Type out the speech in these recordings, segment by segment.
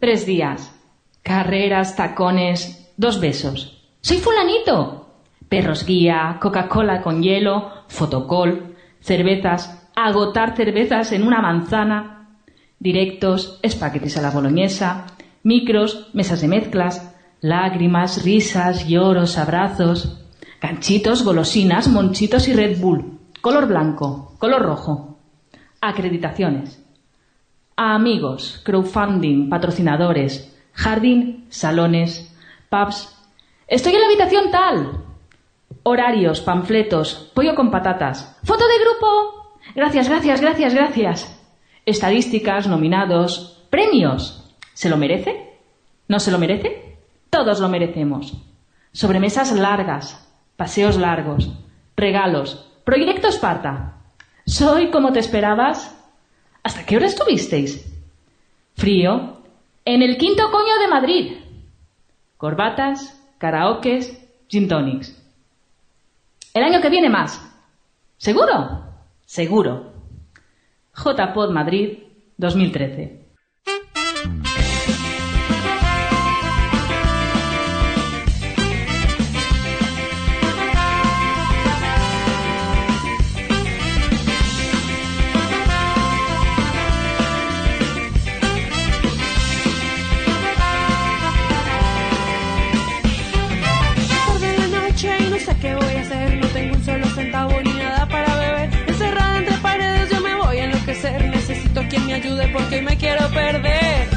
Tres días. Carreras, tacones, dos besos. Soy fulanito. Perros guía, Coca-Cola con hielo, fotocol, cervezas, agotar cervezas en una manzana, directos, espaguetis a la boloñesa, micros, mesas de mezclas, lágrimas, risas, lloros, abrazos, ganchitos, golosinas, monchitos y Red Bull, color blanco, color rojo, acreditaciones, amigos, crowdfunding, patrocinadores, jardín, salones, pubs. Estoy en la habitación tal. Horarios, panfletos, pollo con patatas, foto de grupo, Gracias, gracias, gracias, gracias. Estadísticas, nominados, premios. ¿Se lo merece? ¿No se lo merece? Todos lo merecemos. Sobremesas largas, paseos largos, regalos, proyecto Esparta. ¿Soy como te esperabas? ¿Hasta qué hora estuvisteis? Frío. En el quinto coño de Madrid. Corbatas, karaokes, gin tonics. El año que viene más. ¿Seguro? Seguro. JPod Madrid 2013. Perder.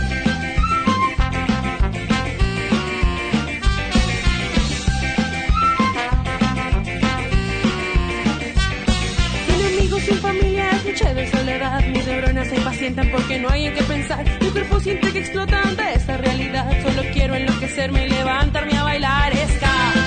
Sin amigos, sin familia, es noche de soledad. Mis neuronas se impacientan porque no hay en qué pensar. Mi cuerpo siente que explota ante esta realidad. Solo quiero enloquecerme y levantarme a bailar. Ska.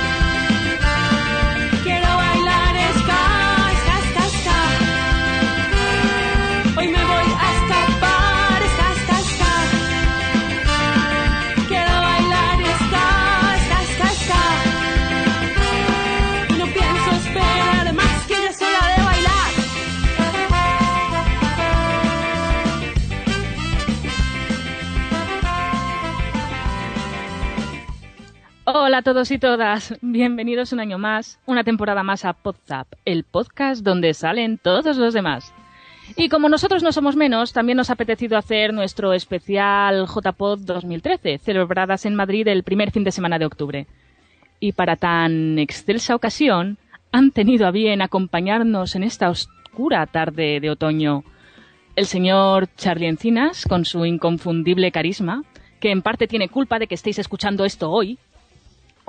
A todos y todas, bienvenidos un año más, una temporada más a Podzap, el podcast donde salen todos los demás. Y como nosotros no somos menos, también nos ha apetecido hacer nuestro especial JPod 2013, celebradas en Madrid el primer fin de semana de octubre. Y para tan excelsa ocasión, han tenido a bien acompañarnos en esta oscura tarde de otoño el señor Charlie Encinas, con su inconfundible carisma, que en parte tiene culpa de que estéis escuchando esto hoy,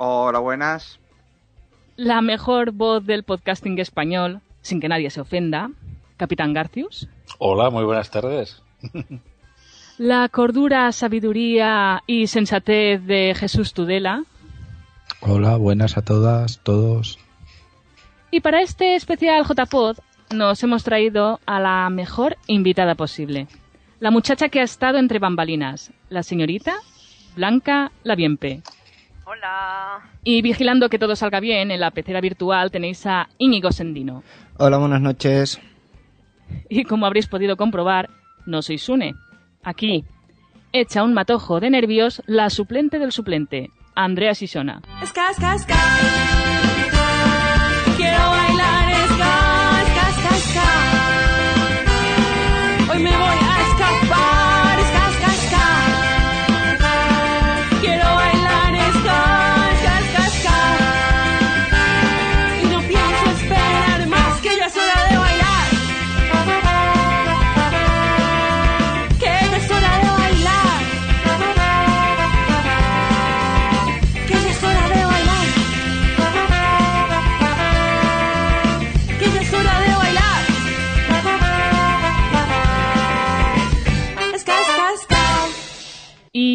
Hola, buenas. La mejor voz del podcasting español, sin que nadie se ofenda, Capitán Garcius. Hola, muy buenas tardes. La cordura, sabiduría y sensatez de Jesús Tudela. Hola, buenas a todas, todos. Y para este especial JPod nos hemos traído a la mejor invitada posible. La muchacha que ha estado entre bambalinas, la señorita Blanca Labiempe. Hola. Y vigilando que todo salga bien, en la pecera virtual tenéis a Íñigo Sendino. Hola, buenas noches. Y como habréis podido comprobar, no sois Sune. Aquí, echa un matojo de nervios la suplente del suplente, Andrea Sisona. Quiero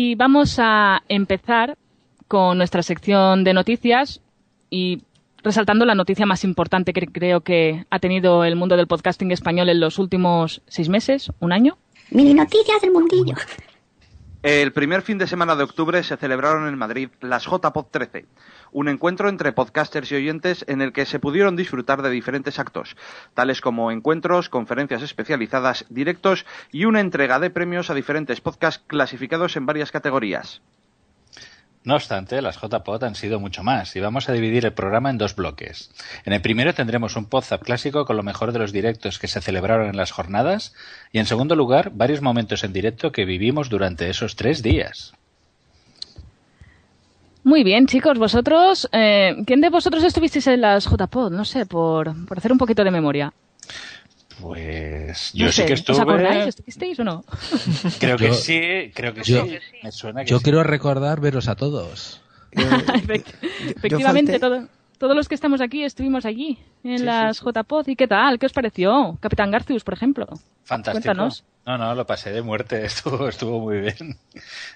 Y vamos a empezar con nuestra sección de noticias y resaltando la noticia más importante que creo que ha tenido el mundo del podcasting español en los últimos seis meses, un año. Mini noticias del mundillo. El primer fin de semana de octubre se celebraron en Madrid las JPod 13, un encuentro entre podcasters y oyentes en el que se pudieron disfrutar de diferentes actos, tales como encuentros, conferencias especializadas, directos y una entrega de premios a diferentes podcasts clasificados en varias categorías. No obstante, las JPod han sido mucho más y vamos a dividir el programa en dos bloques. En el primero tendremos un Podzap clásico con lo mejor de los directos que se celebraron en las jornadas y en segundo lugar varios momentos en directo que vivimos durante esos tres días. Muy bien, chicos, vosotros, eh, ¿quién de vosotros estuvisteis en las JPod? No sé, por, por hacer un poquito de memoria. Pues yo No sí que ¿Os estuve. acordáis? ¿Estuvisteis o no? Creo que Yo- sí, creo que yo- sí. Me suena que Yo sí. quiero recordar veros a todos. Efect- Efectivamente, falté- todo- todos los que estamos aquí estuvimos allí en Sí, las sí, JPod. ¿Y qué tal? ¿Qué os pareció? Capitán Garcius, por ejemplo. Fantástico. Cuéntanos. No, no, lo pasé de muerte, estuvo, estuvo muy bien.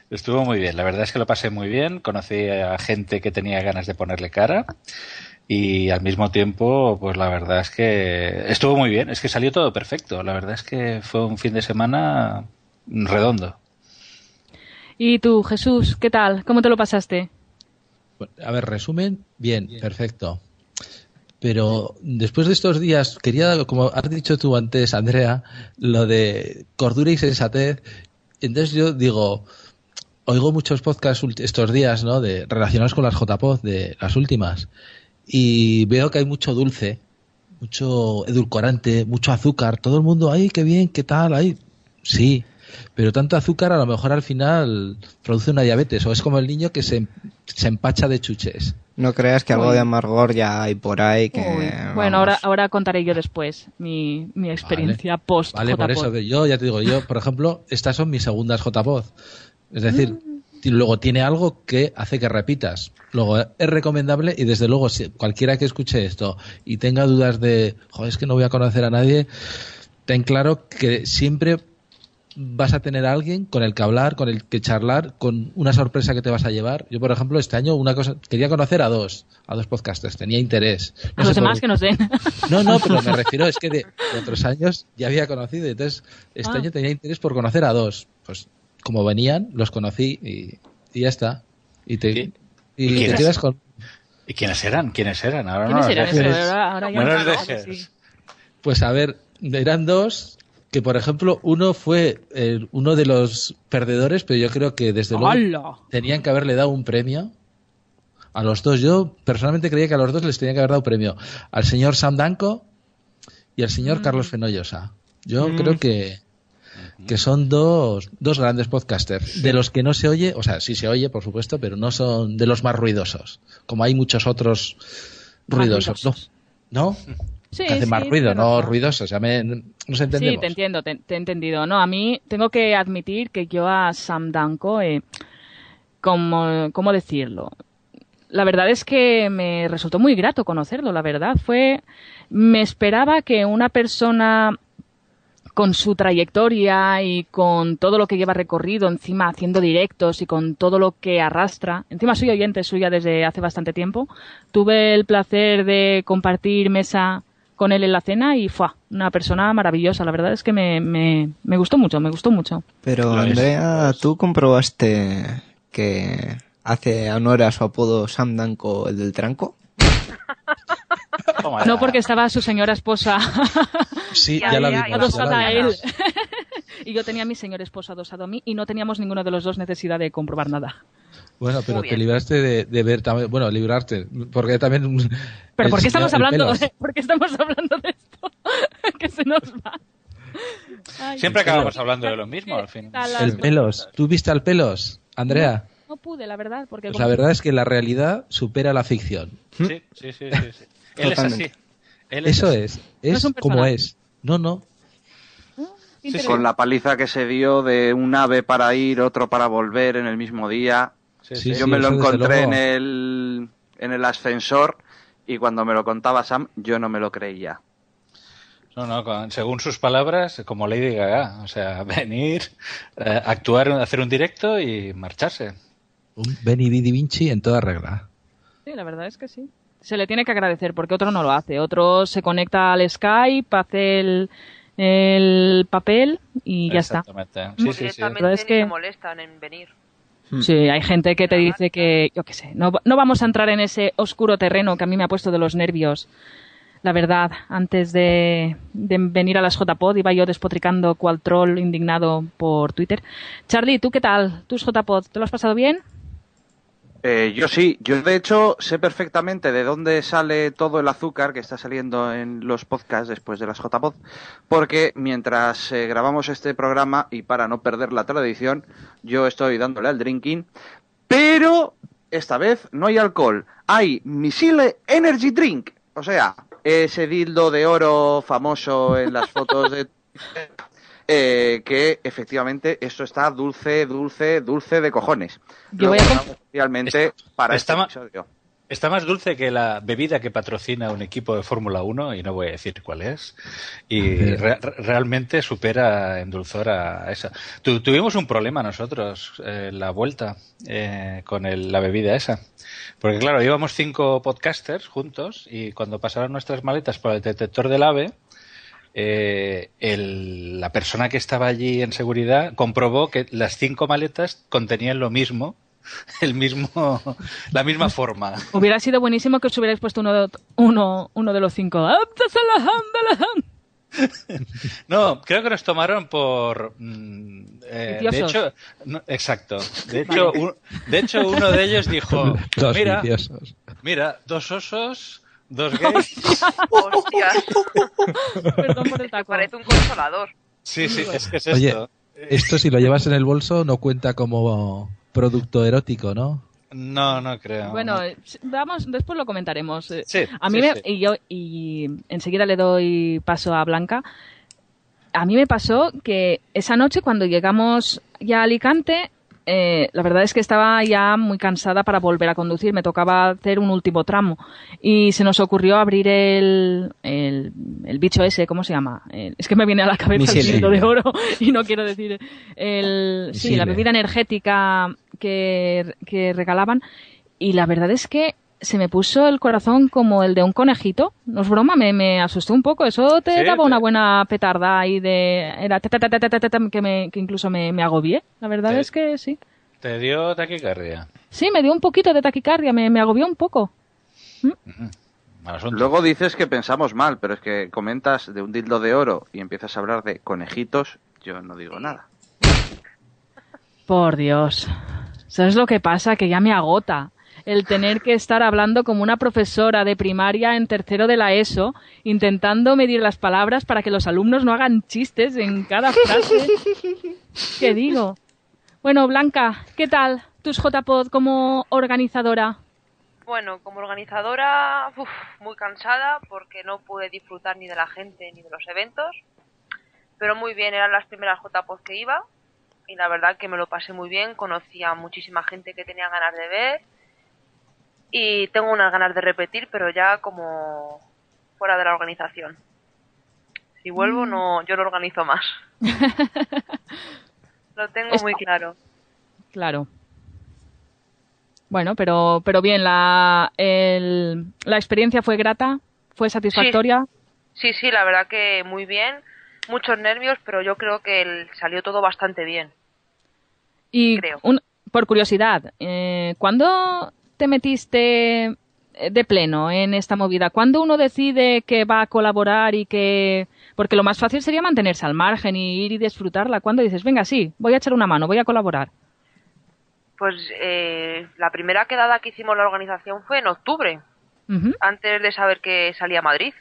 Estuvo muy bien, la verdad es que lo pasé muy bien, conocí a gente que tenía ganas de ponerle cara y al mismo tiempo, pues la verdad es que estuvo muy bien, es que salió todo perfecto, la verdad es que fue un fin de semana redondo. ¿Y tú, Jesús, qué tal? ¿Cómo te lo pasaste? A ver, resumen, bien, perfecto. Pero después de estos días, quería, como has dicho tú antes, Andrea, lo de cordura y sensatez. Entonces yo digo, oigo muchos podcasts estos días, ¿no? De, relacionados con las JPod, de las últimas. Y veo que hay mucho dulce, mucho edulcorante, mucho azúcar. Todo el mundo, ay, qué bien, qué tal, ay. Sí, pero tanto azúcar a lo mejor al final produce una diabetes o es como el niño que se, se empacha de chuches. No creas que algo Uy. de amargor ya hay por ahí que... Vamos. Bueno, ahora, ahora contaré yo después mi, mi experiencia post Vale, por eso yo ya te digo, yo, por ejemplo, estas son mis segundas JPod. Es decir, y luego tiene algo que hace que repitas. Luego es recomendable y desde luego si cualquiera que escuche esto y tenga dudas de, joder, es que no voy a conocer a nadie, ten claro que siempre vas a tener a alguien con el que hablar, con el que charlar, con una sorpresa que te vas a llevar. Yo, por ejemplo, este año una cosa quería conocer a dos, a dos podcasters, tenía interés. A No los sé por- demás que nos den. no, no, pero me refiero, es que de, de otros años ya había conocido, entonces este Ah. año tenía interés por conocer a dos. Pues como venían, los conocí y, y ya está. Y te, ¿Y- y y te quiénes? quedas con... ¿Y quiénes eran? ¿Quiénes eran? Ahora ¿Quiénes no eran los. Ahora, ahora ya No los. Pues a ver, eran dos que, por ejemplo, uno fue eh, uno de los perdedores, pero yo creo que desde luego ¡Hala! tenían que haberle dado un premio a los dos. Yo personalmente creía que a los dos les tenían que haber dado un premio. Al señor Sam Danko y al señor Mm. Carlos Fenollosa. Yo Mm. creo que, que son dos, dos grandes podcasters. De los que no se oye, o sea, sí se oye, por supuesto, pero no son de los más ruidosos. Como hay muchos otros ruidosos. ¿no? ¿No? Sí, que hacen más sí, ruido, no razón. ruidosos. Ya me, nos entendemos. Sí, te entiendo, te, te he entendido. No, a mí tengo que admitir que yo a Sam Danko, eh, como, ¿cómo decirlo? La verdad es que me resultó muy grato conocerlo, la verdad. Fue, me esperaba que una persona con su trayectoria y con todo lo que lleva recorrido, encima haciendo directos y con todo lo que arrastra. Encima soy oyente suya desde hace bastante tiempo. Tuve el placer de compartir mesa con él en la cena y fue una persona maravillosa. La verdad es que me, me, me gustó mucho, me gustó mucho. Pero. Andrea, ¿tú comprobaste que hace honor a su apodo Sam Danko el del tranco? No porque estaba su señora esposa Sí, Ya, ya, la ya adosada a él. y yo tenía a mi señor esposo adosado a mí y no teníamos ninguno de los dos necesidad de comprobar nada. Bueno, pero te libraste de, de ver también, bueno, librarte, porque también... Pero ¿por qué estamos hablando de, ¿por qué estamos hablando de esto? que se nos va. Ay, Siempre acabamos pelos. hablando de lo mismo al fin. Tal, las El pelos. ¿Tú viste al pelos, Andrea? No pude, la verdad, porque Pues como- la verdad es que la realidad supera la ficción. Sí, sí, sí, sí, sí. Él es Totalmente. así. Él es Eso así. es, No es es como es. No, no. Interesante. Con la paliza que se dio de un ave para ir, otro para volver en el mismo día. Sí, Sí, sí. Yo me lo encontré en el, en el ascensor y cuando me lo contaba Sam, yo no me lo creía. No, no, con- según sus palabras, como Lady Gaga. O sea, venir, eh, actuar, hacer un directo y marcharse. Un Benny Vidi Vinci en toda regla. Sí, la verdad es que sí. Se le tiene que agradecer porque otro no lo hace. Otro se conecta al Skype, hace el, el papel y ya está. Exactamente. Sí, sí, sí. Directamente Pero es ni que- se molestan en venir. Sí, hay gente que te dice que, yo qué sé, no, no vamos a entrar en ese oscuro terreno que a mí me ha puesto de los nervios. La verdad, antes de, de venir a las JPod iba yo despotricando cual troll indignado por Twitter. Charlie, ¿tú qué tal? ¿Tus JPod? ¿Te lo has pasado bien? Eh, yo sí, yo de hecho sé perfectamente de dónde sale todo el azúcar que está saliendo en los podcasts después de las JPod, porque mientras eh, grabamos este programa y para no perder la tradición, yo estoy dándole al drinking, pero esta vez no hay alcohol, hay Misile Energy Drink, o sea, ese dildo de oro famoso en las fotos de eh, que efectivamente esto está dulce, dulce, dulce de cojones. Yo Lo voy a especialmente para está este ma- episodio. Está más dulce que la bebida que patrocina un equipo de Fórmula 1, y no voy a decir cuál es, y re- re- realmente supera en dulzor a esa. Tu- tuvimos un problema nosotros eh, en la vuelta eh, con el- la bebida esa. Porque claro, íbamos cinco podcasters juntos y cuando pasaron nuestras maletas por el detector del AVE, eh, el- la persona que estaba allí en seguridad comprobó que las cinco maletas contenían lo mismo, el mismo, la misma forma. Hubiera sido buenísimo que os hubierais puesto uno de, uno, uno de los cinco. No, creo que nos tomaron por. mm, eh, de hecho, no, exacto. De hecho, un- de hecho, uno de ellos dijo: Mira, mira, dos osos, dos gays. Hostias, Perdón por el taco. parece un consolador. Sí, sí, es que es Oye, esto. esto si lo llevas en el bolso no cuenta como producto erótico, ¿no? No, no creo. Bueno, no. eh, vamos, después lo comentaremos. Eh, Sí, a mí sí, me, sí. y yo y enseguida le doy paso a Blanca. A mí me pasó que esa noche cuando llegamos ya a Alicante, eh, la verdad es que estaba ya muy cansada para volver a conducir. Me tocaba hacer un último tramo y se nos ocurrió abrir el, el, el bicho ese, ¿cómo se llama? El- es que me viene a la cabeza el dildo de oro y no quiero decir el, sí, la bebida energética que, que regalaban y la verdad es que se me puso el corazón como el de un conejito. No es broma, me, me un poco. Eso te daba una buena petarda ahí de... Era que, me, que incluso me, me agobié. La verdad es que sí. ¿Te dio taquicardia? Sí, me dio un poquito de taquicardia, me, me agobió un poco. ¿Mm? Mm, Luego dices que pensamos mal, pero es que comentas de un dildo de oro y empiezas a hablar de conejitos, yo no digo nada. Por Dios. ¿Sabes lo que pasa? Que ya me agota el tener que estar hablando como una profesora de primaria en tercero de la ESO, intentando medir las palabras para que los alumnos no hagan chistes en cada frase. ¿Qué digo? Bueno, Blanca, ¿qué tal tus JPod como organizadora? Bueno, como organizadora, uf, muy cansada porque no pude disfrutar ni de la gente ni de los eventos. Pero muy bien, eran las primeras JPOD que iba y la verdad que me lo pasé muy bien. Conocí a muchísima gente que tenía ganas de ver y tengo unas ganas de repetir, pero ya como fuera de la organización. Si vuelvo, no, yo no organizo más. lo tengo muy claro. Claro. Bueno, pero, pero bien, la, el- la experiencia fue grata, fue satisfactoria. Sí, sí, la verdad que muy bien. Muchos nervios, pero yo creo que el- salió todo bastante bien. Y creo. un- por curiosidad, eh, ¿cuándo te metiste eh, de pleno en esta movida? ¿Cuándo uno decide que va a colaborar y que... Porque lo más fácil sería mantenerse al margen y ir y disfrutarla. ¿Cuándo dices, venga, sí, voy a echar una mano, voy a colaborar? Pues eh, la primera quedada que hicimos la organización fue en octubre, antes de saber que salía a Madrid.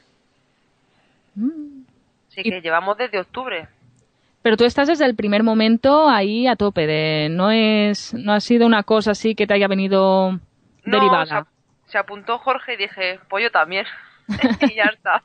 Mm. Así Y- que llevamos desde octubre. Pero tú estás desde el primer momento ahí a tope, de no es no ha sido una cosa así que te haya venido No, derivada. se, ap- se apuntó Jorge y dije, pues yo también. y ya está.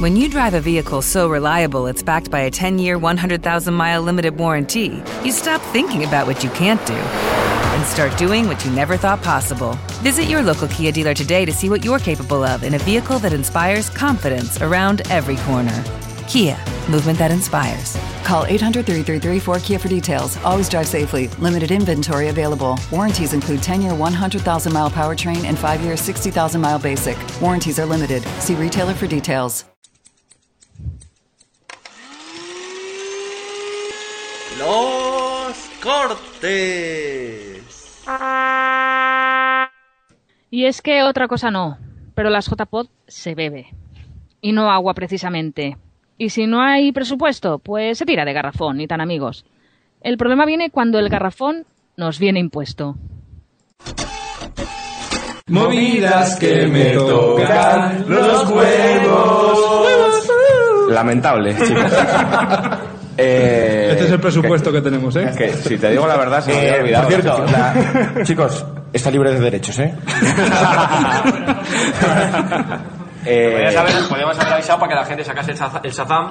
When you drive a vehicle so reliable it's backed by a 10 year, 100,000 mile limited warranty, you stop thinking about what you can't do and start doing what you never thought possible. Visit your local Kia dealer today to see what you're capable of in a vehicle that inspires confidence around every corner. Kia, movement that inspires. Call 800 333 4KIA for details. Always drive safely. Limited inventory available. Warranties include 10 year 100,000 mile powertrain and 5 year 60,000 mile basic. Warranties are limited. See retailer for details. Los cortes. Y es que otra cosa no, pero las JPod se bebe. Y no agua precisamente. Y si no hay presupuesto, pues se tira de garrafón, y tan amigos. El problema viene cuando el garrafón nos viene impuesto. Movidas que me tocan los huevos. Lamentable, chicos. Eh, Este es el presupuesto que, tenemos, ¿eh? que, si te digo la verdad, se me había Eh, olvidado. por cierto, la- chicos, está libre de derechos, ¿eh? Eh, podríamos haber avisado para que la gente sacase el, Shaza- el Shazam.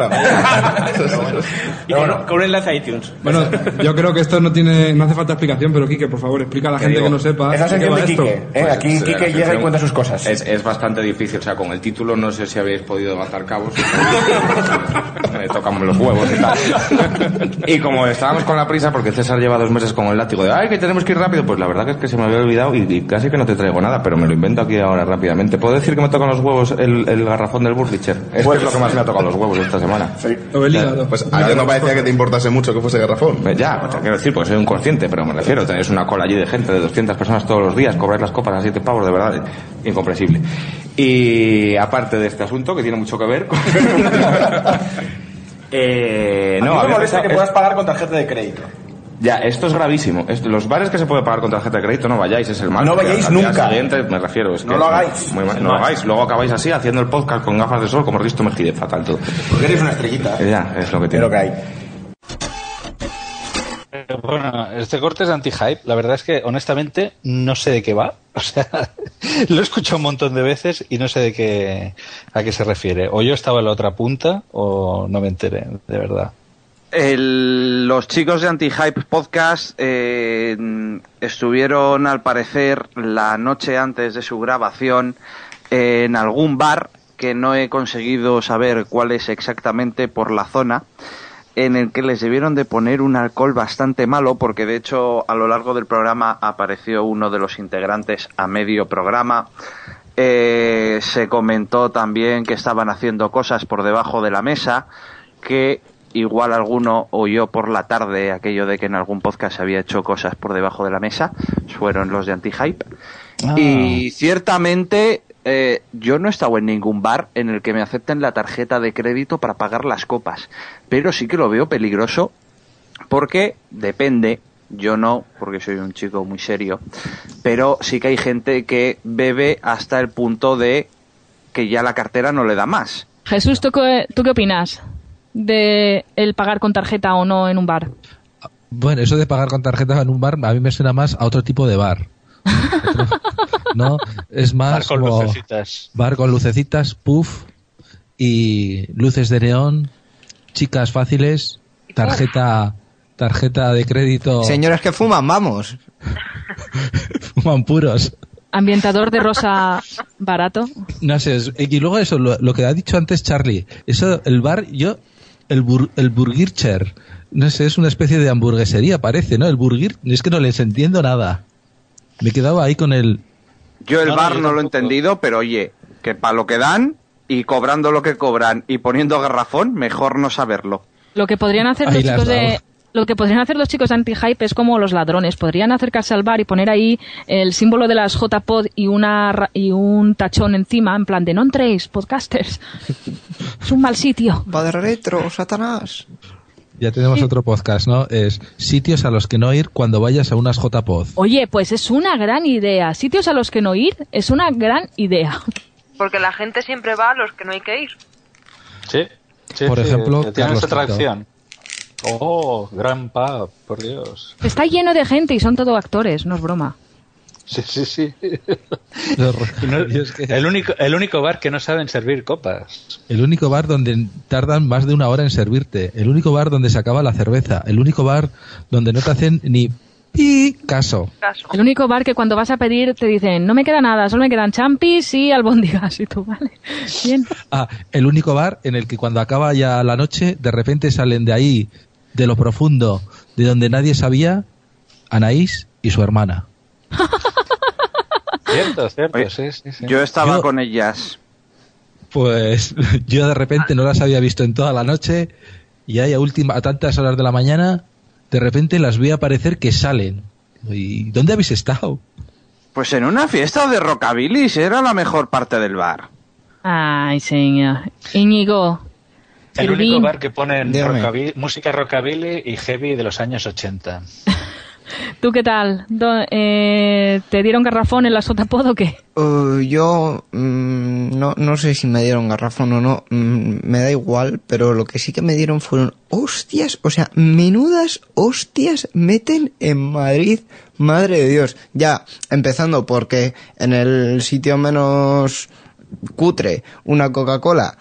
y con, con un enlace a iTunes. Bueno, yo creo que esto no tiene, no hace falta explicación, pero Quique, por favor, explica a la Te gente digo, que no sepa de qué sección de. Quique, ¿eh? Aquí Pues, Quique la llega y cuenta sus cosas. Es, es bastante difícil, o sea, con el título no sé si habéis podido matar cabos. Me tocan los huevos y tal. Y como estábamos con la prisa, porque César lleva dos meses con el látigo de ¡ay, que tenemos que ir rápido! Pues la verdad que es que se me había olvidado y, y casi que no te traigo nada, pero me lo invento aquí ahora rápidamente. ¿Puedo decir que me tocan los huevos el, el garrafón del Burlicher? Es que es lo que más me ha tocado los huevos esta semana. O el hígado. Pues a a ti ver, no parecía que te importase mucho que fuese garrafón. Ya, pues, te quiero decir, porque soy un consciente, pero me refiero, tenéis una cola allí de gente, de 200 personas todos los días, cobráis las copas a 7 pavos, de verdad, incomprensible. Y aparte de este asunto, que tiene mucho que ver con... eh, A mí no, me molesta que es- puedas pagar con tarjeta de crédito. Ya, esto es gravísimo. Esto- los bares que se puede pagar con tarjeta de crédito no vayáis, es el mal. No vayáis nunca. siguiente, me refiero. Es No que lo es hagáis. muy mal. Es no lo hagáis. Luego acabáis así haciendo el podcast con gafas de sol como Risto Mejide. Fatal todo. Porque eres una estrellita. Eh, Ya, es lo que tiene. Es lo que hay. Eh, Bueno, este corte es anti-hype. La verdad es que, honestamente, no sé de qué va. O sea, lo he escuchado un montón de veces y no sé de qué, a qué se refiere. O yo estaba en la otra punta o no me enteré, de verdad. El- los chicos de Anti-Hype Podcast eh, estuvieron, al parecer, la noche antes de su grabación en algún bar que no he conseguido saber cuál es exactamente por la zona en el que les debieron de poner un alcohol bastante malo porque de hecho a lo largo del programa apareció uno de los integrantes a medio programa. Eh, se comentó también que estaban haciendo cosas por debajo de la mesa que igual alguno oyó por la tarde aquello de que en algún podcast se había hecho cosas por debajo de la mesa fueron los de Anti-Hype. Y ciertamente eh, yo no he estado en ningún bar en el que me acepten la tarjeta de crédito para pagar las copas, pero sí que lo veo peligroso porque depende, yo no, porque soy un chico muy serio, pero sí que hay gente que bebe hasta el punto de que ya la cartera no le da más. Jesús, ¿tú qué, tú qué opinas de el pagar con tarjeta o no en un bar? Bueno, eso de pagar con tarjeta en un bar a mí me suena más a otro tipo de bar. No, es más Bar con como lucecitas. bar con lucecitas, puff y luces de neón, chicas fáciles, tarjeta tarjeta de crédito, Señoras que fuman, vamos. fuman puros. Ambientador de rosa barato. No sé, y luego eso, lo, lo que ha dicho antes Charlie, eso, el bar, yo, el, bur, el Burgircher, no sé, es una especie de hamburguesería, parece, ¿no? El Burgir, es que no les entiendo nada. Me quedaba ahí con el... Yo el bar no lo he entendido, pero oye, que para lo que dan y cobrando lo que cobran y poniendo garrafón, mejor no saberlo. Lo que podrían hacer los chicos de. Lo que podrían hacer los chicos anti-hype es como los ladrones. Podrían acercarse al bar y poner ahí el símbolo de las J-Pod y, una, ra- y un tachón encima, en plan de no entréis, podcasters. es un mal sitio. Padre retro, Satanás. Ya tenemos otro podcast, ¿no? Es sitios a los que no ir cuando vayas a unas JPod. Oye, pues es una gran idea. Sitios a los que no ir es una gran idea. Porque la gente siempre va a los que no hay que ir. Sí. sí, Por sí, ejemplo, Carlos esa Quito. Oh, gran pub, por Dios. Está lleno de gente y son todo actores, no es broma. Sí, sí, sí. No- el, único, el único bar que no saben servir copas. El único bar donde tardan más de una hora en servirte. El único bar donde se acaba la cerveza. El único bar donde no te hacen ni Y caso. El único bar que cuando vas a pedir te dicen, no me queda nada, solo me quedan champis y albóndigas. Y tú, vale. Bien. Ah, el único bar en el que cuando acaba ya la noche, de repente salen de ahí, de lo profundo, de donde nadie sabía, Anaís y su hermana. Cierto, cierto, Oye, sí, sí, sí. Yo estaba Yo- con ellas. Pues yo de repente no las había visto en toda la noche y ahí a, última, a tantas horas de la mañana, de repente las vi aparecer que salen. ¿Y dónde habéis estado? Pues en una fiesta de rockabilly era la mejor parte del bar. Ay, señor. Íñigo. El único bar que rockabilly- música rockabilly y heavy de los años 80. ¿Tú qué tal? Eh, ¿Te dieron garrafón en la sotapod o qué? Uh, yo mm, no, no sé si me dieron garrafón o no, mm, me da igual, pero lo que sí que me dieron fueron hostias, o sea, menudas hostias meten en Madrid, madre de Dios. Ya, empezando porque en el sitio menos cutre, una Coca-Cola,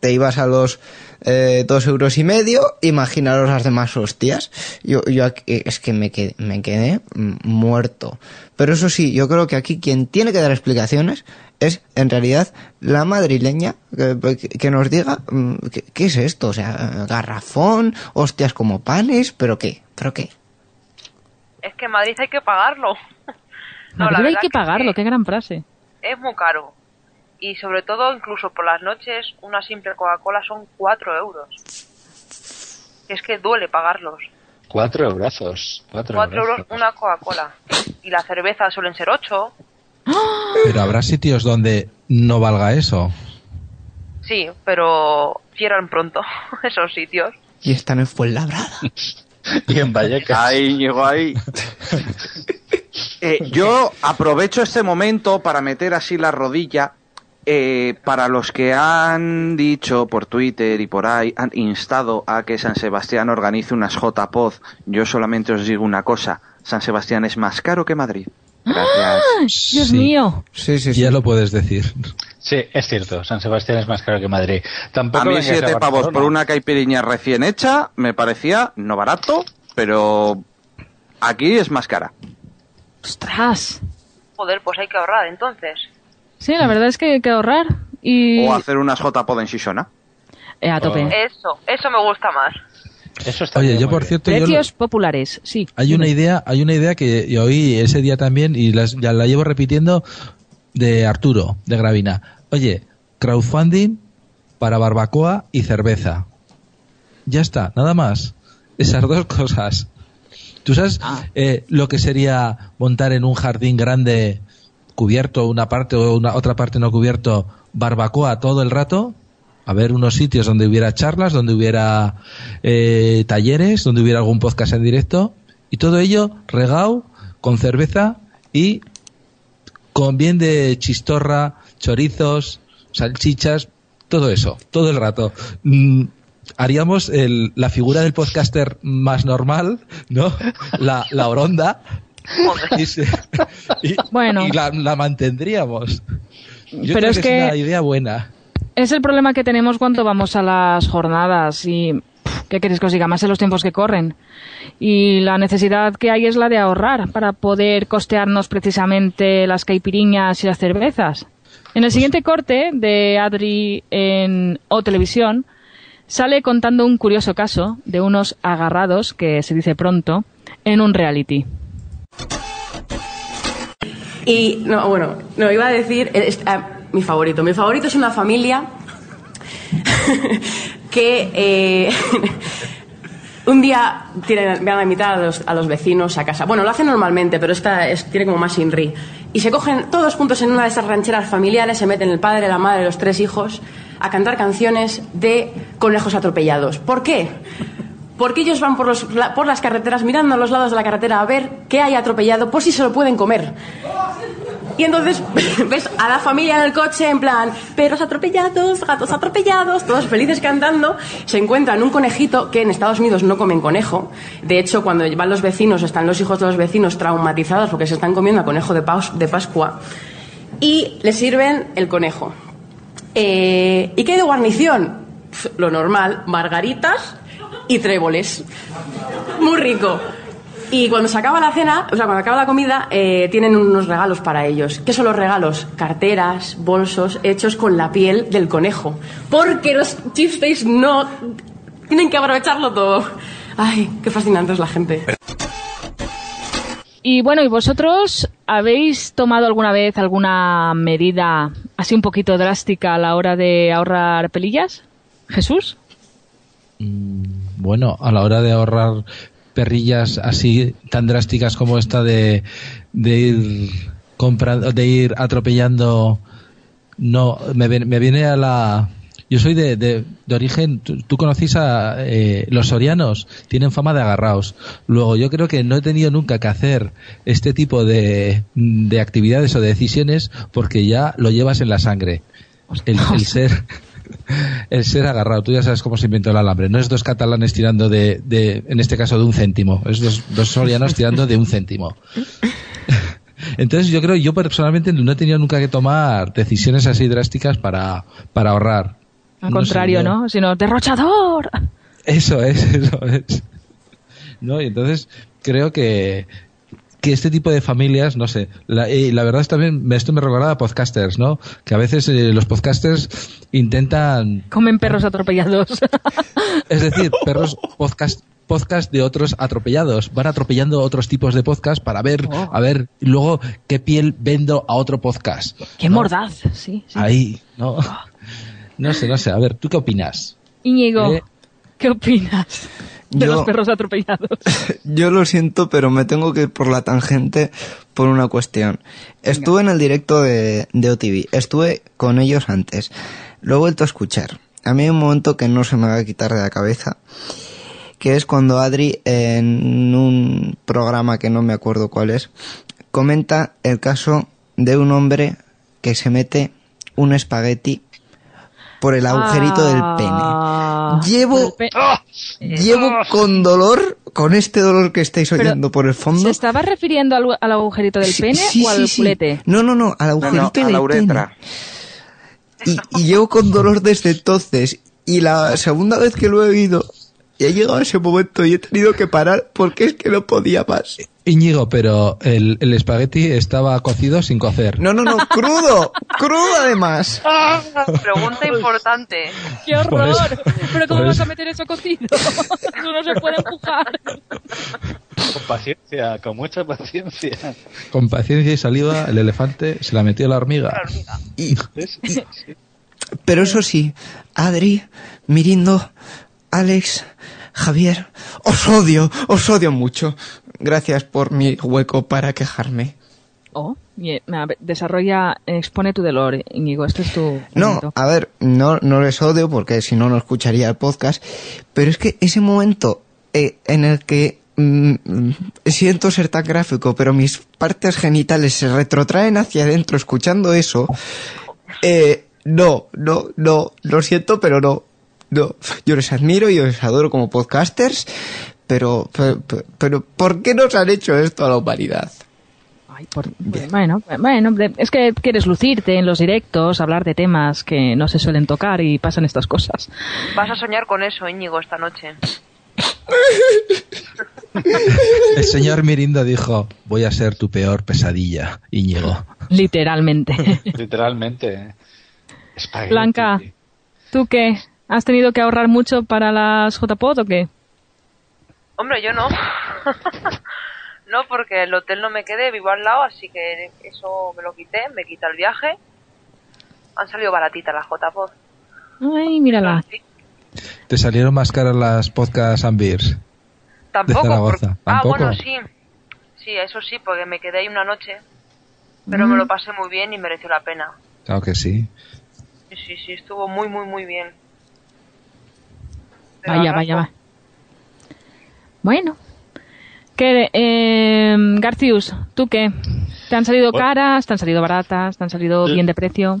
te ibas a los eh, dos euros y medio, imaginaros las demás hostias. Yo, yo aquí- es que me quedé, me quedé muerto. Pero eso sí, yo creo que aquí quien tiene que dar explicaciones es en realidad la madrileña que, que nos diga mm, ¿qué, qué es esto, o sea, garrafón, hostias como panes, pero qué, pero qué. Es que en Madrid hay que pagarlo. No, Madrid hay que pagarlo, qué gran frase. es muy caro. Y sobre todo, incluso por las noches, una simple Coca-Cola son 4 euros. Es que duele pagarlos. Cuatro eurazos. Cuatro, 4 euros una Coca-Cola. Y la cerveza suelen ser 8. Pero habrá sitios donde no valga eso. Sí, pero cierran pronto esos sitios. Y están en Fuenlabrada. Y en Vallecas. Ahí llegó ahí. Eh, yo aprovecho este momento para meter así la rodilla. Eh, para los que han dicho por Twitter y por ahí, han instado a que San Sebastián organice unas JPod, yo solamente os digo una cosa: San Sebastián es más caro que Madrid. Gracias. Dios Sí. mío. Sí, sí, Ya lo puedes decir. Sí, es cierto. San Sebastián es más caro que Madrid. Tampoco A mí a siete pavos por una caipiriña recién hecha me parecía no barato, pero aquí es más cara. Ostras. Joder, pues hay que ahorrar entonces. Sí, la verdad es que hay que ahorrar y O hacer unas JPod en Shishona. eh, a tope. Eso, eso me gusta más. Eso está Oye, bien, yo por cierto, yo lo- Precios populares, sí. hay una idea, hay una idea que yo oí ese día también y las- ya la llevo repitiendo de Arturo, de Gravina. Oye, crowdfunding para barbacoa y cerveza. Ya está, nada más. Esas dos cosas. ¿Tú sabes eh, lo que sería montar en un jardín grande cubierto una parte o una otra parte no cubierto barbacoa todo el rato? A ver unos sitios donde hubiera charlas, donde hubiera eh, talleres, donde hubiera algún podcast en directo y todo ello regado con cerveza y con bien de chistorra, chorizos, salchichas, todo eso, todo el rato. Mm, haríamos el- la figura del podcaster más normal, ¿no? La, la oronda. Y, se- y- Bueno. y la, la mantendríamos. Yo Pero creo es que, que- es una idea buena. Es el problema que tenemos cuando vamos a las jornadas y ¿qué queréis que os diga? Más en los tiempos que corren. Y la necesidad que hay es la de ahorrar para poder costearnos precisamente las caipiriñas y las cervezas. En el siguiente corte de Adri en O Televisión sale contando un curioso caso de unos agarrados, que se dice pronto, en un reality. Y, no, bueno, no, iba a decir, eh, ah, mi favorito. Mi favorito es una familia que eh, un día tienen, van a invitar a los, a los vecinos a casa. Bueno, lo hacen normalmente, pero esta es- tiene como más inri. Y se cogen todos juntos en una de esas rancheras familiares, se meten el padre, la madre, los tres hijos, a cantar canciones de conejos atropellados. ¿Por qué? Porque ellos van por, los- por las carreteras mirando a los lados de la carretera a ver qué hay atropellado por si se lo pueden comer. Y entonces ves a la familia en el coche en plan, perros atropellados, gatos atropellados, todos felices cantando. Se encuentran un conejito que en Estados Unidos no comen conejo. De hecho, cuando van los vecinos, están los hijos de los vecinos traumatizados porque se están comiendo a conejo de, Pascua. Y les sirven el conejo. Eh, ¿Y qué hay de guarnición? Lo normal, margaritas y tréboles. Muy rico. Y cuando se acaba la cena, o sea, cuando acaba la comida, eh, tienen unos regalos para ellos. ¿Qué son los regalos? Carteras, bolsos hechos con la piel del conejo. Porque los chiftes no tienen que aprovecharlo todo. Ay, qué fascinante es la gente. Y bueno, ¿y vosotros habéis tomado alguna vez alguna medida así un poquito drástica a la hora de ahorrar pelillas? Jesús. Bueno, a la hora de ahorrar perrillas así tan drásticas como esta de, de ir comprando, de ir atropellando, no, me, me viene a la, yo soy de, de, de origen, tú, tú conocís a eh, los sorianos, tienen fama de agarraos. Luego, yo creo que no he tenido nunca que hacer este tipo de, de actividades o de decisiones porque ya lo llevas en la sangre. El, el ser el ser agarrado. Tú ya sabes cómo se inventó el alambre. No es dos catalanes tirando de, de en este caso, de un céntimo. Es dos, dos sorianos tirando de un céntimo. Entonces yo creo, yo personalmente no he tenido nunca que tomar decisiones así drásticas para, para ahorrar. Al No contrario, ¿no? Sino derrochador. Eso es, eso es. ¿No? Y entonces creo que, que este tipo de familias, no sé, la, y la verdad es también, esto me recuerda a podcasters, ¿no? Que a veces eh, los podcasters intentan, Comen perros atropellados. es decir, perros podcast podcast de otros atropellados, van atropellando otros tipos de podcast para ver, Oh. a ver, luego qué piel vendo a otro podcast. Qué mordaz, sí. sí. Ahí, ¿no? No sé, no sé, a ver, ¿tú qué opinas? Íñigo, Eh. ¿qué opinas de Yo- los perros atropellados? Yo lo siento, pero me tengo que ir por la tangente por una cuestión. Estuve en el directo de, de OTV, estuve con ellos antes, lo he vuelto a escuchar. A mí hay un momento que no se me va a quitar de la cabeza, que es cuando Adri en un programa que no me acuerdo cuál es, comenta el caso de un hombre que se mete un espagueti por el agujerito del Ah, pene. Llevo, pe- llevo con dolor, con este dolor que estáis oyendo por el fondo. ¿Se estaba refiriendo al, al agujerito del Sí, pene sí, o al sí, culete? No, no, no, al No, agujerito no, a del la pene. uretra. Y, y llevo con dolor desde entonces. Y la segunda vez que lo he oído, y he llegado a ese momento y he tenido que parar porque es que no podía más. Íñigo, pero el, el espagueti estaba cocido sin cocer. No, no, no, crudo, crudo además. Pregunta importante. ¡Qué horror! Eso- ¿Pero cómo vas a meter eso cocido? Eso no se puede empujar. Con paciencia, con mucha paciencia. Con paciencia y saliva, el elefante se la metió a la hormiga. Y, pero eso sí, Adri, Mirindo, Alex, Javier, os odio, os odio mucho. Gracias por mi hueco para quejarme. Oh, ver, desarrolla, expone tu dolor, Íñigo. Este es tu No, a ver, no, no les odio porque si no, no escucharía el podcast. Pero es que ese momento eh, en el que mm, siento ser tan gráfico, pero mis partes genitales se retrotraen hacia adentro escuchando eso, eh, no, no, no, lo siento, pero no. No, yo les admiro y les adoro como podcasters, pero, pero, pero ¿por qué nos han hecho esto a la humanidad? Ay, por- bueno, bueno, es que quieres lucirte en los directos, hablar de temas que no se suelen tocar y pasan estas cosas. Vas a soñar con eso, Íñigo, esta noche. El señor Mirindo dijo, voy a ser tu peor pesadilla, Íñigo. Literalmente. Literalmente. Espagueti. Blanca, ¿tú qué? ¿Has tenido que ahorrar mucho para las JPOD o qué? Hombre, yo no. no, porque el hotel no me quedé, vivo al lado, así que eso me lo quité, me quita el viaje. Han salido baratitas las JPOD. Ay, mírala. ¿Te salieron más caras las podcast and beers? Tampoco. Zaragoza. porque- Ah, ¿Tampoco? bueno, sí. Sí, eso sí, porque me quedé ahí una noche. Pero me Mm. lo pasé muy bien y mereció la pena. Claro que sí. Sí, sí, sí, estuvo muy, muy, muy bien. Vaya, vaya, vaya. Bueno. ¿Qué, eh, Garcius, ¿tú qué? ¿Te han salido caras? ¿Te han salido baratas? ¿Te han salido bien de precio?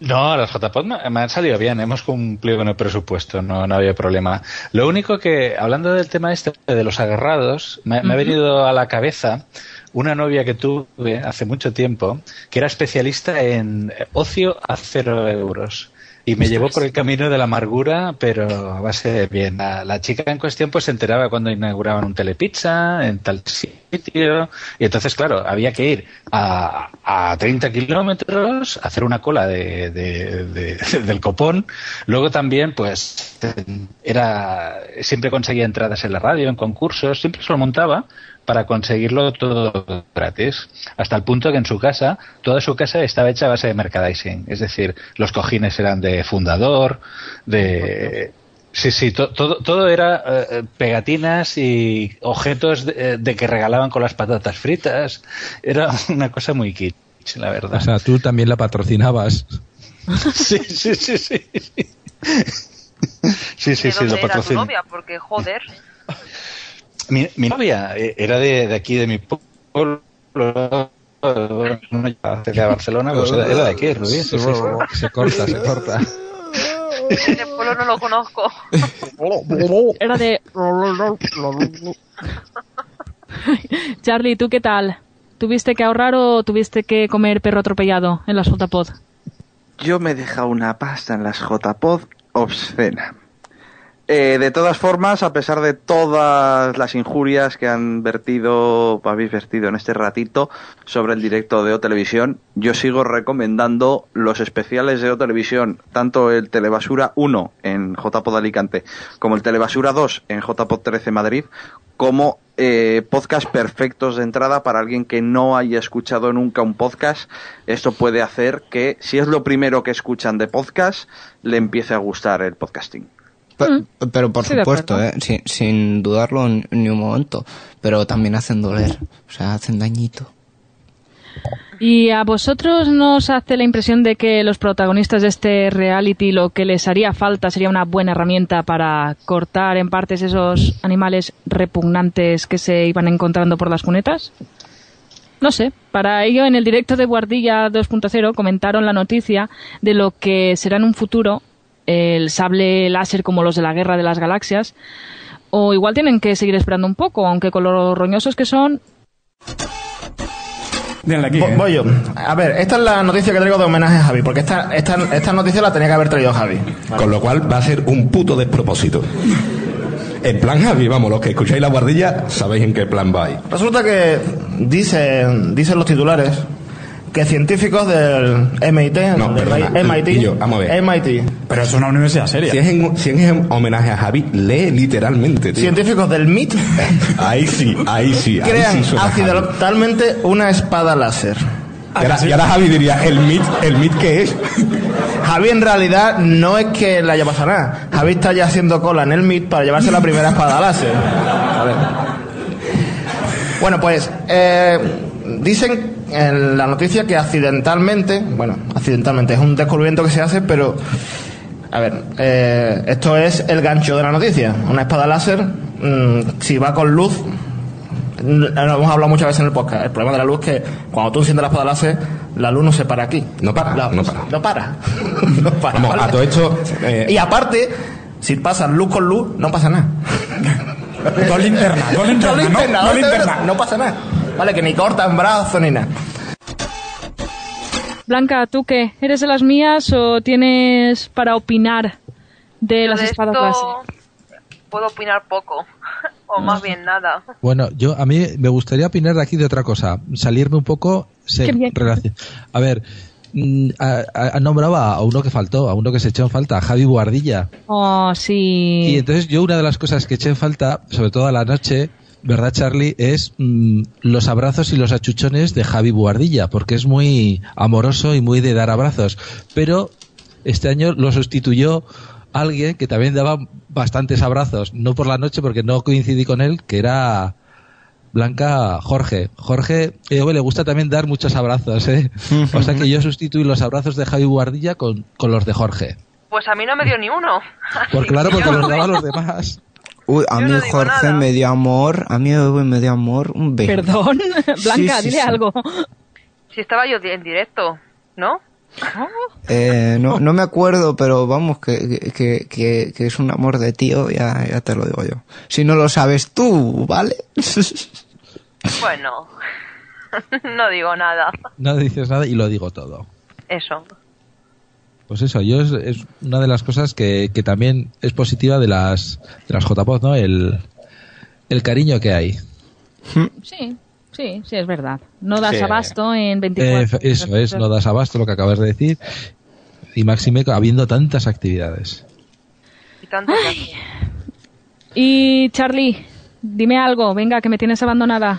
No, las JPOD me, me han salido bien, hemos cumplido con el presupuesto, no, no había problema. Lo único que, hablando del tema este de los agarrados, me, me ha venido a la cabeza una novia que tuve hace mucho tiempo, que era especialista en ocio a cero euros. Y me llevó por el camino de la amargura, pero a base de bien. La, la chica en cuestión pues se enteraba cuando inauguraban un telepizza en tal sitio. Y entonces, claro, había que ir a, a 30 kilómetros, hacer una cola de, de- de- del copón. Luego también, pues, era siempre conseguía entradas en la radio, en concursos, siempre se lo montaba para conseguirlo todo gratis. Hasta el punto que en su casa, toda su casa estaba hecha a base de merchandising. Es decir, los cojines eran de fundador, de... Sí, sí, to- todo, todo era eh, pegatinas y objetos de, de que regalaban con las patatas fritas. Era una cosa muy kitsch, la verdad. O sea, tú también la patrocinabas. Sí, sí, sí, sí. Sí, sí, ¿De sí, dónde lo novia? Porque, joder, Mi, mi novia eh, era de, de aquí, de mi pueblo. No de Barcelona, pues era, era de aquí, Rubí. sí, sí, sí. Se corta, se corta. ese pueblo no lo conozco. Era de... Charlie, ¿tú qué tal? ¿Tuviste que ahorrar o tuviste que comer perro atropellado en las JPod? Yo me he dejado una pasta en las JPod obscena. Eh, de todas formas, a pesar de todas las injurias que han vertido, habéis vertido en este ratito sobre el directo de O Televisión, yo sigo recomendando los especiales de O Televisión, tanto el Telebasura 1 en JPod Alicante como el Telebasura 2 en JPod 13 Madrid, como eh, podcast perfectos de entrada para alguien que no haya escuchado nunca un podcast. Esto puede hacer que, si es lo primero que escuchan de podcast, le empiece a gustar el podcasting. Pe- Pero por supuesto. ¿eh? sin, sin dudarlo ni, un momento. Pero también hacen doler. O sea, hacen dañito. ¿Y a vosotros no os hace la impresión de que los protagonistas de este reality lo que les haría falta sería una buena herramienta para cortar en partes esos animales repugnantes que se iban encontrando por las cunetas? No sé, para ello en el directo de Guardilla 2.0 comentaron la noticia de lo que será en un futuro el sable láser como los de la Guerra de las Galaxias, o igual tienen que seguir esperando un poco, aunque con lo roñosos que son, Vo- Voy yo. A ver, esta es la noticia que traigo de homenaje a Javi, porque esta, esta, esta noticia la tenía que haber traído Javi. Con lo cual va a ser un puto despropósito. En plan Javi, vamos, los que escucháis la guardilla sabéis en qué plan vais. Resulta que dicen, dicen los titulares que científicos del MIT, No, del perdona, MIT, y yo, vamos a ver. MIT, Pero es una universidad seria. Si es en, si es en homenaje a Javi, lee literalmente, tío. científicos del MIT Ahí sí, ahí sí. ahí crean sí suena Javi. accidentalmente una espada láser. Y ahora, y ahora Javi diría, ¿el MIT, el MIT qué es? Javi en realidad no es que le haya pasado nada. Javi está ya haciendo cola en el MIT para llevarse la primera espada láser. A ver. Bueno, pues eh, dicen en la noticia que accidentalmente, bueno, accidentalmente es un descubrimiento que se hace, pero a ver, eh, esto es el gancho de la noticia. Una espada láser, mm, si va con luz, mm, lo hemos hablado muchas veces en el podcast. El problema de la luz es que cuando tú enciendes la espada láser, la luz no se para aquí. No para, La- no para. No para. No para, Vamos, ¿vale? a todo esto... eh, Y aparte, si pasas luz con luz, no pasa nada. Dos linternas, dos linternas, ¿no? linternas. no pasa nada. Vale, que ni cortan brazos ni nada. Blanca, ¿tú qué? ¿Eres de las mías o tienes para opinar de las de espadas esto puedo opinar poco, o más bien nada. Bueno, yo a mí me gustaría opinar de aquí de otra cosa, salirme un poco. se- Qué bien. relaci- A ver, mm, ha, ha- ha nombrado a uno que faltó, a uno que se echó en falta, a Javi Buardilla. Oh, sí. Y entonces yo una de las cosas que eché en falta, sobre todo a la noche, ¿verdad Charlie? Es mm, los abrazos y los achuchones de Javi Buardilla, porque es muy amoroso y muy de dar abrazos. Pero este año lo sustituyó alguien que también daba bastantes abrazos, no por la noche porque no coincidí con él, que era Blanca Jorge. Jorge eh, le gusta también dar muchos abrazos, ¿eh? O sea que yo sustituí los abrazos de Javi Buardilla con, con los de Jorge. Pues a mí no me dio ni uno. Por claro, porque los daba a los demás. Uy, a mí Jorge me dio amor, a mí me dio amor, un beso. Perdón, Blanca, Sí, sí, dile sí. algo. Si estaba yo en directo, ¿no? Eh, no, no me acuerdo, pero vamos, que, que, que, que es un amor de tío, ya, ya te lo digo yo. Si no lo sabes tú, ¿vale? Bueno, no digo nada. No dices nada y lo digo todo. Eso. Pues eso, yo es, es una de las cosas que, que también es positiva de las de las JPOD, ¿no? El, el cariño que hay. Sí, sí, sí, es verdad. No das Sí. abasto en Eh, 24 eso es, no das abasto lo que acabas de decir. Y máxime habiendo tantas actividades. Y tanto Y Charlie, dime algo, venga, que me tienes abandonada.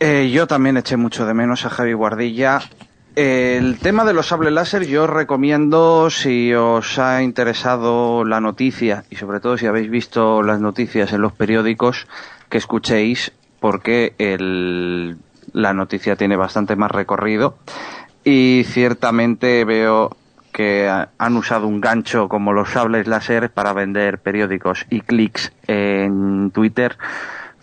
Eh, yo también eché mucho de menos a Javi Guardilla. El tema de los sables láser yo recomiendo si os ha interesado la noticia y sobre todo si habéis visto las noticias en los periódicos que escuchéis porque el- la noticia tiene bastante más recorrido y ciertamente veo que ha- han usado un gancho como los sables láser para vender periódicos y clics en Twitter,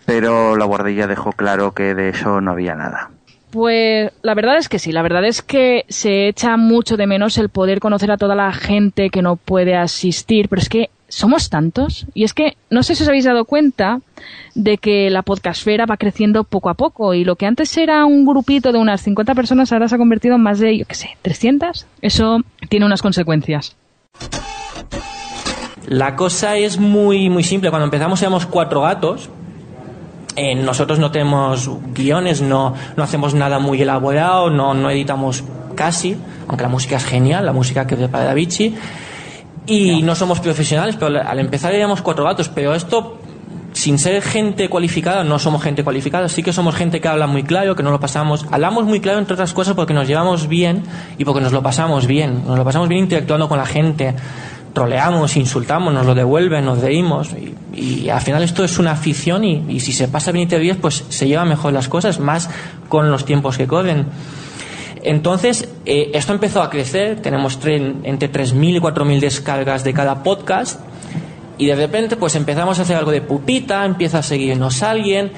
pero la guardilla dejó claro que de eso no había nada. Pues la verdad es que sí, la verdad es que se echa mucho de menos el poder conocer a toda la gente que no puede asistir, pero es que somos tantos y es que no sé si os habéis dado cuenta de que la podcastfera va creciendo poco a poco y lo que antes era un grupito de unas 50 personas ahora se ha convertido en más de, yo qué sé, 300. Eso tiene unas consecuencias. La cosa es muy, muy simple. Cuando empezamos éramos cuatro gatos. Eh, nosotros no tenemos guiones, no, no hacemos nada muy elaborado, no, no editamos casi, aunque la música es genial, la música que prepara Davichi. Y no somos profesionales, pero al empezar éramos cuatro gatos, pero esto, sin ser gente cualificada, no somos gente cualificada, sí que somos gente que habla muy claro, que no lo pasamos, hablamos muy claro entre otras cosas porque nos llevamos bien y porque nos lo pasamos bien, nos lo pasamos bien interactuando con la gente, troleamos, insultamos, nos lo devuelven, nos reímos y, al final esto es una afición y, si se pasa bien y te ríes, pues se llevan mejor las cosas, más con los tiempos que corren. Entonces, eh, esto empezó a crecer, tenemos tre- entre 3.000 y 4.000 descargas de cada podcast y de repente pues empezamos a hacer algo de pupita, empieza a seguirnos alguien,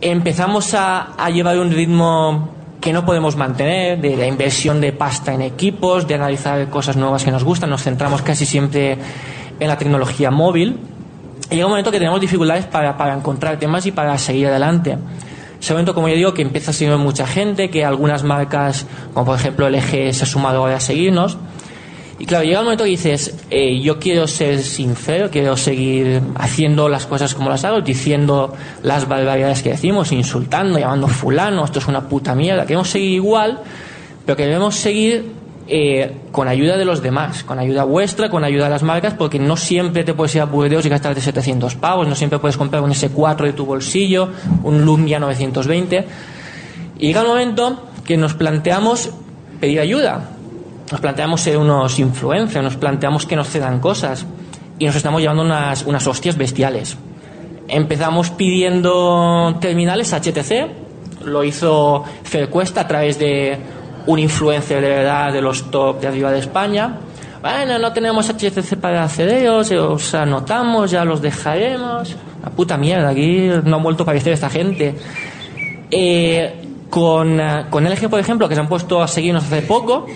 empezamos a llevar un ritmo que no podemos mantener, de la inversión de pasta en equipos, de analizar cosas nuevas que nos gustan, nos centramos casi siempre en la tecnología móvil y llega un momento que tenemos dificultades para, para encontrar temas y para seguir adelante. Ese momento, como yo digo, que empieza a seguir mucha gente, que algunas marcas, como por ejemplo LG, se ha sumado ahora a seguirnos. Y claro, llega un momento que dices, eh, yo quiero ser sincero, quiero seguir haciendo las cosas como las hago, diciendo las barbaridades que decimos, insultando, llamando fulano, esto es una puta mierda. Queremos seguir igual, pero queremos seguir eh, con ayuda de los demás, con ayuda vuestra, con ayuda de las marcas, porque no siempre te puedes ir a Burdeos y gastarte 700 pavos, no siempre puedes comprar un S4 de tu bolsillo, un Lumia 920. Y llega el momento que nos planteamos pedir ayuda, nos planteamos ser unos influencers, nos planteamos que nos cedan cosas y nos estamos llevando unas, unas hostias bestiales. Empezamos pidiendo terminales HTC, lo hizo Fercuesta a través de un influencer de verdad de los top de arriba de España. Bueno, no tenemos HTC para accederos, os anotamos, ya los dejaremos. La puta mierda, aquí no ha vuelto a aparecer esta gente. Eh, con, eh, con LG, por ejemplo, que se han puesto a seguirnos hace poco,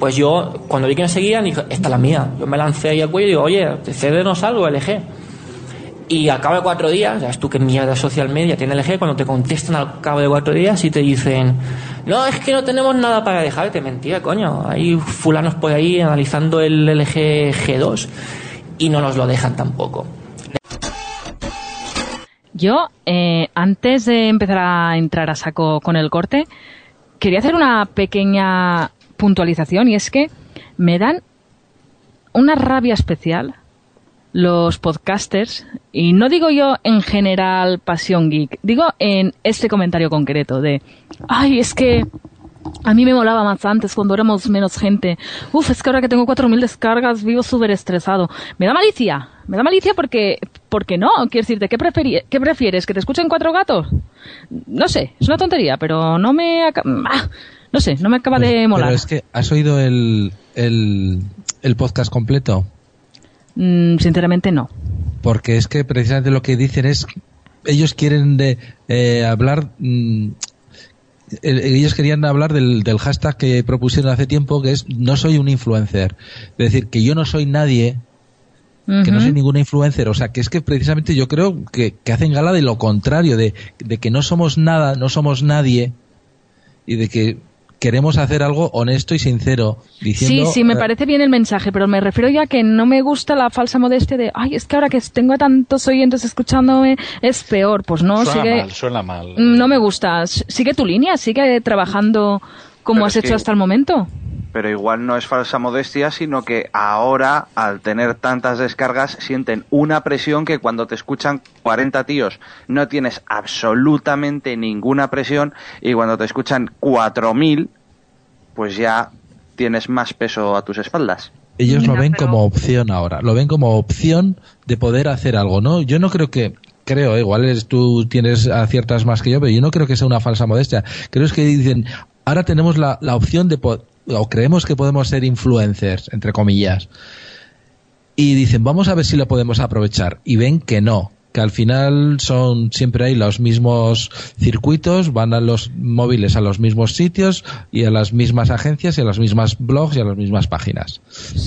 pues yo, cuando vi que me seguían, dije, esta es la mía. Yo me lancé ahí al cuello y digo, oye, cédenos algo, LG. Y al cabo de cuatro días, ya ves tú qué mierda social media tiene LG, cuando te contestan al cabo de cuatro días y te dicen, no, es que no tenemos nada para dejarte. Mentira, coño. Hay fulanos por ahí analizando el LG G2 y no nos lo dejan tampoco. Yo, eh, antes de empezar a entrar a saco con el corte, quería hacer una pequeña puntualización y es que me dan una rabia especial los podcasters, y no digo yo en general pasión geek, digo en este comentario concreto de, ay, es que a mí me molaba más antes cuando éramos menos gente. Uf, es que ahora que tengo 4.000 descargas vivo súper estresado. Me da malicia, me da malicia porque, porque no, quiero decirte, ¿qué, ¿qué prefieres? ¿Que te escuchen cuatro gatos? No sé, es una tontería, pero no me... ah, no sé, no me acaba de molar. Pero es que, ¿has oído el, el, el podcast completo? Mm, sinceramente no. Porque es que precisamente lo que dicen es, ellos quieren de, eh, hablar, mm, ellos querían hablar del, del hashtag que propusieron hace tiempo, que es no soy un influencer. Es decir, que yo no soy nadie, que no soy ninguna influencer. O sea, que es que precisamente yo creo que, que hacen gala de lo contrario, de, de que no somos nada, no somos nadie, y de que queremos hacer algo honesto y sincero. Diciendo, Sí, sí, me eh, parece bien el mensaje, pero me refiero ya que no me gusta la falsa modestia de, ay, es que ahora que tengo a tantos oyentes escuchándome es peor. Pues no, suena sigue, mal, suena mal. no me gusta. Sigue tu línea, sigue trabajando como Pero has hecho que- hasta el momento. Pero igual no es falsa modestia, sino que ahora, al tener tantas descargas, sienten una presión que cuando te escuchan 40 tíos no tienes absolutamente ninguna presión y cuando te escuchan 4.000, pues ya tienes más peso a tus espaldas. ellos lo ven como opción ahora, lo ven como opción de poder hacer algo, ¿no? Yo no creo que creo, eh, igual es, tú tienes aciertas más que yo, pero yo no creo que sea una falsa modestia. Creo es que dicen, ahora tenemos la, la opción de, po- o creemos que podemos ser influencers, entre comillas. Y dicen, vamos a ver si lo podemos aprovechar. Y ven que no, que al final son siempre hay los mismos circuitos, van a los móviles a los mismos sitios y a las mismas agencias y a las mismas blogs y a las mismas páginas.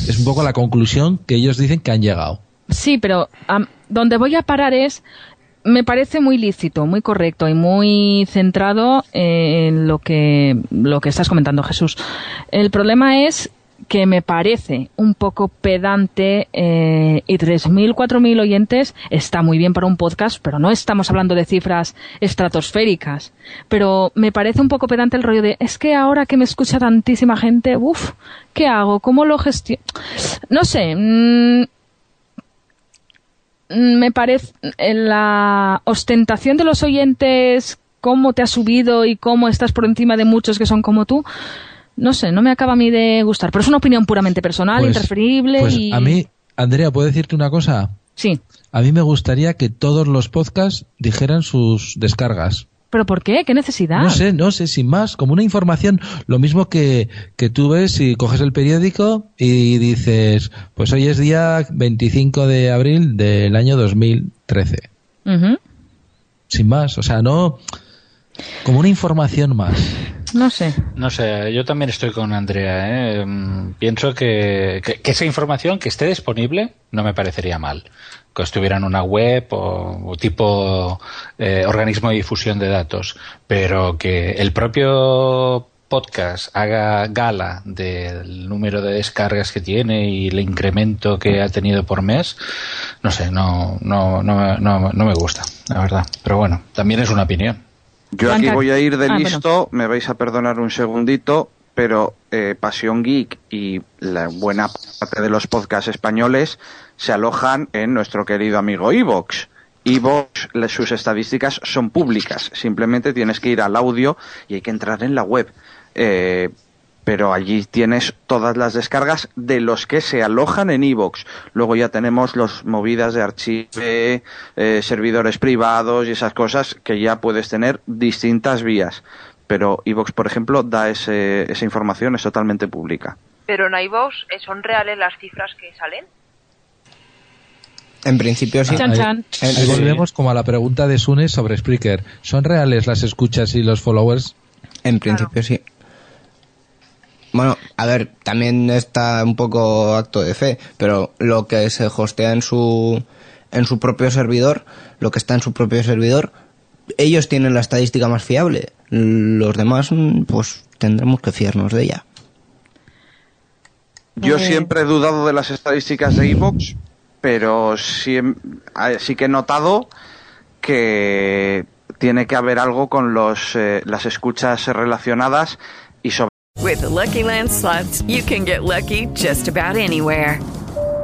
Es un poco la conclusión que ellos dicen que han llegado. Sí, pero donde voy a parar es, me parece muy lícito, muy correcto y muy centrado en lo que, lo que estás comentando, Jesús. El problema es que me parece un poco pedante eh, y 3.000, 4.000 oyentes está muy bien para un podcast, pero no estamos hablando de cifras estratosféricas. Pero me parece un poco pedante el rollo de, es que ahora que me escucha tantísima gente, uff, ¿qué hago? ¿Cómo lo gestiono? No sé, Mm, me parece la ostentación de los oyentes, cómo te has subido y cómo estás por encima de muchos que son como tú, no sé, no me acaba a mí de gustar. Pero es una opinión puramente personal, Pues- interferible Pues y... a mí, Andrea, ¿puedo decirte una cosa? Sí. A mí me gustaría que todos los podcasts dijeran sus descargas. ¿Pero por qué? ¿Qué necesidad? No sé, no sé, sin más, como una información, lo mismo que, que tú ves y coges el periódico y dices, pues hoy es día 25 de abril del año 2013. Ujú. Sin más, o sea, no, como una información más. No sé. No sé, yo también estoy con Andrea. ¿eh? Mm, Pienso que, que- que esa información que esté disponible no me parecería mal. Que estuviera en una web o, o tipo eh, organismo de difusión de datos. Pero que el propio podcast haga gala del número de descargas que tiene y el incremento que ha tenido por mes, no sé, no, no, no, me- no, no me gusta, la verdad. Pero bueno, también es una opinión. Yo aquí voy a ir de Ah, listo, me vais a perdonar un segundito, pero eh, Pasión Geek y la buena parte de los podcasts españoles se alojan en nuestro querido amigo Evox. Evox, sus estadísticas son públicas, simplemente tienes que ir al audio y hay que entrar en la web. Eh, pero allí tienes todas las descargas de los que se alojan en Evox. Luego ya tenemos los movidas de archive, eh, servidores privados y esas cosas que ya puedes tener distintas vías. Pero Evox, por ejemplo, da ese- esa información, es totalmente pública. Pero en iVoox eh, son reales las cifras que salen. En principio sí. Chan, chan. En- Ahí volvemos como a la pregunta de Sune sobre Spreaker. ¿Son reales las escuchas y los followers? En principio sí. Bueno, a ver, también está un poco acto de fe, pero lo que se hostea en su en su propio servidor, lo que está en su propio servidor, ellos tienen la estadística más fiable. Los demás, mm, pues tendremos que fiarnos de ella. Yo siempre he dudado de las estadísticas de Evox, pero sí, eh, sí que he notado que tiene que haber algo con los, eh, las escuchas relacionadas y sobre With the Lucky Land slots, you can get lucky just about anywhere.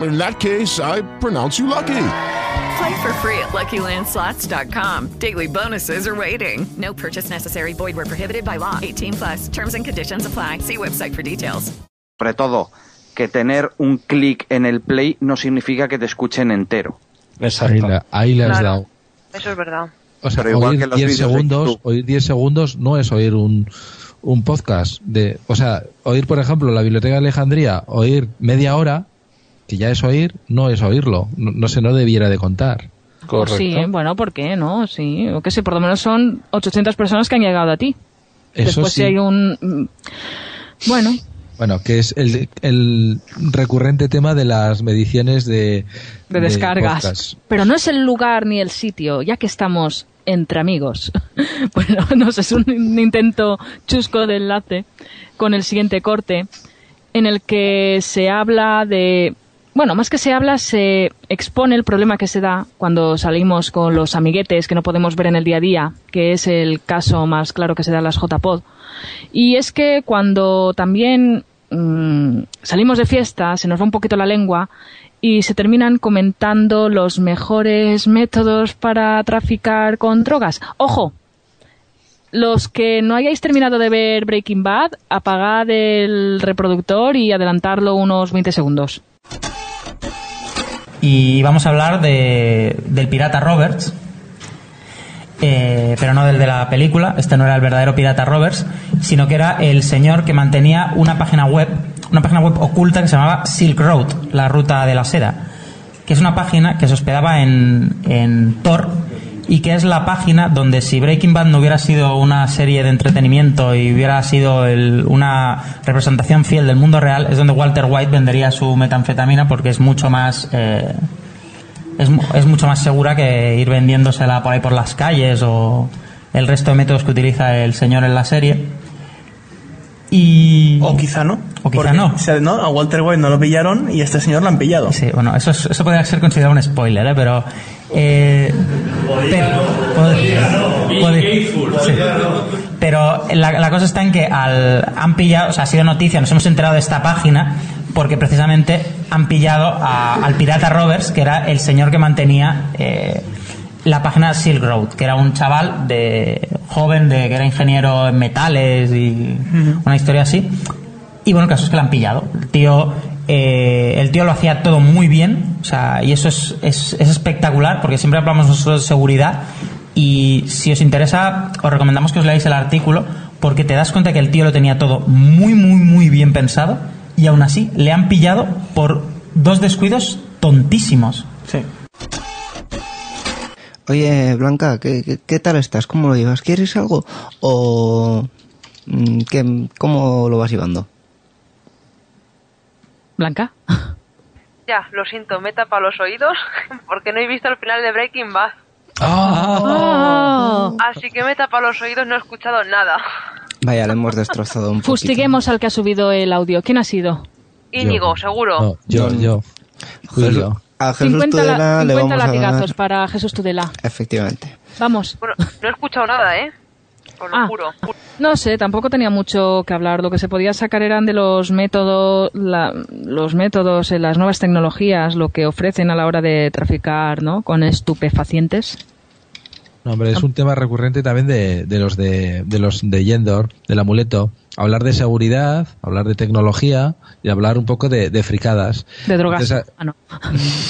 In that case, I pronounce you lucky. Play for free at LuckyLandSlots.com. Daily bonuses are waiting. No purchase necessary. Void where prohibited by law. 18 plus. Terms and conditions apply. See website for details. Sobre todo, que tener un clic en el play no significa que te escuchen entero. Ahí, la- ahí le has Claro. dado. Eso es verdad. O sea, Pero igual oír que los 10 vídeos de segundos, oír 10 segundos no es oír un, un podcast. de O sea, oír, por ejemplo, la Biblioteca de Alejandría, oír media hora, que ya es oír, no es oírlo. No, no se no debiera de contar. Pues Sí, bueno, ¿por qué no? Sí, o qué sé, por lo menos son 800 personas que han llegado a ti. Eso Después sí. si hay un... Bueno, Bueno, que es el, el recurrente tema de las mediciones de, de descargas. podcast. Pero no es el lugar ni el sitio, ya que estamos entre amigos. bueno, no sé, es un, un intento chusco de enlace con el siguiente corte, en el que se habla de. Bueno, más que se habla, se expone el problema que se da cuando salimos con los amiguetes que no podemos ver en el día a día, que es el caso más claro que se da en las JPod. Y es que cuando también mm, salimos de fiesta, se nos va un poquito la lengua y se terminan comentando los mejores métodos para traficar con drogas. Ojo, los que no hayáis terminado de ver Breaking Bad, apagad el reproductor y adelantarlo unos 20 segundos. Y vamos a hablar de, del pirata Roberts, eh, pero no del de la película, este no era el verdadero pirata Roberts, sino que era el señor que mantenía una página web, una página web oculta que se llamaba Silk Road, la ruta de la seda, que es una página que se hospedaba en, en Tor y que es la página donde si Breaking Bad no hubiera sido una serie de entretenimiento y hubiera sido el- una representación fiel del mundo real, es donde Walter White vendería su metanfetamina porque es mucho más eh, es, es mucho más segura que ir vendiéndosela por ahí por las calles o el resto de métodos que utiliza el señor en la serie. Y... O quizá no. O quizá no. o sea, no, A Walter White no lo pillaron y a este señor lo han pillado. Sí, bueno, eso, es- eso podría ser considerado un spoiler, ¿eh? pero... eh, pero- puede- sí. Pero la, la cosa está en que al, han pillado, o sea, ha sido noticia, nos hemos enterado de esta página porque precisamente han pillado a- al pirata Roberts, que era el señor que mantenía eh, la página Silk Road, que era un chaval de joven, de que era ingeniero en metales y una historia así. Y bueno, el caso es que la han pillado. El tío, eh, el tío lo hacía todo muy bien, o sea, y eso es, es, es espectacular, porque siempre hablamos nosotros de seguridad. Y si os interesa, os recomendamos que os leáis el artículo, porque te das cuenta que el tío lo tenía todo muy, muy, muy bien pensado, y aún así le han pillado por dos descuidos tontísimos. Sí. Oye, Blanca, ¿qué, qué, qué tal estás? ¿Cómo lo llevas? ¿Quieres algo? ¿O mm, qué, cómo lo vas llevando? Blanca. Ya, lo siento, me tapa los oídos porque no he visto el final de Breaking Bad. Ah. Así que me tapa los oídos, no he escuchado nada. Vaya, le hemos destrozado un poquito. Fustiguemos al que ha subido el audio. ¿Quién ha sido? Íñigo, seguro. No, yo, yo. Julio. A Jesús 50, Tudela la- le 50 vamos a latigazos dar... para Jesús Tudela. Efectivamente. Vamos. Bueno, no he escuchado nada, ¿eh? Os lo Ah. juro. No sé, tampoco tenía mucho que hablar. Lo que se podía sacar eran de los métodos, la- los métodos, en las nuevas tecnologías, lo que ofrecen a la hora de traficar, ¿no? Con estupefacientes. No, hombre, es un tema recurrente también de, de los de, de los de Yendor, del amuleto. Hablar de seguridad, hablar de tecnología y hablar un poco de, de fricadas. De drogas. Entonces, Ah, no.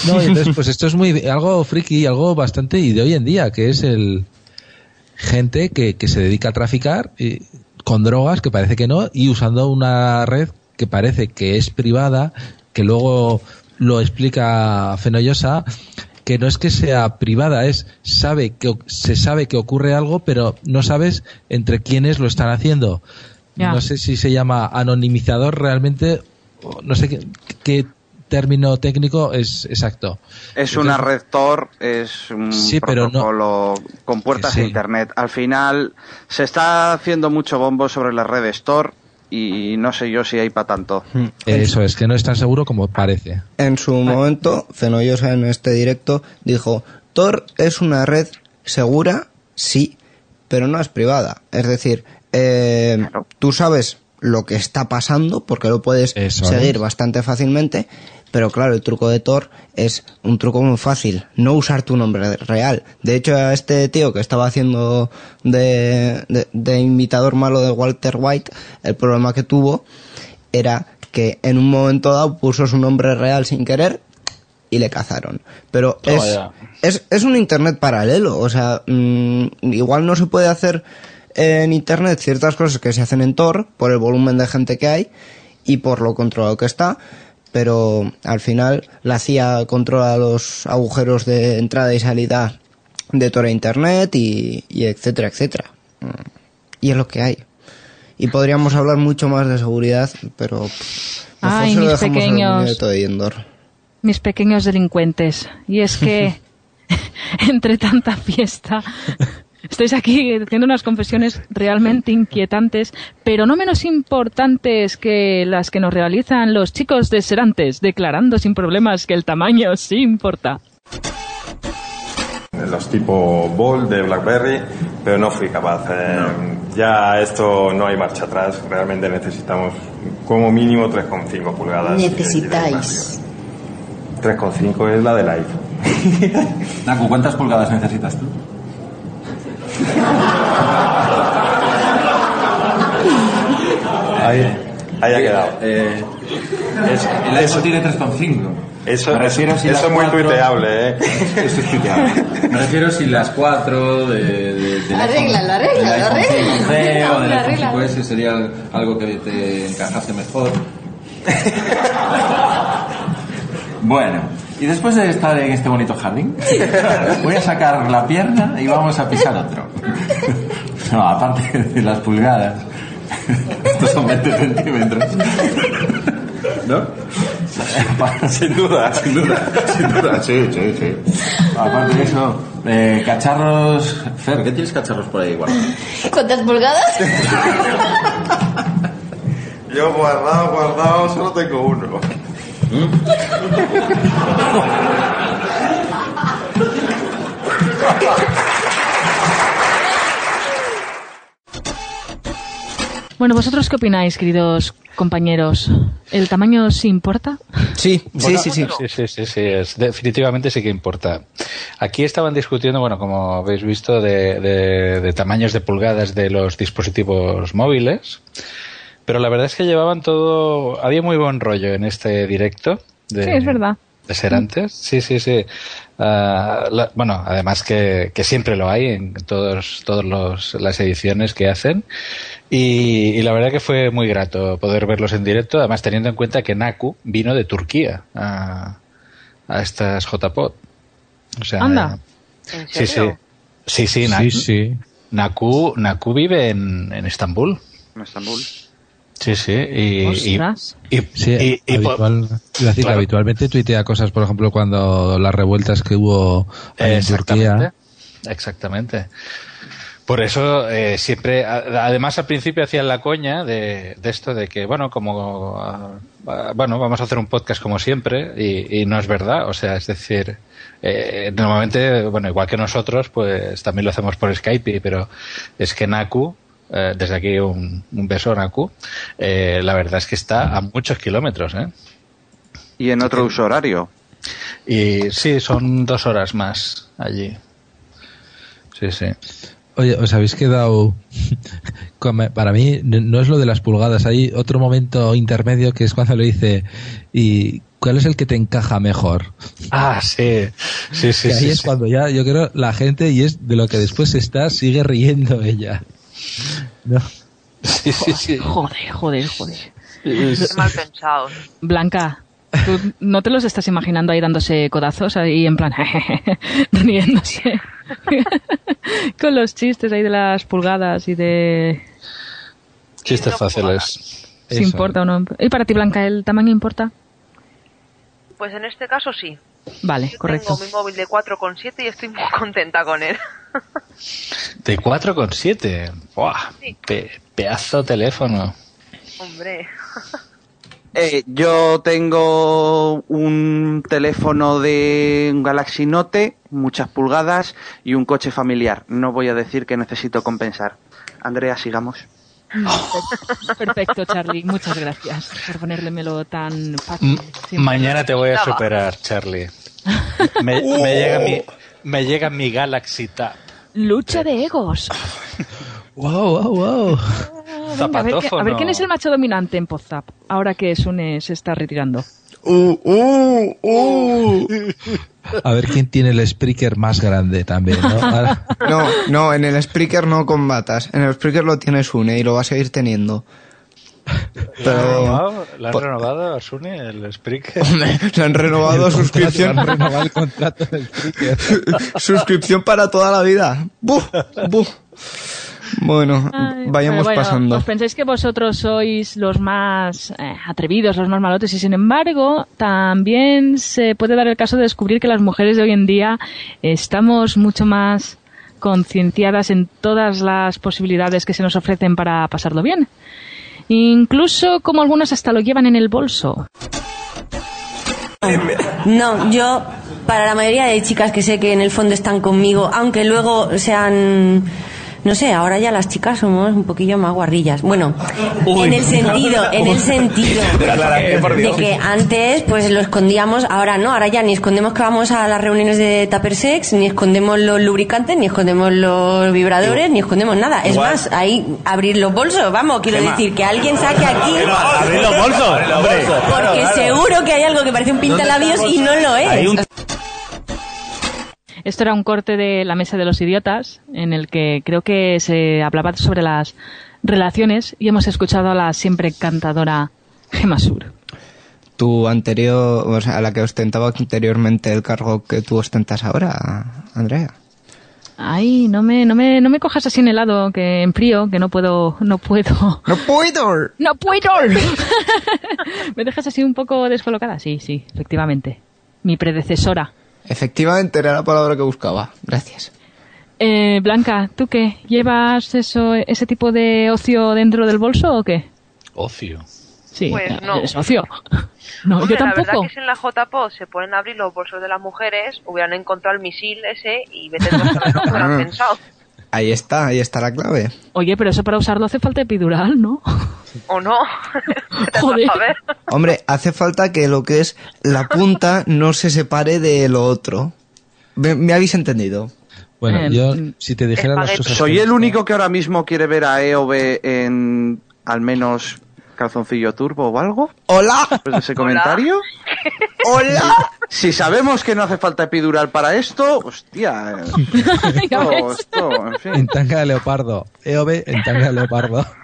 No, y entonces, pues esto es muy algo friki, algo bastante y de hoy en día, que es el gente que, que se dedica a traficar y con drogas, que parece que no, y usando una red que parece que es privada, que luego lo explica Fenollosa, que no es que sea privada, es sabe que se sabe que ocurre algo, pero no sabes entre quiénes lo están haciendo. No sé si se llama anonimizador realmente, o no sé qué, qué término técnico es exacto. Es una red Tor, es un Sí, pero no- protocolo con puertas Sí. a Internet. Al final se está haciendo mucho bombo sobre las redes Tor y no sé yo si hay para tanto. Eso es, que no es tan seguro como parece. En su momento, Fenollosa en este directo dijo, Tor es una red segura, sí, pero no es privada. Es decir, eh, tú sabes lo que está pasando porque lo puedes Eso seguir es. bastante fácilmente, pero claro, el truco de Tor es un truco muy fácil, no usar tu nombre real. De hecho, a este tío que estaba haciendo de, de, de imitador malo de Walter White, el problema que tuvo era que en un momento dado puso su nombre real sin querer y le cazaron. Pero es, es, es un Internet paralelo, o sea, mm, igual no se puede hacer en Internet ciertas cosas que se hacen en Tor por el volumen de gente que hay y por lo controlado que está, pero al final la CIA controla los agujeros de entrada y salida de Tor a Internet y, y etcétera, etcétera. Mm, Y es lo que hay. Y podríamos hablar mucho más de seguridad, pero pff, Ay, se lo mis pequeños. de Indor. mis pequeños delincuentes. Y es que, entre tanta fiesta, estáis aquí haciendo unas confesiones realmente inquietantes, pero no menos importantes que las que nos realizan los chicos de Serantes, declarando sin problemas que el tamaño sí importa. los tipo Bolt de BlackBerry, pero no fui capaz. Eh, Ya esto no hay marcha atrás, realmente necesitamos como mínimo 3,5 pulgadas. Necesitáis. 3,5 es la del iPhone. Naku, ¿cuántas pulgadas necesitas tú? Ahí, ahí ha quedado. Eh, es- el iPhone tiene 3,5. Eso, Me refiero si eso es muy cuatro- tuiteable, ¿eh? Eso es tuiteable. Me refiero si las 4 de, de, del Arréglalo, arréglalo, arréglalo. 5C o del iPhone Arréglalo. 5S sería algo que te encajase mejor. Bueno, y después de estar en este bonito jardín, voy a sacar la pierna y vamos a pisar otro. No, aparte de las pulgadas. Estos son 20 centímetros. ¿No? Sin duda. Sin duda, sin duda, sí, sí, sí. Aparte de eso, eh, cacharros. Fer, ¿qué tienes cacharros por ahí guardados? ¿Cuántas pulgadas? Yo guardado, guardado, solo tengo uno. Bueno, ¿vosotros qué opináis, queridos compañeros? ¿El tamaño sí importa? Sí, Bueno, Sí, sí, sí, sí, es, definitivamente sí que importa. Aquí estaban discutiendo, bueno, como habéis visto, de, de- de tamaños de pulgadas de los dispositivos móviles, pero la verdad es que llevaban todo, había muy buen rollo en este directo. De, Sí, es verdad. de ser antes. Sí, sí, sí. Ah, la- bueno, además que, que siempre lo hay en todos, todos los, las ediciones que hacen. Y, y la verdad que fue muy grato poder verlos en directo, además teniendo en cuenta que Naku vino de Turquía a, a estas JPod. O sea, Anda. ¿En sí, sí. serio? Sí, sí, Sí, Naku, sí. Naku, Naku vive en, en Estambul. En Estambul. Sí, sí. Y, y, Ostras. y- Sí, y- habitual- a decir Claro. habitualmente tuitea cosas, por ejemplo, cuando las revueltas que hubo en Exactamente. Turquía. Exactamente. Por eso eh, siempre, además al principio hacían la coña de, de esto de que, bueno, como, ah, ah, bueno, vamos a hacer un podcast como siempre y, y no es verdad. O sea, es decir, eh, normalmente, bueno, igual que nosotros, pues también lo hacemos por Skype, pero es que Naku, eh, desde aquí un, un beso Naku, eh, la verdad es que está a muchos kilómetros, ¿eh? Y en otro uso horario. Y sí, son dos horas más allí. Sí, sí. Oye, os habéis quedado. Para mí no es lo de las pulgadas. Hay otro momento intermedio que es cuando le dice. ¿Y cuál es el que te encaja mejor? Ah, sí. Sí, sí, Que ahí sí, es sí. cuando ya, yo creo, la gente, y es de lo que después está, sigue riendo ella. ¿No? Sí, sí, sí. Joder, joder, joder. Qué mal pensados. Blanca, ¿tú no te los estás imaginando ahí dándose codazos ahí en plan riéndose? Con los chistes ahí de las pulgadas y de Chistes fáciles. si importa o no. ¿Y para ti, Blanca, el tamaño importa? Pues en este caso sí. Vale, correcto. Tengo mi móvil de 4,7 y estoy muy contenta con él. De 4,7. ¡Buah! Pe- pedazo teléfono. Hombre. Eh, yo tengo un teléfono de un Galaxy Note, muchas pulgadas y un coche familiar. No voy a decir que necesito compensar. Andrea, sigamos. Perfecto, Charlie. Muchas gracias por ponérmelo tan fácil. Siempre mañana te voy a superar, Charlie. Me, me llega mi, me llega mi Galaxy Tab. Lucha de egos. Wow, wow, wow. Venga, a, ver, a quién es el macho dominante en Podzap, ahora que Sune se está retirando. Uh, uh, uh. A ver quién tiene el Spreaker más grande también, ¿no? Ahora- No, no, en el Spreaker no combatas. En el Spreaker lo tienes une y lo va a seguir teniendo. ¿La han renovado? ¿La han po- renovado a Sune, el Spreaker? le han renovado suscripción. han renovado el contrato del Spreaker. suscripción para toda la vida. ¡Buf! ¡Buf! Bueno, Ay, vayamos bueno, pasando. ¿Os pensáis que vosotros sois los más eh, atrevidos, los más malotes? Y sin embargo, también se puede dar el caso de descubrir que las mujeres de hoy en día estamos mucho más concienciadas en todas las posibilidades que se nos ofrecen para pasarlo bien. Incluso como algunas hasta lo llevan en el bolso. No, yo, para la mayoría de chicas que sé que en el fondo están conmigo, aunque luego sean. No sé, ahora ya las chicas somos un poquillo más guarrillas. Bueno, en el sentido, en el sentido de que antes pues lo escondíamos, ahora no, ahora ya ni escondemos que vamos a las reuniones de Tupper Sex, ni escondemos los lubricantes, ni escondemos los vibradores, ni escondemos nada. Es Igual. más, ahí abrir los bolsos, vamos, quiero decir que alguien saque aquí. Abrir los bolsos, hombre. Porque seguro que hay algo que parece un pintalabios y no lo es. Esto era un corte de La Mesa de los Idiotas, en el que creo que se hablaba sobre las relaciones y hemos escuchado a la siempre cantadora Gemma Sur. Tu anterior, o sea, la que ostentaba anteriormente el cargo que tú ostentas ahora, Andrea. Ay, no me, no me, no me cojas así en helado, que en frío, que no puedo, no puedo. ¡No puedo! ¡No puedo! ¿Me dejas así un poco descolocada? Sí, sí, efectivamente. Mi predecesora. Efectivamente, era la palabra que buscaba. Gracias. Eh, Blanca, ¿tú qué? ¿Llevas eso, ese tipo de ocio dentro del bolso o qué? Ocio. Sí, Pues no. es ocio. No, Hombre, yo la verdad tampoco. que si en la JPO se ponen a abrir los bolsos de las mujeres, hubieran encontrado el misil ese y vete a lo que hubieran Ah. pensado. Ahí está, ahí está la clave. Oye, pero eso para usarlo hace falta epidural, ¿no? ¿O no? Joder. Hombre, hace falta que lo que es la punta no se separe de lo otro. ¿Me, me habéis entendido? Bueno, Eh, yo, si te dijera las cosas... Soy el único que ahora mismo quiere ver a EOB en al menos calzoncillo turbo o algo. ¡Hola! Después de ese comentario. ¡Hola! Si sabemos que no hace falta epidural para esto, hostia. eh, esto, esto, en fin. En tanga de leopardo. EOB en tanga de leopardo.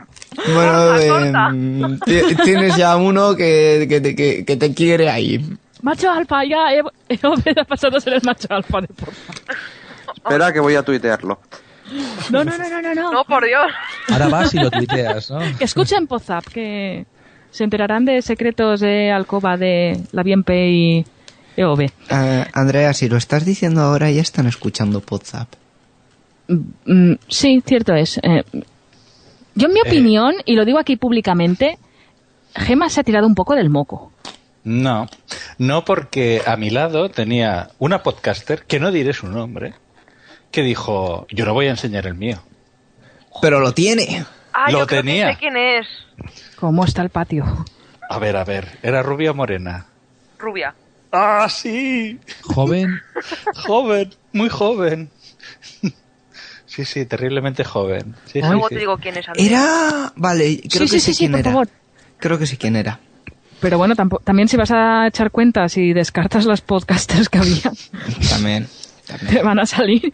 Bueno, eh, ti- tienes ya uno que, que, te- que- que te quiere ahí. Macho alfa, ya he, he pasado a ser el macho alfa de por Espera que voy a tuitearlo. No, no, no, no, no, no. No, por Dios. Ahora vas y lo tuiteas, ¿no? Que escuchen Pozap, que se enterarán de secretos de alcoba de la Bienpe y EOB. Eh, Andrea, si lo estás diciendo ahora, ya están escuchando WhatsApp. Mm, sí, cierto es. Eh, yo, en mi opinión, y lo digo aquí públicamente, Gema se ha tirado un poco del moco. No, no porque a mi lado tenía una podcaster, que no diré su nombre, que dijo, yo no voy a enseñar el mío. Pero lo tiene. Ah, Lo yo creo tenía. que sé quién es. ¿Cómo está el patio? A ver, a ver, ¿era rubia o morena? Rubia. ¡Ah, sí! Joven. Joven, muy joven. Sí, sí, terriblemente joven. Sí, sí, Luego sí. te digo quién es. Era... Vale, creo Sí, que sí, sé sí, sí, quién por era. favor. Creo que sé quién era. Pero bueno, también si vas a echar cuentas y descartas las podcasters que había, También. te van a salir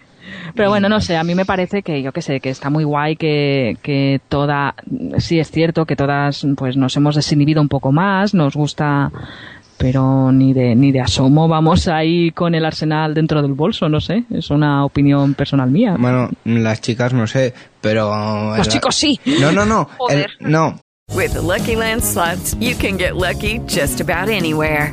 Pero bueno, no sé, a mí me parece que, yo qué sé, que está muy guay que, que toda, sí es cierto que todas pues nos hemos desinhibido un poco más, nos gusta, pero ni de, ni de asomo vamos ahí con el arsenal dentro del bolso, no sé, es una opinión personal mía. Bueno, las chicas no sé, pero... Los chicos sí. No, no, no. el- Joder. no. With the Lucky Land slots, you can get lucky just about anywhere.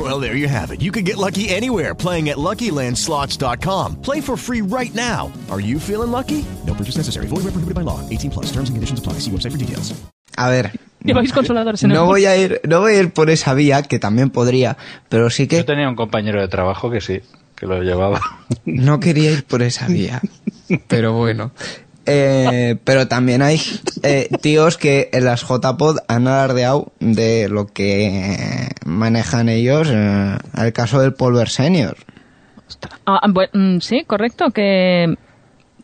Well, there you have it. You can get lucky anywhere playing at LuckyLandSlots.com. Play for free right now. Are you feeling lucky? No purchase necessary. Void where prohibited by law. 18 plus. Terms and conditions apply. See website for details. A ver. Lleváis consoladores en el No voy a ir, no voy a ir por esa vía, que también podría, pero sí que Yo tenía un compañero de trabajo que sí, que lo llevaba. no quería ir por esa vía. Pero bueno. Eh, pero también hay eh, tíos que en las JPod han alardeado de lo que manejan ellos, eh, el caso del Polver Senior. Ah, mm, sí, correcto, que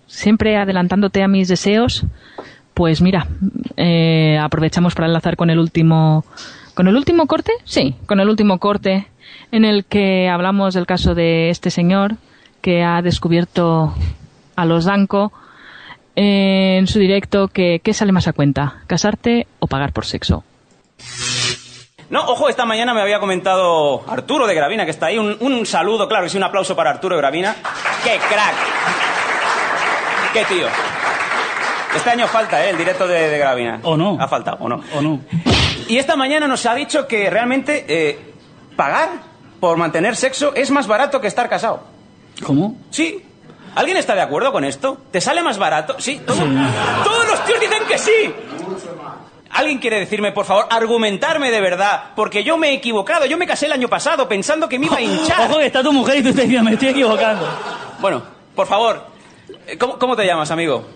siempre adelantándote a mis deseos, pues mira, eh, aprovechamos para enlazar con el último, con el último corte, sí, con el último corte en el que hablamos del caso de este señor que ha descubierto a los Danco en su directo que qué sale más a cuenta, casarte o pagar por sexo. No, ojo, esta mañana me había comentado Arturo de Gravina, que está ahí. Un, un saludo, claro sí, un aplauso para Arturo de Gravina. ¡Qué crack! ¡Qué tío! Este año falta, ¿eh? El directo de, de Gravina. ¿O no? Ha faltado, ¿o no? ¿O no? Y esta mañana nos ha dicho que realmente eh, pagar por mantener sexo es más barato que estar casado. ¿Cómo? Sí. ¿Alguien está de acuerdo con esto? ¿Te sale más barato? Sí. todo- Todos los tíos dicen que sí. ¿Alguien quiere decirme, por favor, argumentarme de verdad? Porque yo me he equivocado. Yo me casé el año pasado pensando que me iba a hinchar. Ojo que está tu mujer y tú estás diciendo, me estoy equivocando. Bueno, por favor, eh, ¿cómo, cómo te llamas, amigo?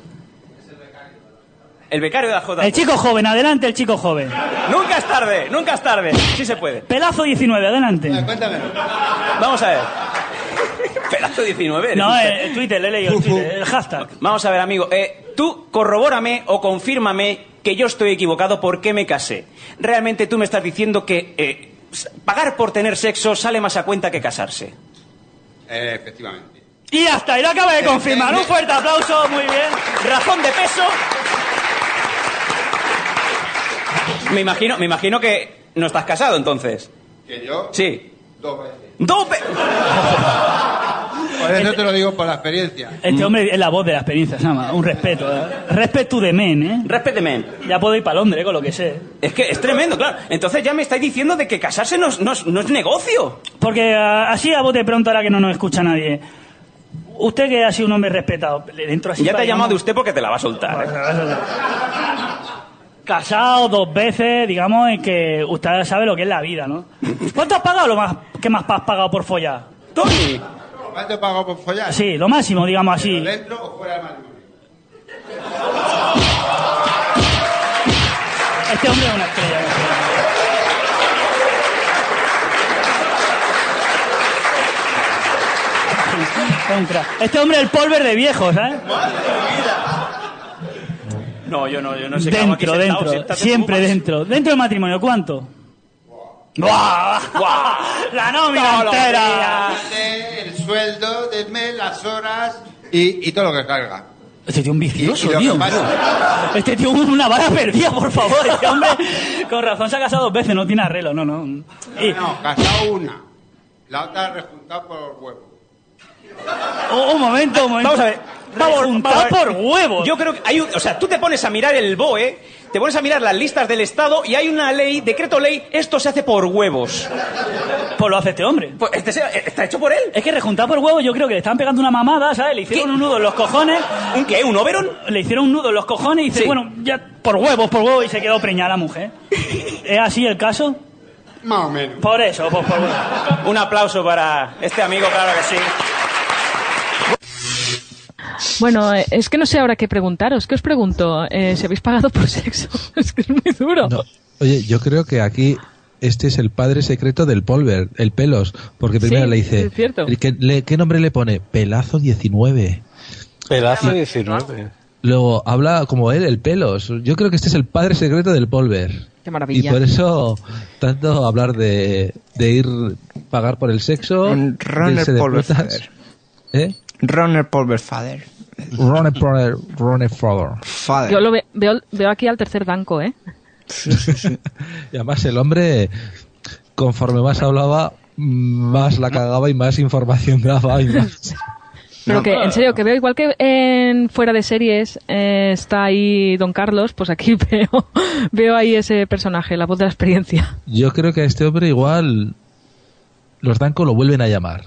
El becario de la J. El chico joven, adelante el chico joven. Nunca es tarde, nunca es tarde. Sí se puede. Pelazo 19, adelante. Vamos a ver. Pedazo 19. eres No, un el, Twitter, le he leído el Twitter, el hashtag. Vamos a ver, amigo. eh, tú corrobórame o confírmame que yo estoy equivocado porque me casé. Realmente tú me estás diciendo que eh, pagar por tener sexo sale más a cuenta que casarse. Eh, efectivamente. Y ya está, y lo acaba de confirmar. Un fuerte aplauso, muy bien. Razón de peso. Me imagino, me imagino que no estás casado entonces. Que yo, Sí. dos veces. ¡Dos ve- Por eso te lo digo por la experiencia. Este hombre es la voz de la experiencia, se llama. Un respeto. ¿eh? Respeto de men, ¿eh? Respeto de men. Ya puedo ir para Londres, con lo que sé. Es que es tremendo, claro. Entonces ya me estáis diciendo de que casarse no es, no es- no es negocio. Porque ah, así a bote pronto, ahora que no nos escucha nadie. Usted que ha sido un hombre respetado, le entro así Ya te ha llamado de usted porque te la va a soltar. ¿eh? Casado dos veces, digamos, en que usted sabe lo que es la vida, ¿no? ¿Cuánto has pagado lo más que más has pagado por follar? Tony. ¿Cuánto he pagado por follar? Sí, lo máximo, digamos así. ¿Dentro o fuera del matrimonio? Este hombre es una estrella. Este hombre es el polver de viejo, ¿sabes? No, yo no, yo no sé Dentro, sentado, dentro. siéntate Siempre más. dentro. Dentro del matrimonio, ¿cuánto? ¡Buah! La nómina entera. El sueldo del mes, las horas y, y todo lo que carga. Este tío es un vicioso, Y- y tío. Este tío es una bala perdida, por favor. Este hombre, con razón se ha casado dos veces, no tiene arreglo, no, no. Y- No, casado una. La otra rejuntado por los huevos. Oh, un momento, un momento. Vamos a ver. Rejuntado por huevos. Yo creo que hay un, o sea, tú te pones a mirar el BOE, te pones a mirar las listas del Estado y hay una ley, decreto ley, esto se hace por huevos. Pues lo hace este hombre. Pues este se- está hecho por él. Es que rejuntado por huevos yo creo que le estaban pegando una mamada, ¿sabes? Le hicieron un nudo en los cojones. ¿Un qué? ¿Un overon? Le hicieron un nudo en los cojones y dice, Sí. bueno, ya por huevos, por huevos y se quedó preñada la mujer. ¿Es así el caso? Más o menos. Por eso, pues por huevos. Un aplauso para este amigo, claro que sí. Bueno, eh, es que no sé ahora qué preguntaros. ¿Qué os pregunto? Eh, si habéis pagado por sexo. es que es muy duro. No. Oye, yo creo que aquí este es el padre secreto del Polver, el Pelos, porque primero Sí, le dice, es cierto. ¿qué, le- qué nombre le pone? Pelazo 19. Pedazo 19. Luego habla como él, el Pelos. Yo creo que este es el padre secreto del Polver. Qué Y maravilla. por eso, tanto hablar de, de ir pagar por el sexo, irse de Polver. ¿Eh? Runner Polver Father. Runner Polver, Runner Father. Father. Yo lo ve- veo, veo aquí al tercer banco, ¿eh? Y además el hombre, conforme más hablaba, más la cagaba y más información daba y más... Pero que, en serio, que veo igual que en fuera de series eh, está ahí Don Carlos, pues aquí veo, veo ahí ese personaje, la voz de la experiencia. Yo creo que a este hombre igual los Danco lo vuelven a llamar.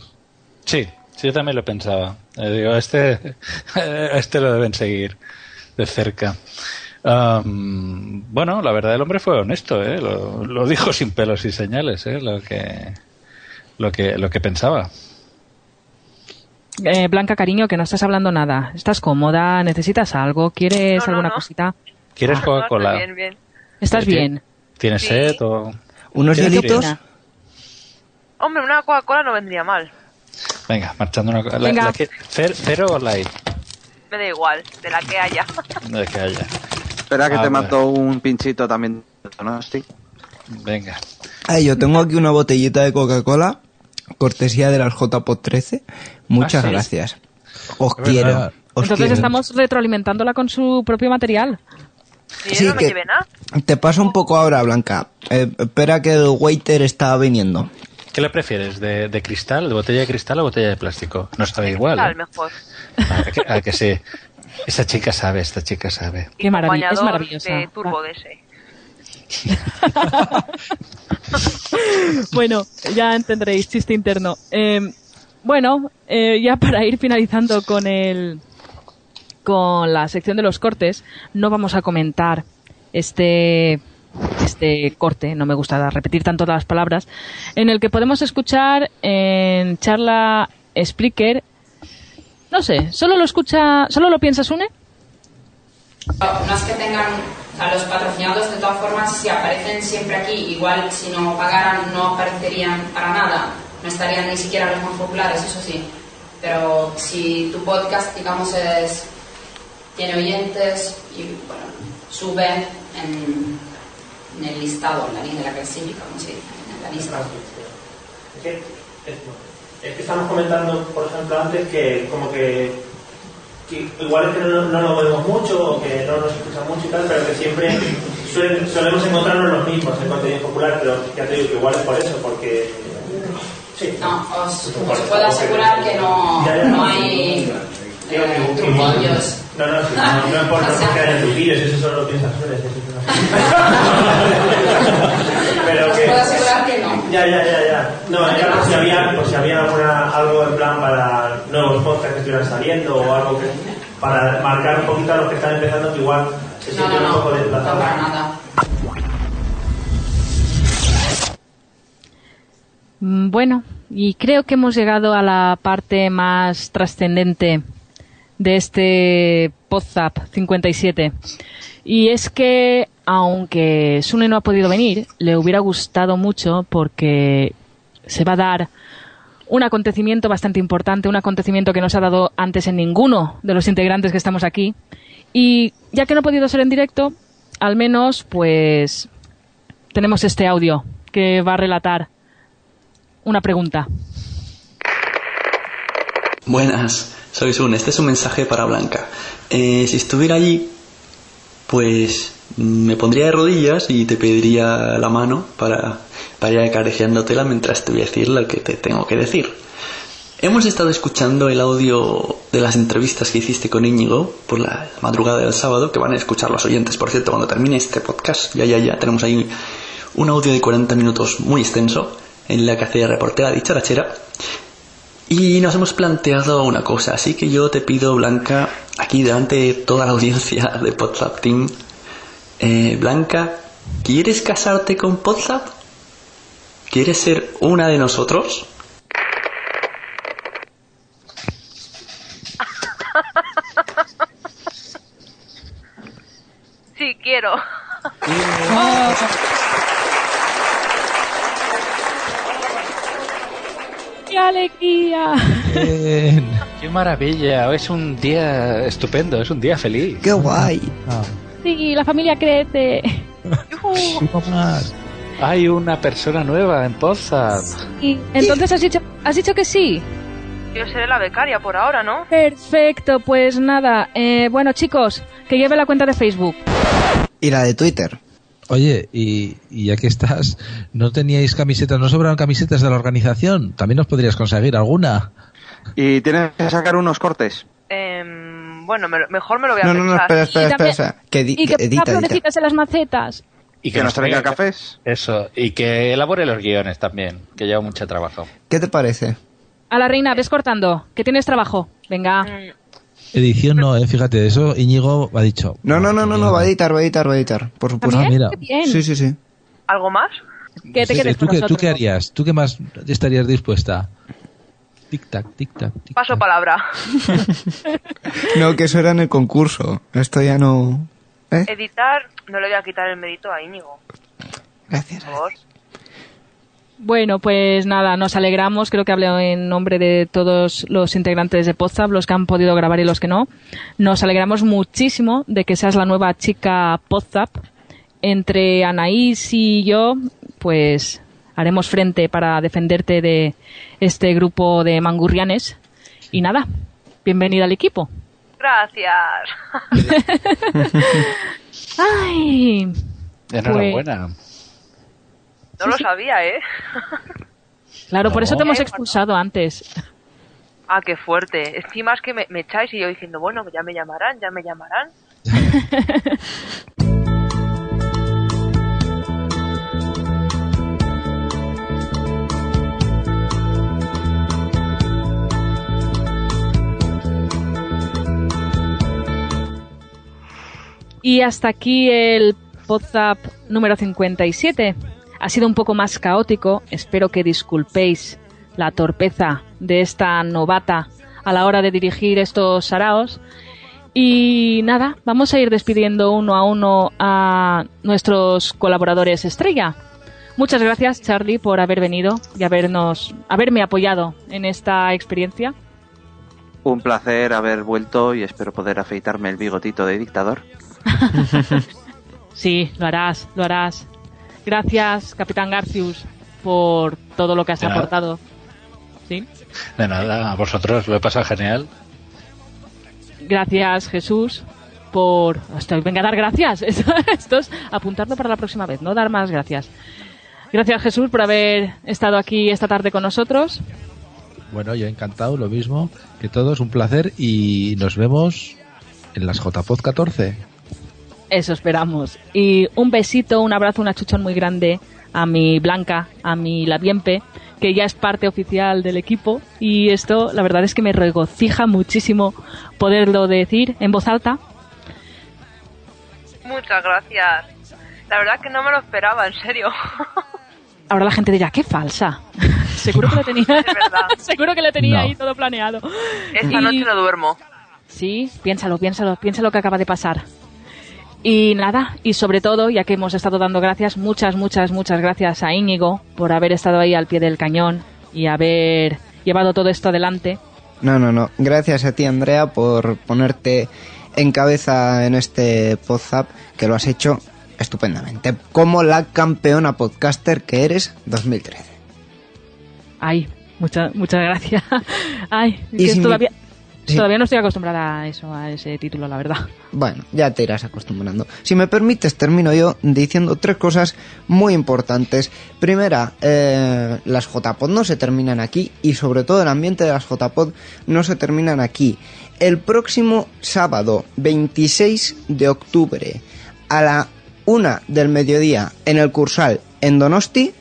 Sí, sí, yo también lo pensaba. Eh, digo, a este, a este lo deben seguir de cerca. Bueno, la verdad el hombre fue honesto, ¿eh? lo, lo dijo sin pelos y señales, ¿eh? lo que lo que lo que pensaba. Eh, Blanca, cariño, que no estás hablando nada. ¿Estás cómoda? ¿Necesitas algo? ¿Quieres No, no, alguna no. cosita? ¿Quieres Coca-Cola? bien, bien. ¿Estás ¿Tienes- bien? ¿Tienes Sí. sed o ¿Unos ¿Quieres hielitos? Hombre, una Coca-Cola no vendría mal. Venga, marchando una co- la- Venga. la que- cer- cero o light, Me da igual, de la que haya. de que haya. Espera que Ah, te vale. mato un pinchito también, ¿no? Sí. Venga. Ay, yo tengo aquí una botellita de Coca-Cola, cortesía de las JPOT 13. Muchas Ah, sí. gracias. Os Es quiero. verdad. os Entonces quiero. estamos retroalimentándola con su propio material. Sí, Sí, no me que- lleve nada. Te paso un poco ahora, Blanca. Eh, espera que el waiter está viniendo. ¿Qué le prefieres? ¿De, de cristal, de botella de cristal o botella de plástico? No está igual. Tal, ¿eh? mejor. ¿A que, a que sí? Esa chica sabe, esta chica sabe. Qué maravilla, es maravillosa. de turbo de ese. bueno, ya entenderéis, chiste interno. Eh, bueno, eh, ya para ir finalizando con el con la sección de los cortes, no vamos a comentar este este corte, no me gusta repetir tanto las palabras, en el que podemos escuchar en charla Spreaker, no sé, solo lo escucha, solo lo piensas une. No es que tengan a los patrocinados, de todas formas, si aparecen siempre aquí, igual si no pagaran no aparecerían para nada, no estarían ni siquiera los más populares, eso sí. Pero si tu podcast, digamos, es, tiene oyentes y bueno, sube en, en el listado, en la línea de la clasifica, como se dice, en la lista. Es que, es que estamos comentando, por ejemplo, antes que como que, que igual es que no, no lo vemos mucho o que no nos escuchan mucho y tal, pero que siempre solemos encontrarnos los mismos en contenido popular, pero ya te digo que igual es por eso, porque... Sí. No, os, os puedo asegurar que no, no hay eh, truquillos. No, no, no, no importa truquillos, eso solo lo piensas no. Pero que... puedo asegurar que no. Ya, ya, ya, ya. No, era por si había, por si había alguna, algo en plan para nuevos podcasts que estuvieran saliendo o algo que para marcar un poquito a los que están empezando que igual se No, sienten no, un no, poco no desplazados. para nada. Mm, Bueno, y creo que hemos llegado a la parte más trascendente de este WhatsApp 57. Y es que, aunque Sune no ha podido venir, le hubiera gustado mucho porque se va a dar un acontecimiento bastante importante, un acontecimiento que no se ha dado antes en ninguno de los integrantes que estamos aquí. Y ya que no ha podido ser en directo, al menos pues tenemos este audio que va a relatar una pregunta. Buenas, soy Sun. Este es un mensaje para Blanca. Eh, si estuviera allí, pues me pondría de rodillas y te pediría la mano para, para ir acariciándotela mientras te voy a decir lo que te tengo que decir. Hemos estado escuchando el audio de las entrevistas que hiciste con Íñigo por la madrugada del sábado, que van a escuchar los oyentes, por cierto, cuando termine este podcast. Ya, ya, ya, tenemos ahí un audio de 40 minutos muy extenso en la que hacía reportera dicharachera. Y nos hemos planteado una cosa, así que yo te pido, Blanca, aquí delante de toda la audiencia de Podzap Team, eh, Blanca, ¿quieres casarte con Podzap? ¿Quieres ser una de nosotros? Sí, quiero. ¡Qué alegría! ¡Qué maravilla! Es un día estupendo, es un día feliz. ¡Qué guay! Sí, la familia crece. Hay una persona nueva en Poza. Y entonces has dicho, has dicho que sí. Yo seré la becaria por ahora, ¿no? Perfecto, pues nada. eh, bueno, chicos, que lleve la cuenta de Facebook. Y la de Twitter. Oye, y, y ya que estás, ¿no teníais camisetas, no sobraron camisetas de la organización? También nos podrías conseguir alguna. Y tienes que sacar unos cortes. Em, bueno, me lo- mejor me lo voy a No, no, no, pensar. espera, espera, Y espera. Que, di- Y que que ponga edita, edita. florecitas en las macetas. Y Que nos traiga cafés. Eso, y que elabore los guiones también, que lleva mucho trabajo. ¿Qué te parece? A la reina, ves cortando, que tienes trabajo. Venga. Edición no, eh, fíjate, eso Íñigo ha dicho. No, no, no, no, no, va a editar, va a editar, va a editar. Por supuesto. Ah, mira. Qué bien. Sí, sí, sí. ¿Algo más? Que te Sí, quedes ¿tú, con qué, ¿Tú qué harías? ¿Tú qué más estarías dispuesta? Tic-tac, tic-tac, tic Paso palabra. No, que eso era en el concurso. Esto ya no. ¿Eh? Editar, no le voy a quitar el mérito a Íñigo. Gracias. Por favor. Bueno, pues nada, nos alegramos. Creo que hablo en nombre de todos los integrantes de Podzap, los que han podido grabar y los que no. Nos alegramos muchísimo de que seas la nueva chica Podzap. Entre Anaís y yo, pues haremos frente para defenderte de este grupo de mangurrianes. Y nada, bienvenida al equipo. Gracias. Ay, Enhorabuena. No lo sabía, ¿eh? claro, por No. eso te hemos expulsado antes. Ah, qué fuerte. Encima es que me, me echáis y yo diciendo, bueno, ya me llamarán, ya me llamarán. Y hasta aquí el WhatsApp número 57. Ha sido un poco más caótico. Espero que disculpéis la torpeza de esta novata a la hora de dirigir estos saraos. Y nada, vamos a ir despidiendo uno a uno a nuestros colaboradores estrella. Muchas gracias, Charlie, por haber venido y habernos, haberme apoyado en esta experiencia. Un placer haber vuelto y espero poder afeitarme el bigotito de dictador. Sí, lo harás, lo harás. Gracias, Capitán Garcius, por todo lo que has De nada. aportado. ¿Sí? De nada, a vosotros lo he pasado genial. Gracias, Jesús, por... Esto, venga a dar gracias. Esto, esto es apuntarlo para la próxima vez, no dar más gracias. Gracias, Jesús, por haber estado aquí esta tarde con nosotros. Bueno, yo encantado, lo mismo que todos, un placer y nos vemos en las JPod 14. Eso esperamos. Y un besito, un abrazo, un achuchón muy grande a mi Blanca, a mi Labiempe, que ya es parte oficial del equipo. Y esto, la verdad es que me regocija muchísimo poderlo decir en voz alta. Muchas gracias. La verdad que no me lo esperaba, en serio. Ahora la gente dirá, qué falsa. seguro que lo tenía, seguro que lo tenía No. ahí todo planeado. Esta Y- noche no duermo. Sí, piénsalo, piénsalo, piénsalo que acaba de pasar. Y nada, y sobre todo, ya que hemos estado dando gracias, muchas, muchas, muchas gracias a Íñigo por haber estado ahí al pie del cañón y haber llevado todo esto adelante. No, no, no. Gracias a ti, Andrea, por ponerte en cabeza en este WhatsApp, que lo has hecho estupendamente. Como la campeona podcaster que eres 2013. Ay, muchas, muchas gracias. Ay, Y que si mi- todavía... Sí. Todavía no estoy acostumbrada a eso, a ese título, la verdad. Bueno, ya te irás acostumbrando. Si me permites, termino yo diciendo tres cosas muy importantes. Primera, eh, las JPod no se terminan aquí y sobre todo el ambiente de las JPod no se terminan aquí. El próximo sábado 26 de octubre a la una del mediodía en el Cursal en Donosti,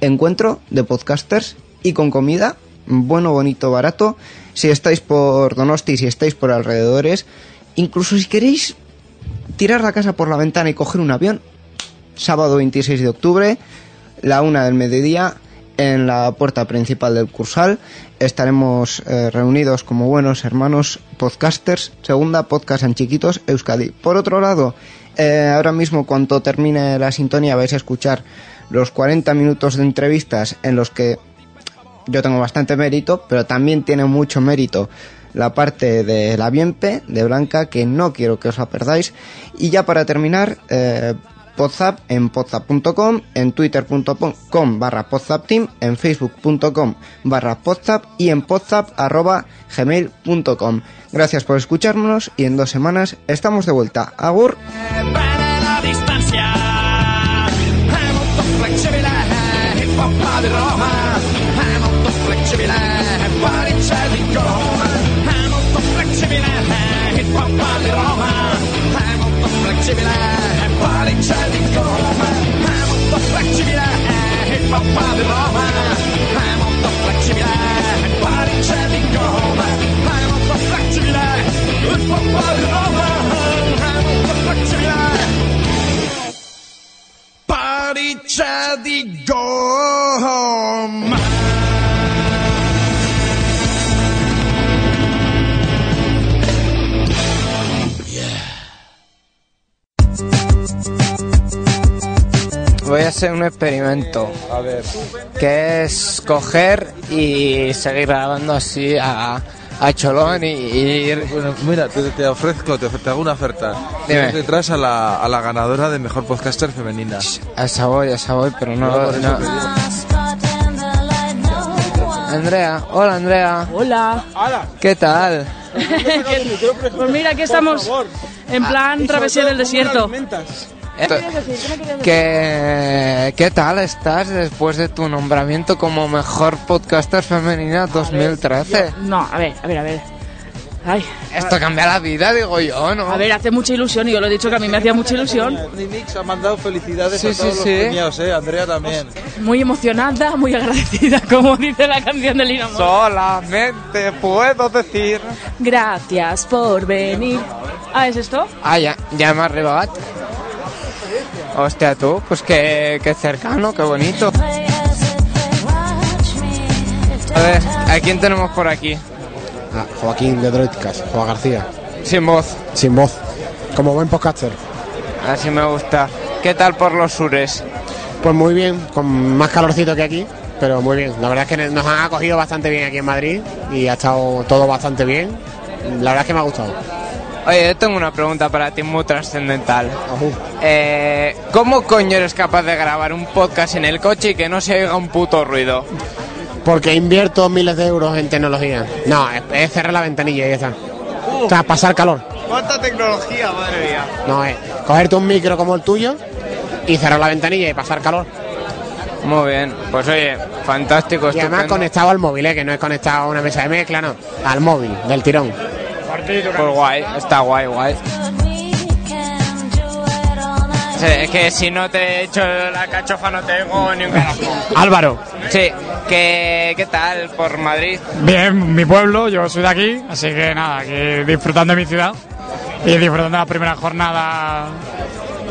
encuentro de podcasters y con comida, bueno, bonito, barato. Si estáis por Donosti, si estáis por alrededores, incluso si queréis tirar la casa por la ventana y coger un avión, sábado 26 de octubre, la una del mediodía, en la puerta principal del Cursal, estaremos eh, reunidos como buenos hermanos podcasters, segunda podcast en chiquitos, Euskadi. Por otro lado, eh, ahora mismo cuando termine la sintonía vais a escuchar los 40 minutos de entrevistas en los que yo tengo bastante mérito, pero también tiene mucho mérito la parte de la Bienpe, de Blanca, que no quiero que os la perdáis. Y ya para terminar, eh, en podzap.com, en twitter.com barra podzapteam, en facebook.com barra podzap y en podzap. Gracias por escucharnos y en dos semanas estamos de vuelta. Agur. Molto flessibile quali c'è di Roma è molto flessibile hip hop di Roma. È molto flessibile quali c'è di Roma è molto flessibile hip hop di Roma. È molto flessibile quali c'è di Roma è molto flessibile hip hop di Roma. È molto flessibile Pariccia di gomma Voy a hacer un experimento. A ver. Que es coger y seguir grabando así a, a Cholón y, y ir. Bueno, mira, te, te ofrezco, te, te hago una oferta. Dime. Te traes a la, a la ganadora de mejor podcaster femenina. A esa voy, a esa voy, pero no. No, no. Andrea, hola Andrea. Hola. ¿Qué tal? Pues mira, aquí estamos en plan travesía del desierto. Esto- ¿Qué, ¿Qué tal estás después de tu nombramiento como mejor podcaster femenina 2013? No, a ver, a ver, a ver. Ay. Esto cambia la vida, digo yo, ¿no? A ver, hace mucha ilusión y yo lo he dicho que a mí me hacía mucha ilusión. Mix ha mandado felicidades Sí, a todos sí, los sí. premiados, eh. Andrea también. Muy emocionada, muy agradecida, como dice la canción de Lina Morgan. Solamente puedo decir. Gracias por venir. Ah, ¿es esto? Ah, ya, ya me ha. Hostia, tú, pues qué, qué cercano, qué bonito. A ver, ¿a quién tenemos por aquí? Ah, Joaquín de Droidcast, Joa García. Sin voz. Sin voz. Como buen podcaster. Así me gusta. ¿Qué tal por los sures? Pues muy bien, con más calorcito que aquí, pero muy bien. La verdad es que nos han acogido bastante bien aquí en Madrid y ha estado todo bastante bien. La verdad es que me ha gustado. Oye, yo tengo una pregunta para ti muy trascendental. Eh, ¿Cómo coño eres capaz de grabar un podcast en el coche y que no se oiga un puto ruido? Porque invierto miles de euros en tecnología. No, es, es cerrar la ventanilla y ya está. O sea, pasar calor. ¿Cuánta tecnología, madre mía? No, es cogerte un micro como el tuyo y cerrar la ventanilla y pasar calor. Muy bien, pues oye, fantástico, Y además estupendo. conectado al móvil, ¿eh? que no es conectado a una mesa de mezcla, no. Al móvil, del tirón. Pues guay, está guay, guay. Sí, Es que si no te he hecho la cachofa no te digo ni un carajo. Álvaro. Sí, ¿qué, ¿qué tal por Madrid? Bien, mi pueblo, yo soy de aquí, así que nada, aquí disfrutando de mi ciudad y disfrutando de la primera jornada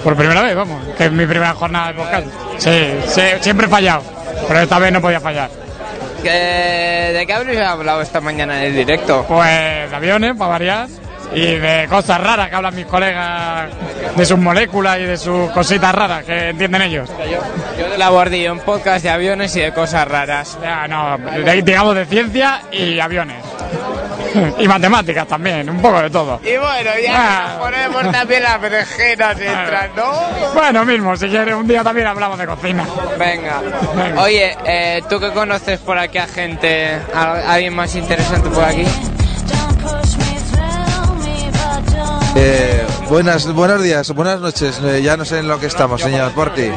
por primera vez, vamos, que es mi primera jornada de podcast. Sí, sí, siempre he fallado, pero esta vez no podía fallar. ¿Qué- ¿De qué habréis hablado esta mañana en el directo? Pues de aviones, para variar, y de cosas raras que hablan mis colegas, de sus moléculas y de sus cositas raras que entienden ellos. Yo de la bordillo, un podcast de aviones y de cosas raras. Ya, no, de- digamos de ciencia y aviones. y matemáticas también, un poco de todo. Y bueno, ya Ah. ponemos también las berenjenas entran, ¿no? Bueno, mismo, si quieres, un día también hablamos de cocina. Venga. Oye, eh, ¿tú que conoces por aquí a gente, a alguien más interesante por aquí? Eh, buenas, buenos días, buenas noches. Eh, ya no sé en lo que estamos, señor Porti.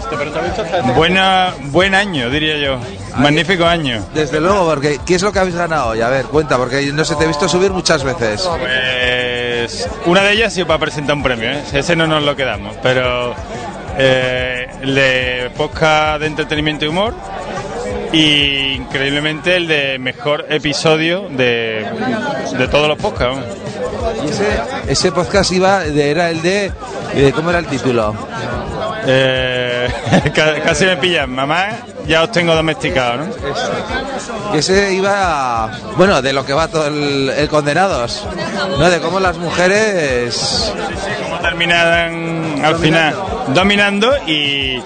Buena, buen año, diría yo. Magnífico año. Desde luego, porque ¿qué es lo que habéis ganado hoy? A ver, cuenta, porque no sé, te he visto subir muchas veces. Pues una de ellas sido para presentar un premio, ¿eh? ese no nos lo quedamos, pero eh, el de podcast de entretenimiento y humor y increíblemente el de mejor episodio de, de todos los podcasts. ese, ese podcast iba, de- era el de, eh, ¿cómo era el título? Eh, ca- casi me pillan, mamá, ya os tengo domesticado, ¿no? Ese iba, bueno, de lo que va todo el, el Condenados, ¿no? De cómo las mujeres... Cómo terminan al final dominando y,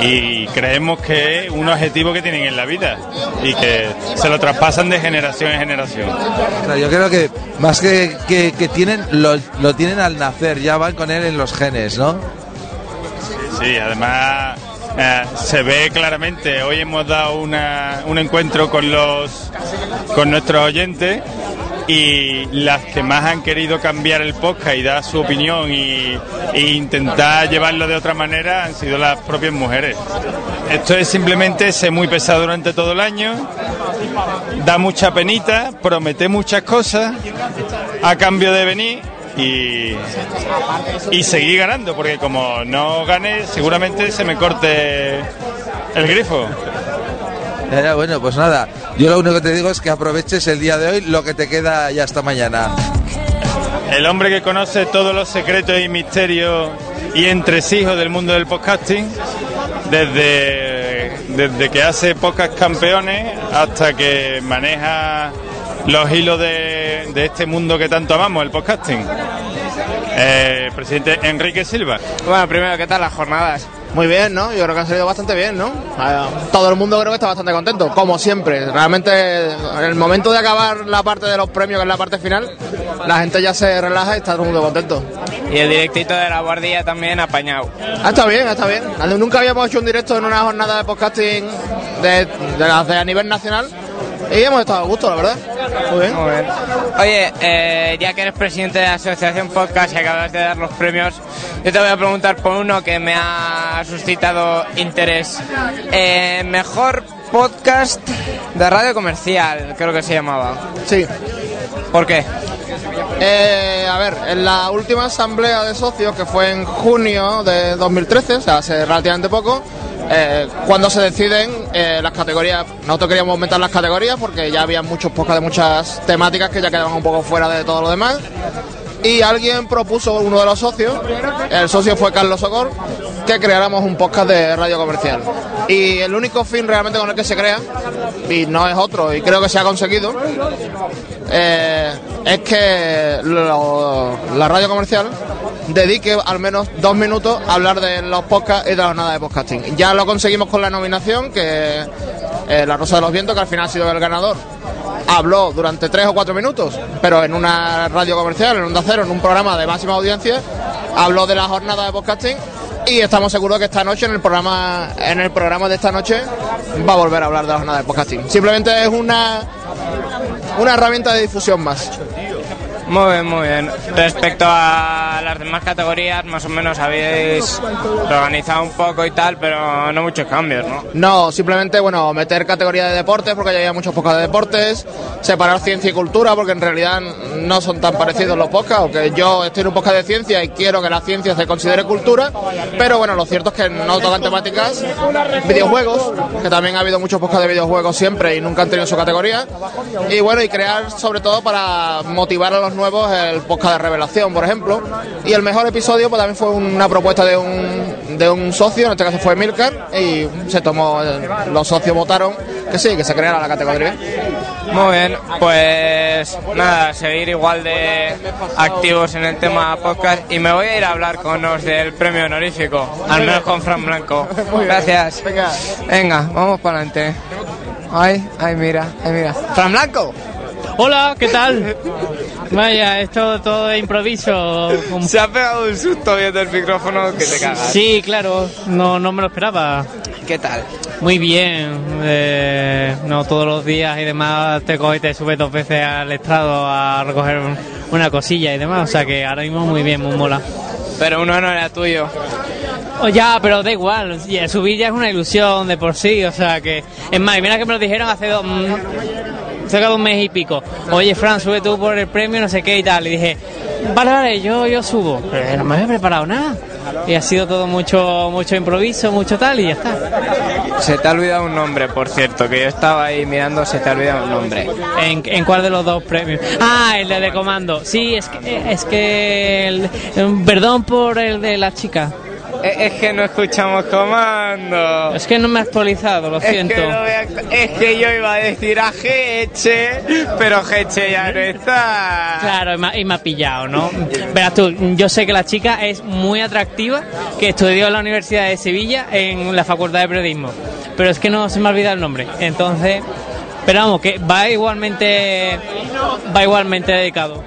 y creemos que es un objetivo que tienen en la vida y que se lo traspasan de generación en generación. Yo creo que más que, que, que tienen, lo, lo tienen al nacer, ya van con él en los genes, ¿no? Sí, además eh, se ve claramente. Hoy hemos dado una- un encuentro con los con nuestros oyentes y las que más han querido cambiar el podcast y dar su opinión y, e intentar llevarlo de otra manera han sido las propias mujeres. Esto es simplemente ser muy pesado durante todo el año, da mucha penita, promete muchas cosas a cambio de venir y, y seguir ganando, porque como no gane, seguramente se me corte el grifo. Bueno, pues nada, yo lo único que te digo es que aproveches el día de hoy, lo que te queda ya hasta mañana. El hombre que conoce todos los secretos y misterios y entresijos del mundo del podcasting, desde, desde que hace podcast campeones hasta que maneja los hilos de, de este mundo que tanto amamos, el podcasting. Eh, presidente Enrique Silva. Bueno, primero, ¿qué tal las jornadas? Muy bien, ¿no? Yo creo que han salido bastante bien, ¿no? Eh, Todo el mundo creo que está bastante contento, como siempre. Realmente, en el momento de acabar la parte de los premios, que es la parte final, la gente ya se relaja y está todo el mundo contento. Y el directito de la guardia también apañado. Ah, está bien, está bien. Nunca habíamos hecho un directo en una jornada de podcasting de, de las de a nivel nacional y hemos estado a gusto, la verdad. Muy bien. Oye, eh, ya que eres presidente de la Asociación Podcast y acabas de dar los premios, yo te voy a preguntar por uno que me ha suscitado interés. Eh, mejor podcast de radio comercial, creo que se llamaba. Sí. ¿Por qué? Eh, a ver, en la última asamblea de socios, que fue en junio de 2013, o sea, hace relativamente poco, eh, cuando se deciden eh, las categorías, nosotros queríamos aumentar las categorías porque ya había muchos podcasts de muchas temáticas que ya quedaban un poco fuera de todo lo demás. Y alguien propuso, uno de los socios, el socio fue Carlos Socor, que creáramos un podcast de radio comercial. Y el único fin realmente con el que se crea, y no es otro, y creo que se ha conseguido, eh, es que la radio comercial dedique al menos dos minutos a hablar de los podcasts y de la jornada de podcasting. Ya lo conseguimos con la nominación, que eh, La Rosa de los Vientos, que al final ha sido el ganador. Habló durante tres o cuatro minutos, pero en una radio comercial, en un Cero, en un programa de máxima audiencia, habló de la jornada de podcasting y estamos seguros que esta noche en el programa en el programa de esta noche va a volver a hablar de la jornada de podcasting. Simplemente es una una herramienta de difusión más. Muy bien, muy bien. Respecto a las demás categorías, más o menos habéis organizado un poco y tal, pero no muchos cambios, ¿no? No, simplemente, bueno, meter categoría de deportes, porque ya había muchos podcasts de deportes, separar ciencia y cultura, porque en realidad no son tan parecidos los podcasts, aunque yo estoy en un podcast de ciencia y quiero que la ciencia se considere cultura, pero bueno, lo cierto es que no tocan temáticas, videojuegos, que también ha habido muchos podcasts de videojuegos siempre y nunca han tenido su categoría, y bueno, y crear sobre todo para motivar a los nuevos el podcast de revelación, por ejemplo, y el mejor episodio pues también fue una propuesta de un, de un socio, en este caso fue Milcar, y se tomó, los socios votaron que sí, que se creara la categoría. Muy bien, pues nada, seguir igual de activos en el tema podcast y me voy a ir a hablar con los del premio honorífico, al menos con Fran Blanco. Gracias. Venga, vamos para adelante. Ay, ay, mira, ay, mira. Fran Blanco. Hola, ¿qué tal? Vaya, esto todo de improviso. Se ha pegado un susto viendo el micrófono que te cagas. Sí, claro, no, no me lo esperaba. ¿qué tal? Muy bien, eh, no todos los días y demás te coges y te subes dos veces al estrado a recoger un- una cosilla y demás, o sea que ahora mismo muy bien, muy mola. Pero uno no era tuyo. O ya, pero da igual, subir ya es una ilusión de por sí, o sea que... Es más, mira que me lo dijeron hace dos... cerca de un mes y pico. Oye, Fran, sube tú por el premio, no sé qué y tal. Y dije, vale, vale, yo, yo subo. Pero no me había preparado nada. Y ha sido todo mucho, mucho improviso, mucho tal y ya está. Se te ha olvidado un nombre, por cierto, que yo estaba ahí mirando, se te ha olvidado un nombre. ¿En, en cuál de los dos premios? Ah, el de, de comando. Sí, es que... Es que el- perdón por el de la chica. Es, es que no escuchamos comando. Es que no me he actualizado, lo Es que siento. no es que yo iba a decir a Geche, pero Geche ya no está. Claro, y me, y me ha pillado, ¿no? Verás tú, yo sé que la chica es muy atractiva, que estudió en la Universidad de Sevilla en la Facultad de Periodismo, pero es que no se me ha olvidado el nombre. Entonces, pero vamos, que va igualmente, va igualmente dedicado.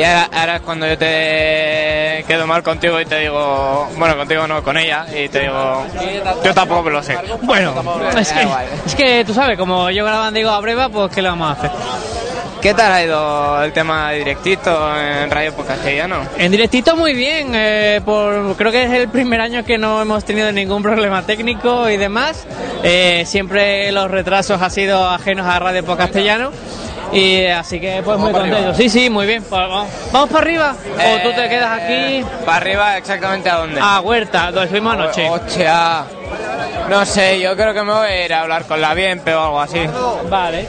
Y ahora, ahora es cuando yo te quedo mal contigo y te digo, bueno, contigo no, con ella, y te digo, yo tampoco me lo sé. Bueno, es que, es que tú sabes, como yo grabando digo a breva, pues ¿qué le vamos a hacer? ¿Qué tal ha ido el tema directito en Radio por Castellano? En directito muy bien, eh, por, creo que es el primer año que no hemos tenido ningún problema técnico y demás. Eh, siempre los retrasos han sido ajenos a Radio por Castellano. Y eh, así que pues muy contento. arriba. Sí, sí, muy bien. Pues, vamos, ¿Vamos para arriba? ¿O tú te quedas aquí? ¿Para arriba exactamente a dónde? A Huerta, donde estuvimos anoche. Hostia. No sé, yo creo que me voy a ir a hablar con la Bienpe o algo así. Vale.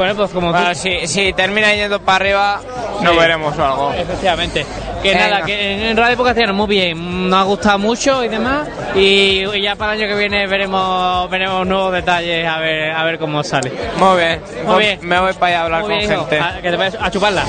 Bueno, pues como Bueno, tú. si, si termina yendo para arriba, nos Sí. veremos o algo. Efectivamente. Que Venga. nada, que en- Radio Castellano muy bien, nos ha gustado mucho y demás. Y, y ya para el año que viene veremos veremos nuevos detalles a ver a ver cómo sale. Muy bien. Muy Pues bien. Me voy para allá a hablar Muy con bien, gente. A, que te vayas a chuparla.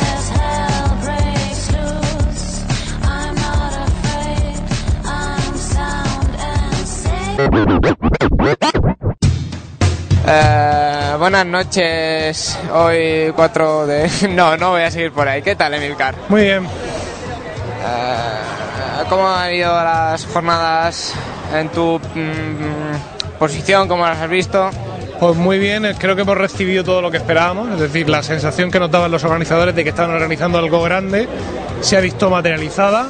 Eh, buenas noches. Hoy 4 de. No, no voy a seguir por ahí. ¿Qué tal, Emilcar? Muy bien. Eh, ¿Cómo han ido las jornadas en tu mm, posición? ¿Cómo las has visto? Pues muy bien, eh, creo que hemos recibido todo lo que esperábamos, es decir, la sensación que nos daban los organizadores de que estaban organizando algo grande se ha visto materializada.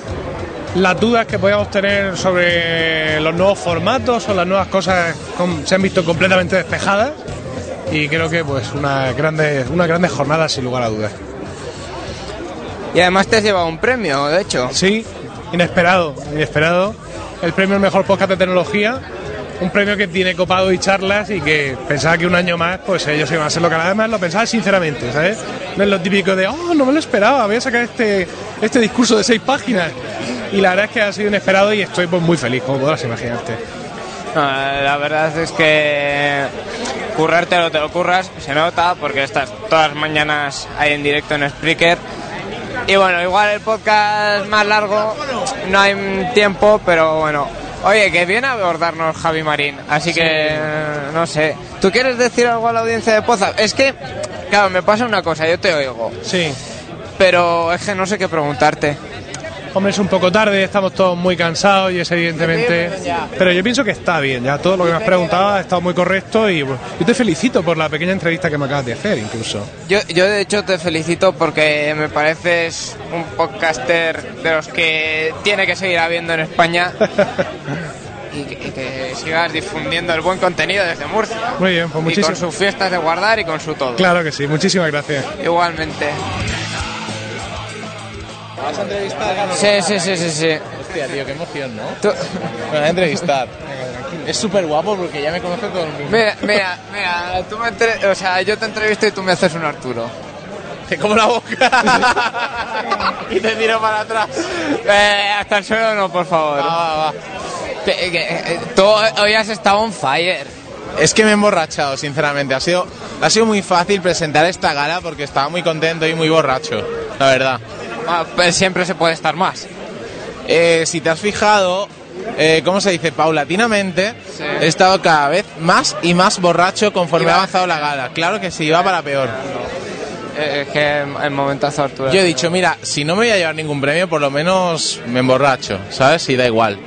Las dudas que podíamos tener sobre los nuevos formatos o las nuevas cosas se han visto completamente despejadas y creo que pues una grande, una grande jornada sin lugar a dudas. Y además te has llevado un premio, de hecho. Sí, inesperado, inesperado. El premio al mejor podcast de tecnología, un premio que tiene copado y charlas y que pensaba que un año más pues ellos iban a ser lo que además lo pensaba sinceramente, ¿sabes? No es lo típico de, oh, no me lo esperaba, voy a sacar este, este discurso de seis páginas. Y la verdad es que ha sido inesperado y estoy pues muy feliz, como podrás imaginarte. No, la verdad es que currártelo te lo curras, se nota, porque estás todas las mañanas ahí en directo en Spreaker. Y bueno, igual el podcast más largo, no hay tiempo, pero bueno. Oye, que viene a abordarnos Javi Marín, así que no sé. ¿Tú quieres decir algo a la audiencia de Poza? Es que, claro, me pasa una cosa, yo te oigo. Sí. Pero es que no sé qué preguntarte. Hombre, es un poco tarde, estamos todos muy cansados y es evidentemente... Pero yo pienso que está bien, ya todo lo que me has preguntado ha estado muy correcto y bueno, yo te felicito por la pequeña entrevista que me acabas de hacer incluso. Yo, yo de hecho te felicito porque me pareces un podcaster de los que tiene que seguir habiendo en España y que, y que sigas difundiendo el buen contenido desde Murcia. Muy bien, pues Y muchísimas con sus fiestas de guardar y con su todo. Claro que sí, muchísimas gracias. Igualmente. ¿Vas a entrevistar? Sí, sí, sí, sí, sí. Hostia, tío, qué emoción, ¿no? Me van a entrevistar. Es súper guapo porque ya me conoce todo el mundo. Mira, mira, mira, tú me entre- o sea, yo te entrevisto y tú me haces un Arturo. Te como la boca y te tiro para atrás. Eh, hasta el suelo no, por favor. Va, va, va. Que- eh, tú hoy has estado on fire. Es que me he emborrachado, sinceramente. Ha sido, ha sido muy fácil presentar esta gala porque estaba muy contento y muy borracho, la verdad. Ah, pues siempre se puede estar más. Eh, si te has fijado, eh, ¿cómo se dice? Paulatinamente he estado cada vez más y más borracho conforme Iba- ha avanzado la gala. Claro que sí, va para peor. Eh, es que el momentazo Arturo. Yo he dicho, mira, si no me voy a llevar ningún premio, por lo menos me emborracho, ¿sabes? Y da igual.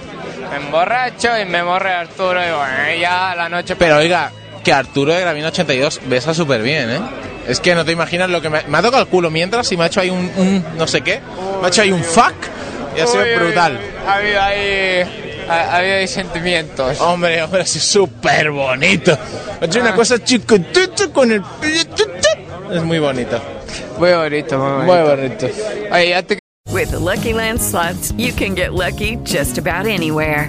me emborracho y me morre Arturo y bueno, ya la noche... Pero oiga, que Arturo de Gravina 82 besa súper bien, ¿eh? Es que no te imaginas lo que me, me ha tocado el culo mientras y me ha hecho ahí un, un no sé qué. Me ha hecho ahí un fuck y ha sido Uy, brutal. Ha habido ahí, ha, ha habido ahí sentimientos. Hombre, hombre, ha sido súper bonito. Ha hecho una Ah. cosa chiquitita con el... Es muy bonito. Muy bonito, muy Muy bonito. Oye, ya te With the Lucky Land slots, you can get lucky just about anywhere.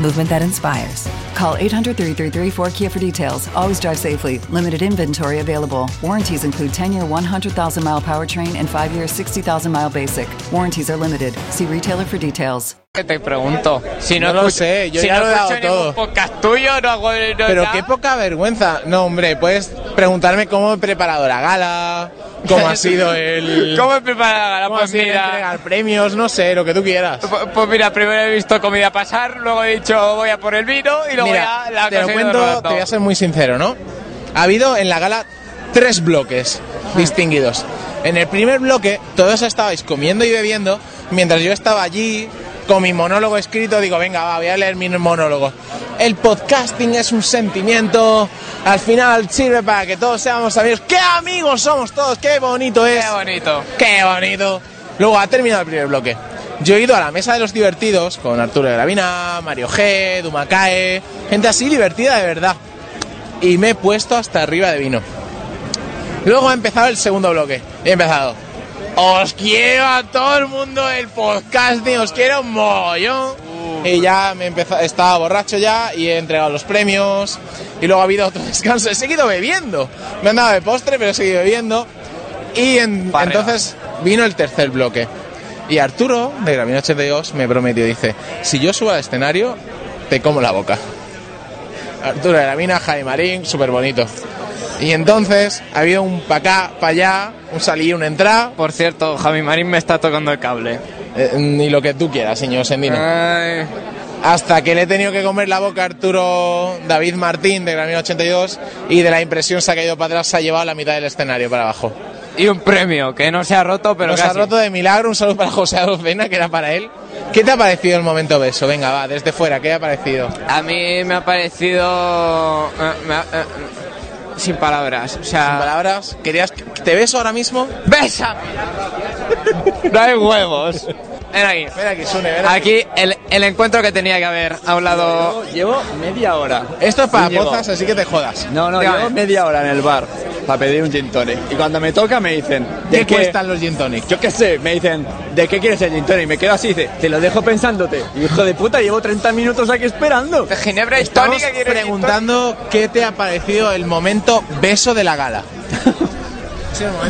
movement that inspires. Call 800 333 4KIA for details. Always drive safely. Limited inventory available. Warranties include 10 year 100,000 mile powertrain and 5 year 60,000 mile basic. Warranties are limited. See retailer for details. te pregunto. Si no, No lo sé, yo si ya no lo he dado todo. podcast tuyo, no hago no Pero nada. qué poca vergüenza. No, hombre, puedes preguntarme cómo he preparado la gala, cómo ha sido el... ¿Cómo he preparado la gala? Pues mira, entregar premios, no sé, lo que tú quieras. Pues- Pues mira, primero he visto comida pasar, luego he dicho voy a por el vino y luego Mira, ya la te lo cuento, te voy a ser muy sincero, ¿no? Ha habido en la gala tres bloques distinguidos. En el primer bloque, todos estabais comiendo y bebiendo, mientras yo estaba allí con mi monólogo escrito, digo, venga, va, voy a leer mi monólogo. El podcasting es un sentimiento, al final sirve para que todos seamos amigos. ¡Qué amigos somos todos! ¡Qué bonito es! Qué bonito. ¡Qué bonito! Luego ha terminado el primer bloque. Yo he ido a la mesa de los divertidos con Arturo de Gravina, Mario G, Dumacae, gente así divertida de verdad. Y me he puesto hasta arriba de vino. Luego ha empezado el segundo bloque. He empezado. Os quiero a todo el mundo del podcasting, os quiero un mogollón. Y ya me he empezado, estaba borracho ya y he entregado los premios. Y luego ha habido otro descanso. He seguido bebiendo. Me han dado de postre, pero he seguido bebiendo. Y en- entonces vino el tercer bloque. Y Arturo, de Gravina 82, me prometió, dice, si yo subo al escenario, te como la boca. Arturo de Gravina, Jaime Marín, súper bonito. Y entonces ha habido un pa' acá, pa' allá, un salir, un entrar. Por cierto, Javi Marín me está tocando el cable. Eh, ni lo que tú quieras, señor Sendino. Hasta que le he tenido que comer la boca a Arturo David Martín de Grammy 82 y de la impresión se ha caído para atrás, se ha llevado la mitad del escenario para abajo. Y un premio, que no se ha roto, pero Pero se ha casi. roto de milagro, un saludo para José Adolfena, que era para él. ¿Qué te ha parecido el momento beso? Venga, va, desde fuera, ¿qué te ha parecido? A mí me ha parecido... eh, me ha- eh, sin palabras, o sea... Sin palabras, ¿querías que te beso ahora mismo? ¡Besa! no hay huevos. Ven aquí. Ven aquí, Sune, ven Aquí el, el encuentro que tenía que haber hablado... Llevo media hora. Esto es para Sí, pozas, así que te jodas. No, no, Dígame. llevo media hora en el bar para pedir un gin tonic. Y cuando me toca me dicen... ¿Qué cuestan los gin tonic? Yo qué sé, me dicen, ¿de qué quieres el gin tonic? Me quedo así, dice, te lo dejo pensándote. Y hijo de puta, llevo 30 minutos aquí esperando. De Ginebra y Estamos tónica preguntando qué te ha parecido el momento beso de la gala.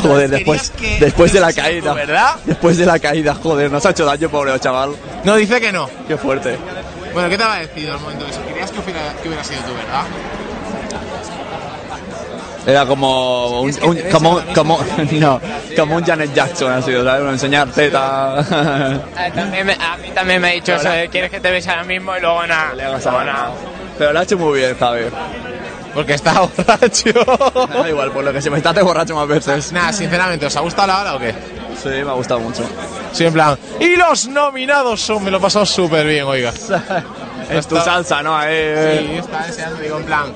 Joder, después, que después de la caída. tú, ¿verdad? Después de la caída, joder, nos ha hecho daño, pobre chaval. No, dice que no. Qué fuerte. Bueno, ¿qué te ha parecido el momento beso? Querías que hubiera, que hubiera sido tú, ¿verdad? Era como un, un- como, como, no, como un Janet Jackson ha sido, ¿sabes? Enseñar teta. También me- a mí también me ha dicho eso de quieres que te bese ahora mismo y luego nada. Luego nada. Pero lo ha hecho muy bien, ¿sabes? Porque está borracho. Da igual, por lo que se me está te borracho más veces. Nada, sinceramente, ¿os ha gustado la hora o qué? Sí, me ha gustado mucho. Sí, en plan. Y los nominados son, me lo he pasado súper bien, oiga. Es tu salsa, ¿no? Eh, Sí, estaba deseando, digo, en plan.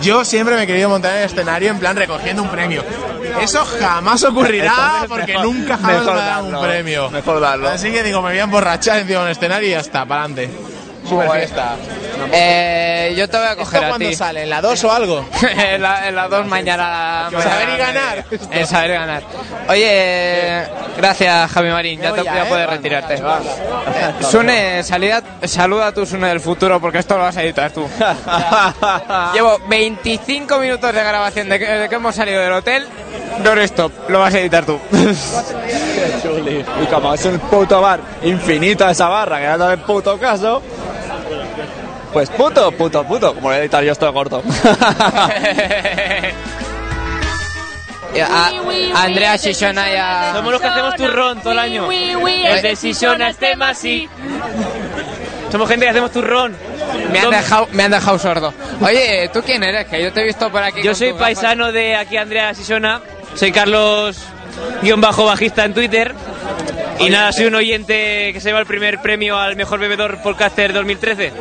Yo siempre me he querido montar en el escenario en plan recogiendo un premio. Eso jamás ocurrirá porque mejor- nunca jamás me dan un premio. mejor darlo. Así que digo, me voy a emborrachar encima del escenario y ya está, para adelante. Super fiesta. Eh, yo te voy a coger ¿Esto a cuándo ti. sale? ¿En la 2 o algo? en, la, en la 2 mañana. En saber y ganar. En saber y ganar. Oye, gracias Javi Marín, ya, te, voy ¿eh? puedes retirarte. Sune, salida, saluda a tu Sune del futuro porque esto lo vas a editar tú. Llevo 25 minutos de grabación de que, de que hemos salido del hotel. Non-stop, lo vas a editar tú. Chuli. Y como es un puto bar infinito esa barra que no te puto caso, pues puto, puto, puto. Como lo voy a editar yo estoy corto. A- Andrea Shishona ya. Somos los que hacemos turrón todo el año. El de Sisona es tema sí. Somos gente que hacemos turrón. Me han, dejado, me han dejado sordo. Oye, ¿tú quién eres? Que yo te he visto por aquí. Yo con soy paisano de aquí Andrea Sisona. Soy Carlos guion bajo bajista en Twitter. Y nada, soy un oyente que se lleva el primer premio al mejor bebedor podcaster 2013.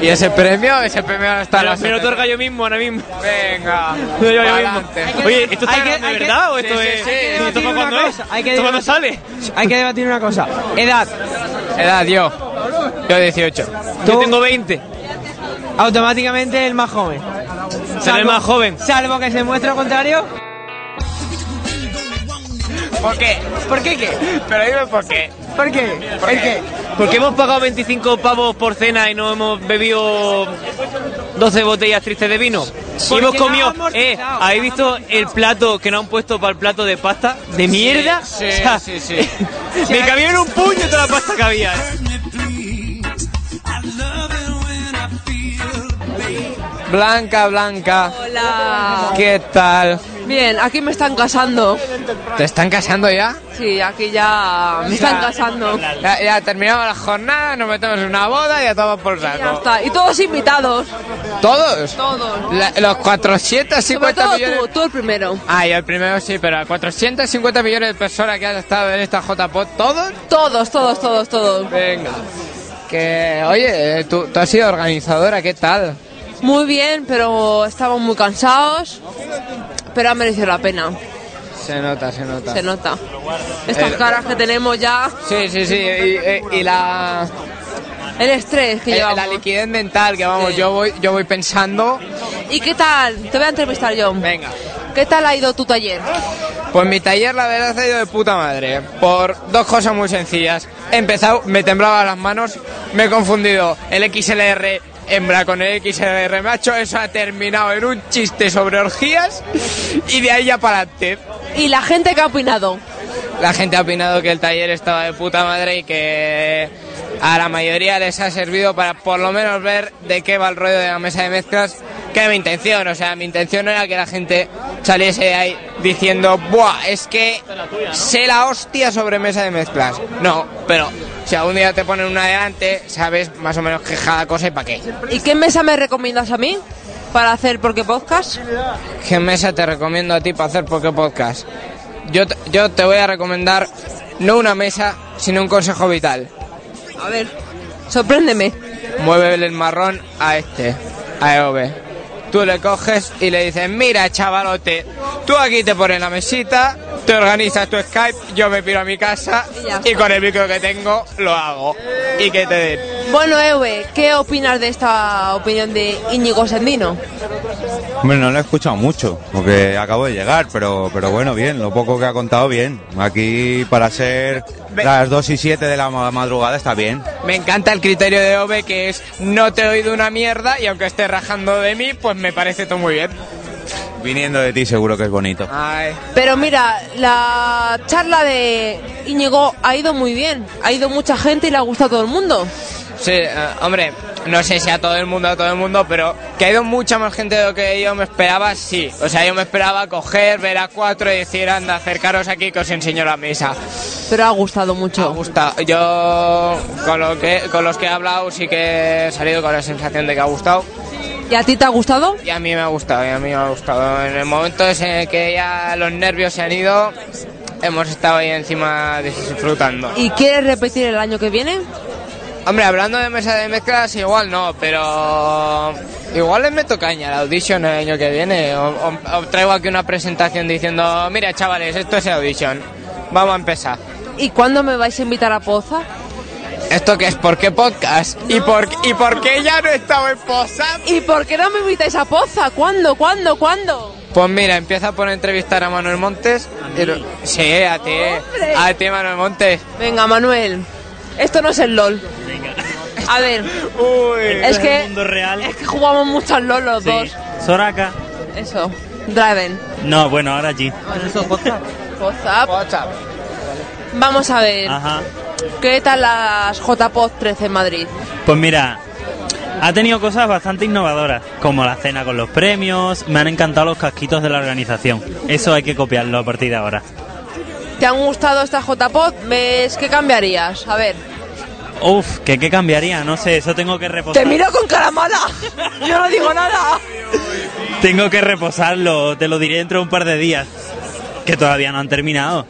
¿Y ese premio? Ese premio está Me en lo, la me lo otorga yo mismo, ahora mismo. Venga. Doy yo mismo. Oye, ¿esto está hay que- de hay que- verdad o esto sí, es...? sí, sí. ¿Esto para cuándo es? Hay que ¿Esto cuándo sale? Hay que debatir una cosa. Edad. Edad, yo. Yo 18. Yo tengo 20. Automáticamente el más joven. Seré el más joven. Salvo que se muestre lo contrario. ¿Por qué? ¿Por qué qué? Pero dime por qué. ¿Por qué? ¿El qué? Porque hemos pagado 25 pavos por cena y no hemos bebido 12 botellas tristes de vino. Y hemos no comido. Eh. ¿habéis visto el plato que nos han puesto para el plato de pasta? ¿De mierda? Sí, O sea, sí, sí. Me cabía en un puño toda la pasta que había. Eh. Blanca, Blanca. Hola. ¿Qué tal? Bien, aquí me están casando. ¿Te están casando ya? Sí, aquí ya me están casando. Ya, ya terminamos la jornada, nos metemos en una boda y ya todo por Ya saco. está. Y todos invitados. ¿Todos? Todos. La- los 450 Sobre todo millones... tú, tú el primero. Ah, yo el primero sí, pero 450 millones de personas que han estado en esta JPod, ¿todos? Todos, todos, todos, todos. Venga. Que, oye, tú, tú has sido organizadora, ¿qué tal? Muy bien, pero estamos muy cansados. Pero ha merecido la pena. Se nota, se nota. Se nota. Estas El- caras que tenemos ya. Sí, sí, sí. Y, y- y la, El estrés que eh, llevamos. la liquidez mental que vamos, Sí. yo voy yo voy pensando. ¿Y qué tal? Te voy a entrevistar yo. Venga. ¿Qué tal ha ido tu taller? Pues mi taller la verdad ha ido de puta madre. Por dos cosas muy sencillas. He empezado, me temblaban las manos, me he confundido el XLR hembra con el XLR macho, eso ha terminado en un chiste sobre orgías y de ahí ya para adelante. ¿Y la gente que ha opinado? La gente ha opinado que el taller estaba de puta madre y que a la mayoría les ha servido para por lo menos ver de qué va el rollo de la mesa de mezclas, que era mi intención, o sea, mi intención era que la gente saliese de ahí diciendo, ¡buah! Es que sé la hostia sobre mesa de mezclas. No, pero si algún día te ponen una delante, sabes más o menos qué cada cosa y para qué. ¿Y qué mesa me recomiendas a mí para hacer Porque Podcast? ¿Qué mesa te recomiendo a ti para hacer Poké Podcast? Yo, te- yo te voy a recomendar no una mesa, sino un consejo vital. A ver, sorpréndeme. Mueve el marrón a este, a EOB. Tú le coges y le dices, mira chavalote, tú aquí te pones la mesita, te organizas tu Skype, yo me piro a mi casa y con el micro que tengo lo hago. Y que te den. Bueno, Ewe, ¿qué opinas de esta opinión de Íñigo Sendino? Hombre, no lo he escuchado mucho, porque acabo de llegar, pero, pero bueno, bien, lo poco que ha contado, bien. Aquí para ser las 2 y 7 de la ma- madrugada está bien. Me encanta el criterio de EOB que es no te he oído una mierda y aunque estés rajando de mí, pues me parece todo muy bien. Viniendo de ti seguro que es bonito. Ay. Pero mira, la charla de Íñigo ha ido muy bien. Ha ido mucha gente y le ha gustado a todo el mundo. Sí, eh, hombre, no sé si a todo el mundo, a todo el mundo, pero que ha ido mucha más gente de lo que yo me esperaba, sí. O sea, yo me esperaba coger, ver a cuatro y decir, anda, acercaros aquí que os enseño la mesa. Pero ha gustado mucho. Ha gustado. Yo, con, lo que, con los que he hablado, sí que he salido con la sensación de que ha gustado. ¿Y a ti te ha gustado? Y a mí me ha gustado, y a mí me ha gustado. En el momento en el que ya los nervios se han ido, hemos estado ahí encima disfrutando. ¿Y quieres repetir el año que viene? Hombre, hablando de mesa de mezclas, igual no, pero igual les meto caña a la audition el año que viene. O, o- o traigo aquí una presentación diciendo, mira chavales, esto es audition. Vamos a empezar. ¿Y cuándo me vais a invitar a Poza? ¿Esto qué es? ¿Por qué podcast? ¿Y por, ¿Y por qué ya no estaba en Posap? ¿Y por qué no me invitáis a Poza? ¿Cuándo? ¿Cuándo? ¿Cuándo? Pues mira, empieza por entrevistar a Manuel Montes. Sí, a ti, ¡Hombre! a ti Manuel Montes. Venga, Manuel. Esto no es el LOL. A ver. es que mundo real. es que jugamos mucho al LOL los Sí. dos. Soraka. Eso. Draven. No, bueno, ahora sí. WhatsApp. Vamos a ver. Ajá. ¿Qué tal las JPOD 13 en Madrid? Pues mira, ha tenido cosas bastante innovadoras, como la cena con los premios. Me han encantado los casquitos de la organización. Eso hay que copiarlo a partir de ahora. ¿Te han gustado estas JPOD? ¿Ves qué cambiarías? A ver. Uf, ¿qué, ¿qué cambiaría? No sé, eso tengo que reposar. Te miro con cara mala. Yo no digo nada. Tengo que reposarlo, te lo diré dentro de un par de días. Que todavía no han terminado.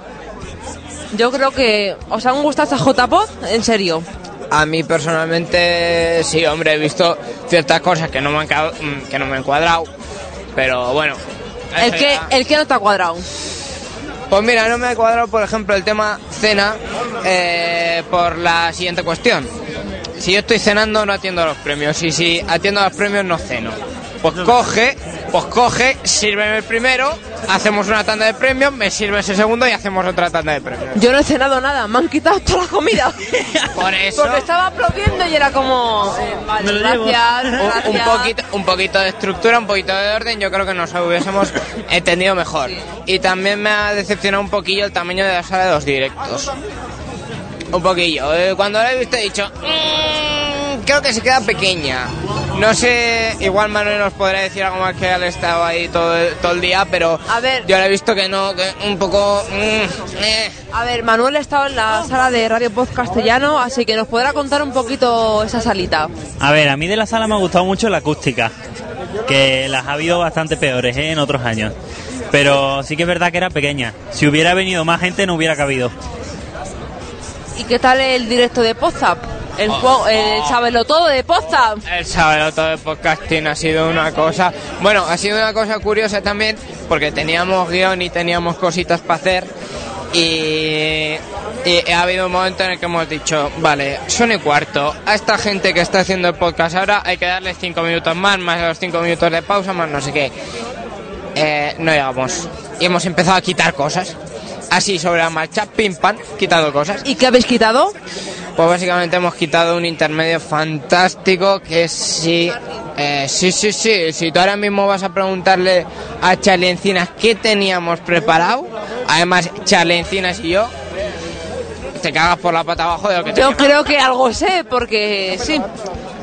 Yo creo que os han gustado estas JPOD, en serio. A mí personalmente, sí, hombre, he visto ciertas cosas que no me han, que no me han cuadrado. Pero bueno. El que, ya- el que no te ha cuadrado. Pues mira, no me ha cuadrado, por ejemplo, el tema cena eh, por la siguiente cuestión. Si yo estoy cenando, no atiendo a los premios. Y si atiendo a los premios, no ceno. Pues coge, pues coge, sírveme el primero, hacemos una tanda de premios, me sirves el segundo y hacemos otra tanda de premios. Yo no he cenado nada, me han quitado toda la comida. Por eso. Porque estaba aplaudiendo y era como. eh, vale, lo llevo. gracias, Un, un gracias. poquito, un poquito de estructura, un poquito de orden, yo creo que nos hubiésemos entendido mejor. Y también me ha decepcionado un poquillo el tamaño de la sala de los directos. Un poquillo. Eh, Cuando la he visto he dicho, "Mm, creo que se queda pequeña. No sé, igual Manuel nos podrá decir algo más que él estado ahí todo, el- todo el día, pero A ver. yo le he visto que no, que un poco... mm, eh. A ver, Manuel estaba en la sala de Radio Post Castellano, así que nos podrá contar un poquito esa salita. A ver, a mí de la sala me ha gustado mucho la acústica, que las ha habido bastante peores ¿eh? en otros años. Pero sí que es verdad que era pequeña. Si hubiera venido más gente no hubiera cabido. ¿Y qué tal el directo de Podzap? El, Oh. el todo de Podzap. El sabeloto de podcasting ha sido una cosa. Bueno, ha sido una cosa curiosa también, porque teníamos guion y teníamos cositas para hacer. Y, y ha habido un momento en el que hemos dicho, vale, son y cuarto. A esta gente que está haciendo el podcast ahora hay que darles cinco minutos más, más los cinco minutos de pausa, más no sé qué. Eh, no llegamos. Y hemos empezado a quitar cosas. Así sobre la marcha, pim pam, quitado cosas. ¿Y qué habéis quitado? Pues básicamente hemos quitado un intermedio fantástico que sí, eh, sí, sí, sí. Si tú ahora mismo vas a preguntarle a Charlie Encinas qué teníamos preparado, además Charlie Encinas y yo, te cagas por la pata abajo de lo que Yo teníamos. creo que algo sé, porque sí.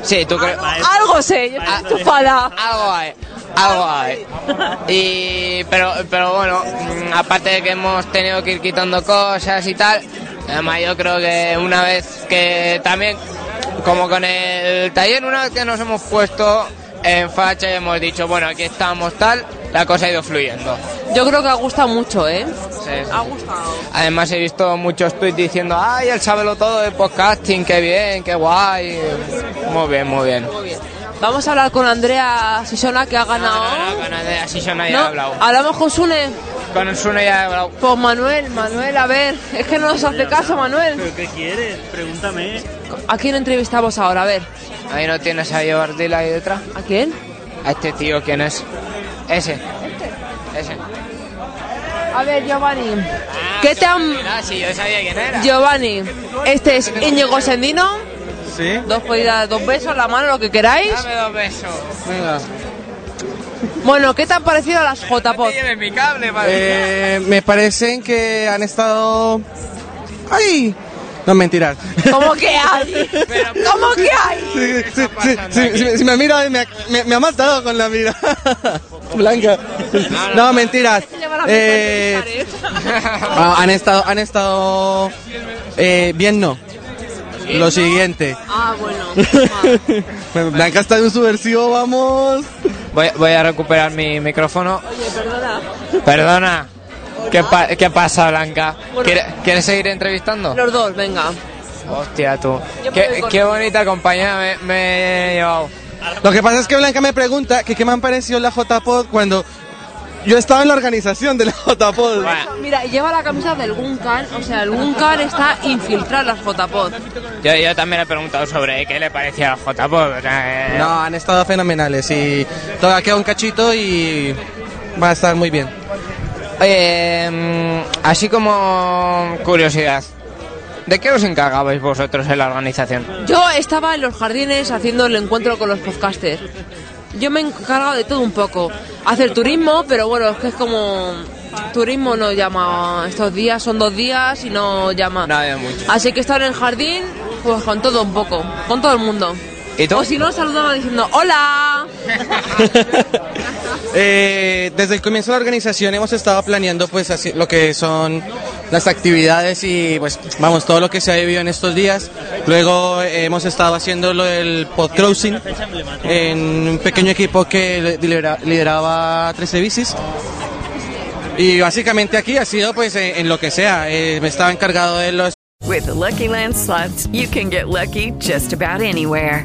Sí, tú crees. Algo sé, yo estoy estufada. Algo hay, algo hay. Y, pero, pero bueno, mm, aparte de que hemos tenido que ir quitando cosas y tal, además yo creo que una vez que también, como con el taller, una vez que nos hemos puesto en facha y hemos dicho, bueno, aquí estamos tal, la cosa ha ido fluyendo. Yo creo que ha gustado mucho, ¿eh? Sí. Ha gustado. Además he visto muchos tweets diciendo, ay, él sábelo todo de podcasting, qué bien, qué guay. Muy bien, muy bien. Vamos a hablar con Andrea Sisona, que ha ganado. Con Andrea Sisona ya ¿No? he hablado. Hablamos con Sune. Con Sune ya he hablado. Pues Manuel, Manuel, a ver, es que no nos hace caso, Manuel. ¿Pero qué quieres? Pregúntame. ¿A quién entrevistamos ahora? A ver. Ahí no tienes a Jordila ahí detrás. ¿A quién? A este tío, ¿quién es? Ese. Ese. A ver, Giovanni. ¿Qué te han... Ah, sí, yo sabía quién era. Giovanni, este es Íñigo Sendino. Sí. Dos podéis dar dos besos, la mano, lo que queráis. Dame dos besos. Venga. Bueno, ¿qué te han parecido las JPOD? Lleve mi cable, madre. Eh, me parecen que han estado. ¡Ay! No, mentiras. ¿Cómo que hay? ¿Cómo que hay? Sí, sí, sí, sí, sí, sí, me mira me, me ha matado con la mirada. Blanca. No, mentiras. Eh, ah, han estado, han estado eh, bien, no. Lo siguiente. Ah, bueno. Blanca está en su versión, vamos. Voy, voy a recuperar mi micrófono. Oye, perdona. Perdona. ¿Qué, pa- qué pasa, Blanca? ¿Quiere- ¿Quieres seguir entrevistando? Los dos, venga. Hostia, tú. Qué, qué bonita compañía me, me he llevado. Lo que pasa es que Blanca me pregunta que qué me han parecido la JPod cuando yo estaba en la organización de la JPod. Mira, lleva la camisa del Guncan, o sea, el Guncan está infiltrado en las JPod. Yo, yo también he preguntado sobre qué le parecía al JPod. o sea, eh, No, han estado fenomenales y todavía queda un cachito y va a estar muy bien. Oye, mm, así como curiosidad, ¿de qué os encargabais vosotros en la organización? Yo estaba en los jardines haciendo el encuentro con los podcasters. Yo me he encargado de todo un poco. Hacer turismo, pero bueno, es que es como... Turismo no llama estos días, son dos días y no llama. Así que estar en el jardín, pues con todo un poco, con todo el mundo. O si no, saludamos diciendo ¡Hola! Eh, desde el comienzo de la organización hemos estado planeando pues así, lo que son las actividades y pues vamos todo lo que se ha vivido en estos días. Luego eh, hemos estado haciendo lo del podcrossing en un pequeño equipo que lidera- lideraba 13 bicis. Y básicamente aquí ha sido pues en, en lo que sea. Eh, me estaba encargado de los With the Lucky Land slots, you can get lucky just about anywhere.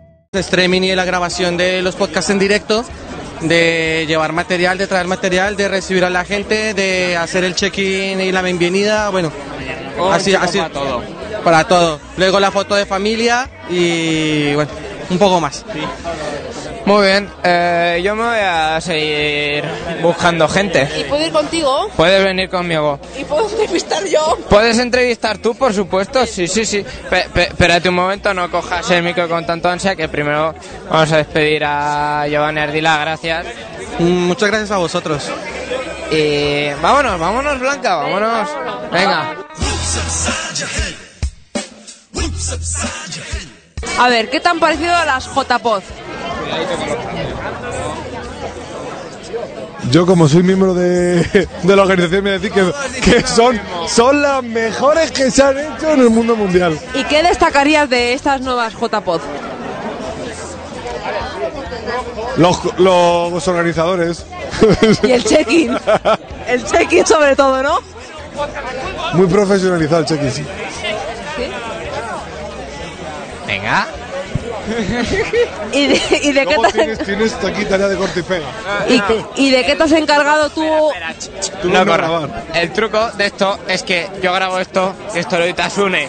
Streaming y de la grabación de los podcasts en directo, de llevar material, de traer material, de recibir a la gente, de hacer el check-in y la bienvenida, bueno, así, así para todo. Para todo. Luego la foto de familia y bueno, un poco más. Muy bien, eh, yo me voy a seguir buscando gente. ¿Y puedo ir contigo? Puedes venir conmigo. ¿Y puedo entrevistar yo? ¿Puedes entrevistar tú, por supuesto? Sí, sí, sí. Pe- pe- espérate un momento, no cojas el micro con tanto ansia, que primero vamos a despedir a Giovanni Ardila, gracias. Muchas gracias a vosotros. Y vámonos, vámonos, Blanca, vámonos. Venga. A ver, ¿qué te han parecido las JPod? Yo como soy miembro de, de la organización me voy a decir que, que son, son las mejores que se han hecho en el mundo mundial. ¿Y qué destacarías de estas nuevas JPod? Los, los organizadores. Y el check-in. El check-in sobre todo, ¿no? Muy profesionalizado el check-in, sí. Venga. ¿Y de, y de qué te has, tienes, tienes aquí tarea de corte y pega. y, y de qué te has encargado tú? Tú No no corras. grabar. El truco de esto es que yo grabo esto y esto lo edita Sune.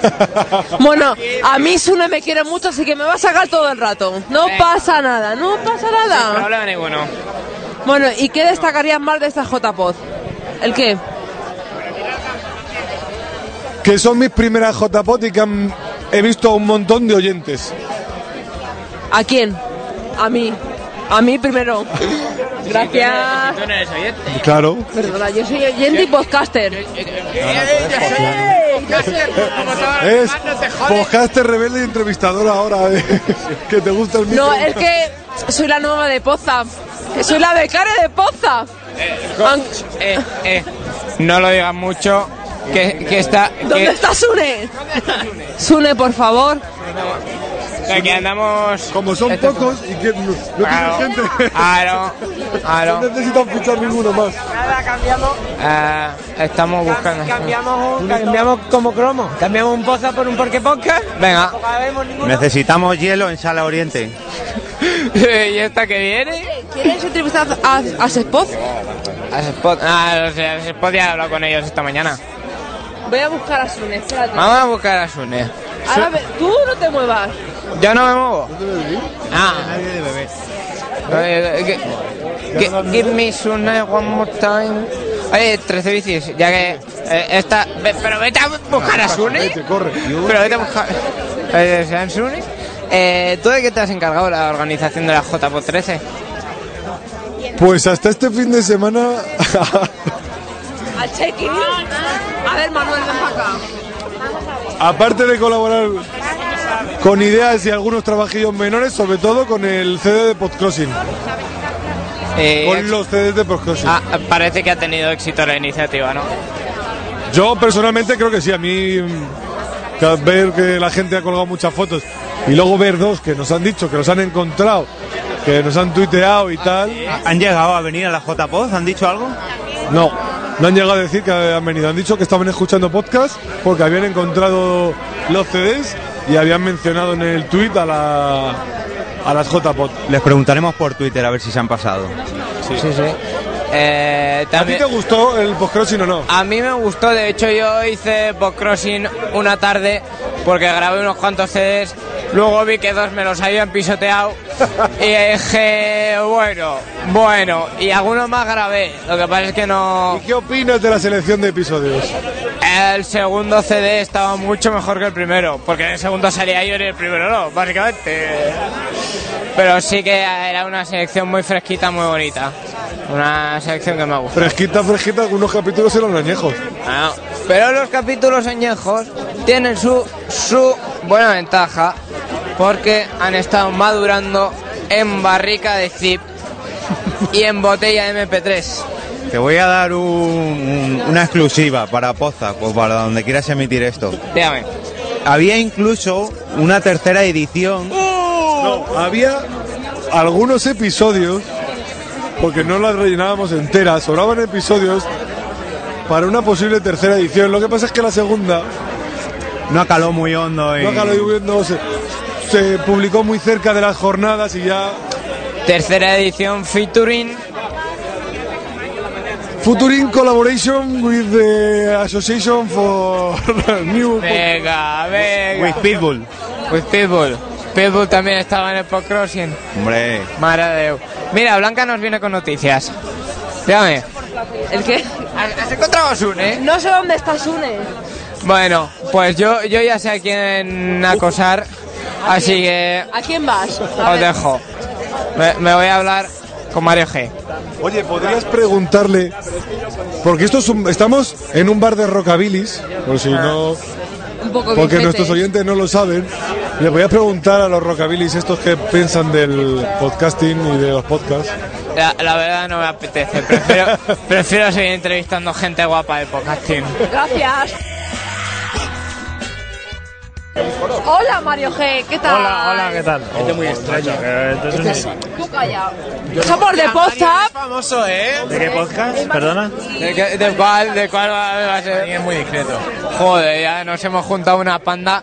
Bueno, a mí Sune me quiere mucho, así que me va a sacar todo el rato. No Venga. pasa nada, no pasa nada. problema ninguno. Bueno, ¿y qué destacarías más de estas JPod? ¿El qué? Que son mis primeras JPOT y que han- he visto a un montón de oyentes. ¿A quién? A mí. A mí primero. Gracias. Tú no eres oyente. Claro. Perdona, yo soy oyente y podcaster. Es podcaster rebelde y entrevistador ahora. eh, que te gusta el micro. No, es que soy la nueva de Poza. Que soy la becaria de Poza. Eh, eh, no lo digas mucho, que, que está... ¿Dónde que- está Sune? Sune, por favor. aquí andamos... Como son pocos y que no, no Claro, tienen gente. claro, claro. No necesitan fichar ninguno más. Nada, cambiamos, Eh, estamos buscando... cambiamos, un- cambiamos como cromo. Cambiamos un poza por un porque podcast. Venga. Necesitamos hielo en Sala Oriente. ¿Y esta que viene? ¿Quieres entrevistar a, a Sespot? A Spot. Ah, o sea, ya he hablado con ellos esta mañana. Voy a buscar a Sune, espérate. Vamos a buscar a Sune. Ahora ve- tú no te muevas. Yo no me muevo. Ah. Eh, que- que- Give me Sune one more time. Oye, 13 bicis, ya que Eh, esta, ve- pero vete a buscar a Sune. Vete, corre. Pero vete a buscar. Eh, ¿Sean Sune? Eh, ¿Tú de qué te has encargado de la organización de la JPO 13? Pues hasta este fin de semana Al A ver, Manuel, ven para acá. Aparte de colaborar con ideas y algunos trabajillos menores, sobre todo con el CD de Podcrossing. Eh, Con los CDs de Podcrossing. ah, parece que ha tenido éxito la iniciativa, ¿no? Yo personalmente creo que sí, a mí mm, ver que la gente ha colgado muchas fotos y luego ver dos que nos han dicho, que los han encontrado, que nos han tuiteado y tal. ¿Han llegado a venir a la JPOZ? ¿Han dicho algo? No, no han llegado a decir que han venido. Han dicho que estaban escuchando podcast porque habían encontrado los CDs y habían mencionado en el tweet a, la, a las JPod. Les preguntaremos por Twitter a ver si se han pasado. Sí, sí. Eh, ¿A ti también- te gustó el podcrossing o no? A mí me gustó, de hecho yo hice Crossing una tarde porque grabé unos cuantos CDs, luego vi que dos me los habían pisoteado y dije, bueno, bueno, y algunos más grabé, lo que pasa es que no... ¿Y qué opinas de la selección de episodios? El segundo CD estaba mucho mejor que el primero, porque en el segundo salía yo y en el primero no, básicamente. Pero sí que era una selección muy fresquita, muy bonita. Una selección que me gusta. Fresquita, fresquita, algunos capítulos eran añejos. Ah, pero los capítulos añejos tienen su, su buena ventaja porque han estado madurando en barrica de zip y en botella de MP3. Te voy a dar un- un- una exclusiva para Poza, pues para donde quieras emitir esto. Dígame. Había incluso una tercera edición. No, había algunos episodios, porque no las rellenábamos enteras, sobraban episodios para una posible tercera edición. Lo que pasa es que la segunda No caló muy hondo. Y... no acabó viendo, se, se publicó muy cerca de las jornadas y ya. Tercera edición featuring Futuring collaboration with the Association for New. Venga, venga. With Pitbull. With Pitbull. Pitbull también estaba en el Crossing. Hombre. Madre de Déu. Mira, Blanca nos viene con noticias. Dígame. ¿El qué? ¿Has encontrado a Sune? No sé dónde está Sune. Bueno, pues yo, yo ya sé a quién acosar, así que ¿A quién vas? A os ver. dejo. Me, me voy a hablar con Mario G. Oye, podrías preguntarle, porque esto es un- estamos en un bar de rockabilis, por si no, Un poco porque nuestros oyentes no lo saben. Le voy a preguntar a los rockabilis estos que piensan del podcasting y de los podcasts. La, la verdad no me apetece, prefiero, prefiero seguir entrevistando gente guapa del podcasting. Gracias. Hola Mario G, ¿qué tal? Hola, hola, ¿qué tal? Este es muy extraño. Tú calla. Somos de WhatsApp. famoso, ¿eh? ¿De qué podcast? Perdona. ¿De, qué- de cuál, de cuál va va a ser? Es muy discreto. Joder, ya nos hemos juntado una panda.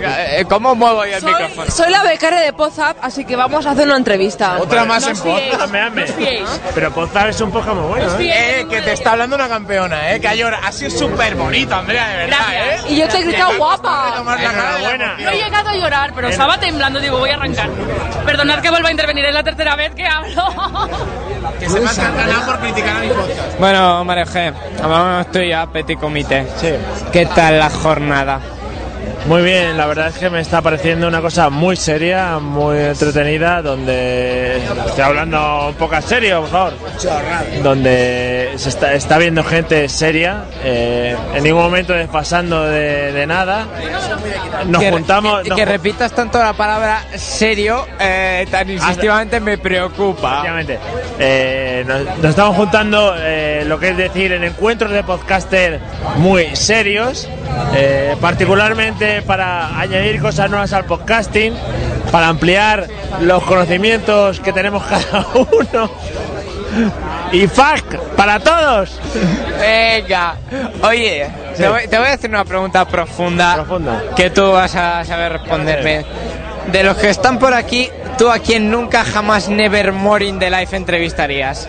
Eh, ¿Cómo muevo yo el Soy, micrófono? soy la becaria de WhatsApp, así que vamos a hacer una entrevista. Otra más No en podcast. Os fiéis. Pero podcast es un podcast muy bueno. ¿eh? Eh, que te está hablando una campeona, eh, que ha llorado. Ha sido súper bonito, Andrea, de verdad, eh. Y yo te he gritado guapa. Enhorabuena. No he llegado a llorar, pero estaba temblando, digo, voy a arrancar. Perdonad que vuelva a intervenir, es la tercera vez que hablo. Que se me ha por criticar a mi podcast. Bueno, Mario G, vamos tú ya, Petit Comité. Sí. ¿Qué tal la jornada? Muy bien, la verdad es que me está pareciendo una cosa muy seria, muy entretenida, donde estoy hablando un poco a serio, por favor. Donde se está, está viendo gente seria, eh, en ningún momento desfasando de, de nada. Nos que, juntamos. Que, nos que repitas tanto la palabra serio eh, tan insistivamente me preocupa. Eh, nos, nos estamos juntando, eh, lo que es decir, en encuentros de podcaster muy serios, eh, para añadir cosas nuevas al podcasting, para ampliar los conocimientos que tenemos cada uno. Y fuck, para todos. Venga, oye, Sí. te, voy, te voy a hacer una pregunta profunda, Profunda. que tú vas a saber responderme. De los que están por aquí, ¿tú a quien nunca jamás Nevermore in the Life entrevistarías?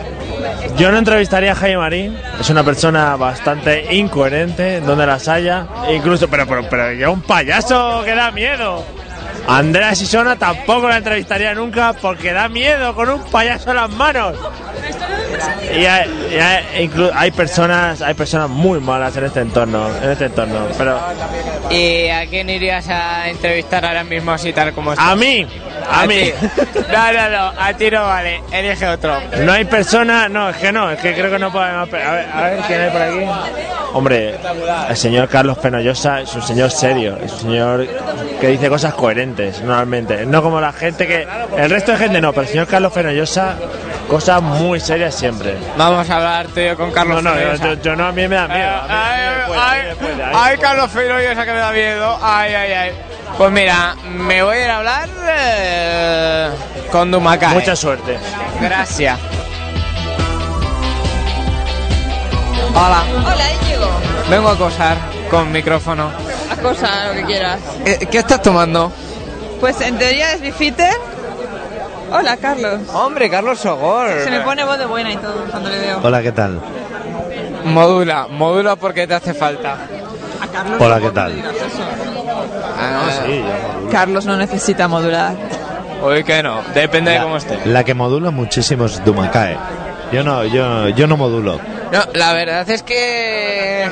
Yo no entrevistaría a Jaime Marín, es una persona bastante incoherente, donde las haya, incluso, pero, pero, pero ya un payaso que da miedo. Andrea Sisona tampoco la entrevistaría nunca porque da miedo con un payaso en las manos. y hay, y hay- hay personas hay personas muy malas en este entorno en este entorno pero ¿Y a quién irías a entrevistar ahora mismo así tal como está? a mí a, mí. No, no, no, a ti no vale, elige otro. no hay personas no es que no es que creo que no podemos a ver, a ver quién hay por aquí hombre el señor Carlos Penollosa es un señor serio es un señor que dice cosas coherentes normalmente no como la gente que el resto de gente no pero el señor Carlos Penollosa cosas muy serias siempre Vamos a hablar yo con Carlos no no yo, Fenoyosa. yo- yo no a mí me da miedo mí Ay, ay, ahí. ay, Carlos Fenoyosa que me da miedo. Ay, ay, ay. Pues mira, me voy a ir a hablar eh, con Dumacay. Mucha suerte. Gracias. Hola, Hola, Íñigo. vengo a acosar con micrófono. Acosa lo que quieras. Eh, ¿Qué estás tomando? Pues en teoría es bifitter. Hola, Carlos. Hombre, Carlos Sogor. Se me pone voz de buena y todo cuando le veo. Hola, ¿qué tal? Modula, modula porque te hace falta. Hola, ¿qué tal? Ah, sí, Carlos no necesita modular. Hoy que no, depende de cómo esté. La que modula muchísimo es Dumakae. Yo no, yo, yo no modulo. No, la verdad es que.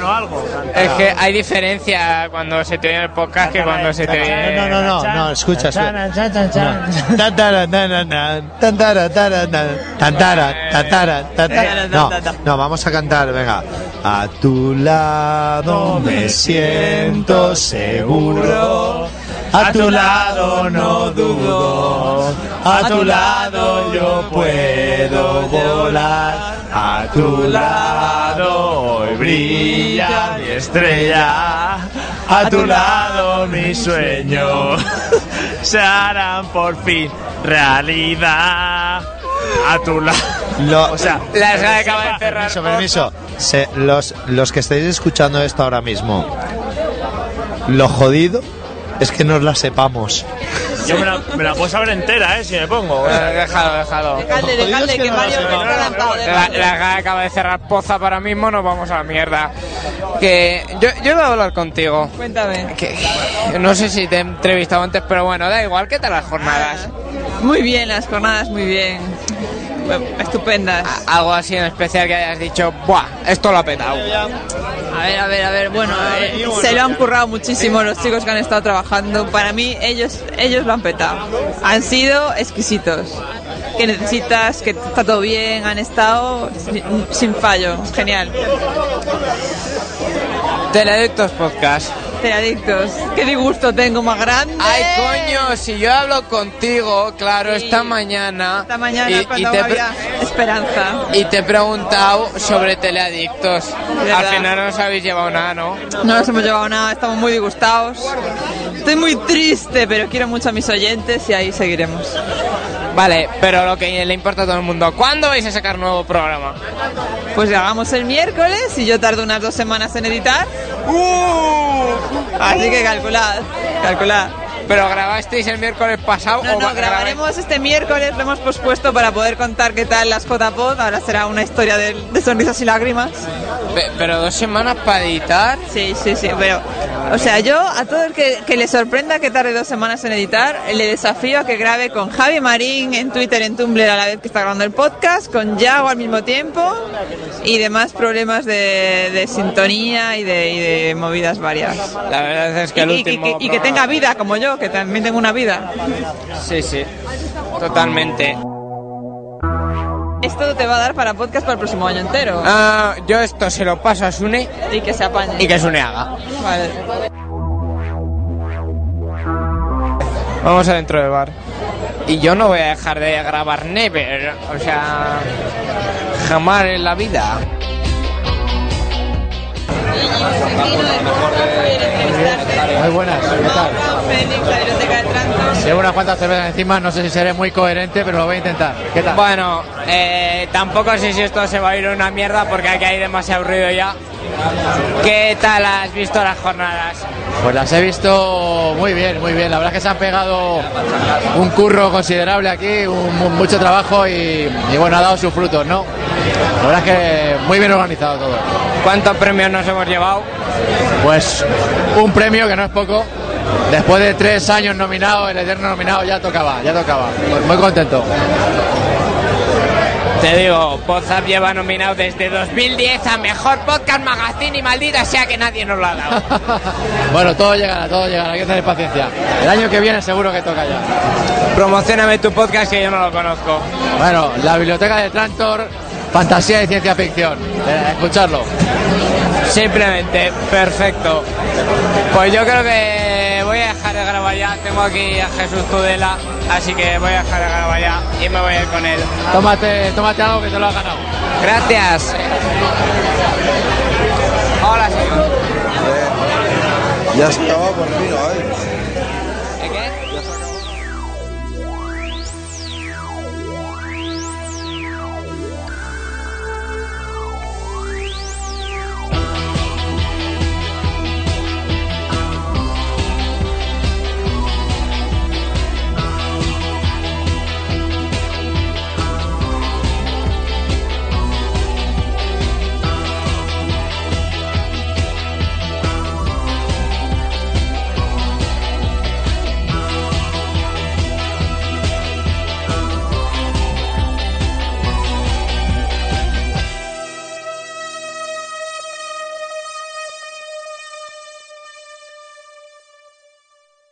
Es que hay diferencia cuando se te oye en el podcast que cuando se te oye. No, no, no, no, escucha, escucha. No. Tantara. No, no, vamos a cantar, venga. A tu lado me siento seguro. A tu lado no dudo. A tu lado yo puedo volar. A tu lado hoy brilla mi estrella. A tu lado mis sueños se harán por fin realidad a tu lado. o sea, Las acaba de cerrar. Permiso, permiso. Se- los, los que estáis escuchando esto ahora mismo, lo jodido es que nos la sepamos. Yo me la, me la puedo saber entera, ¿eh? Si me pongo. Eh, déjalo, déjalo. Dejadle, dejadle, que Mario lampado. La, la acaba de cerrar Poza para mismo, nos vamos a la mierda. Que yo, yo voy a hablar contigo. Cuéntame. Que, no sé si te he entrevistado antes, pero bueno, da igual. ¿Qué tal las jornadas? Muy bien, las jornadas muy bien. Estupendas. Algo así en especial que hayas dicho, ¡buah! Esto lo ha petado. A ver, a ver, a ver. Bueno, eh, se lo han currado muchísimo los chicos que han estado trabajando. Para mí, ellos, ellos lo han petado. Han sido exquisitos. Que necesitas, que está todo bien, han estado sin, sin fallo. Genial. Teledictos Podcast. Teledictos. Qué disgusto tengo más grande. Ay, coño, si yo hablo contigo, claro, esta mañana. Esta mañana y, cuando y te, había esperanza. y te he preguntado sobre teleadictos. Al final no os habéis llevado nada, ¿no? No nos hemos llevado nada, estamos muy disgustados. Estoy muy triste, pero quiero mucho a mis oyentes y ahí seguiremos. Vale, pero lo que le importa a todo el mundo, ¿cuándo vais a sacar nuevo programa? Pues grabamos el miércoles y yo tardo unas dos semanas en editar. ¡Uh! Así que calculad, calculad. ¿Pero grabasteis el miércoles pasado No, o no, grabaremos este miércoles, lo hemos pospuesto para poder contar qué tal las JPod. Ahora será una historia de, de sonrisas y lágrimas. Pe- Pero dos semanas para editar. Sí, sí, sí, pero... O sea, yo a todo el que, que le sorprenda que tarde dos semanas en editar, le desafío a que grabe con Javi Marín en Twitter, en Tumblr a la vez que está grabando el podcast, con Yago al mismo tiempo y demás problemas de, de sintonía y de, y de movidas varias. La verdad es que el y, y- y- y que tenga vida como yo, que también tengo una vida. Sí, sí. Totalmente. Esto te va a dar para podcast para el próximo año entero. Ah, yo esto se lo paso a Sune Y que se apañe. y que Sune haga. Vale. Vamos adentro del bar. Y yo no voy a dejar de grabar Never. O sea, jamás en la vida. Muy buenas, ¿qué tal? Llevo unas cuantas cervezas encima, no sé si seré muy coherente, pero lo voy a intentar. ¿Qué tal? Bueno, eh, tampoco sé si esto se va a ir una mierda porque aquí hay demasiado ruido ya. ¿Qué tal has visto las jornadas? Pues las he visto muy bien, muy bien. La verdad es que se han pegado un curro considerable aquí, un- mucho trabajo y, y bueno, ha dado sus frutos, ¿no? La verdad es que muy bien organizado todo. ¿Cuántos premios nos hemos llevado? Pues un premio que no es poco. Después de tres años nominado, el eterno nominado ya tocaba, ya tocaba. Pues muy contento. Te digo, Podzap lleva nominado desde 2010 a Mejor Podcast Magazine y maldita sea que nadie nos lo ha dado. Bueno, todo llegará, todo llegará, hay que tener paciencia. El año que viene seguro que toca ya. Promocioname tu podcast que yo no lo conozco. Bueno, la biblioteca de Trantor, fantasía y ciencia ficción. Eh, escucharlo. Simplemente, perfecto. Pues yo creo que Tengo aquí a Jesús Tudela, así que voy a dejar de grabar ya y me voy a ir con él. Tómate, tómate algo que te lo has ganado. Gracias. Hola, señor. Ya estaba por fin hoy.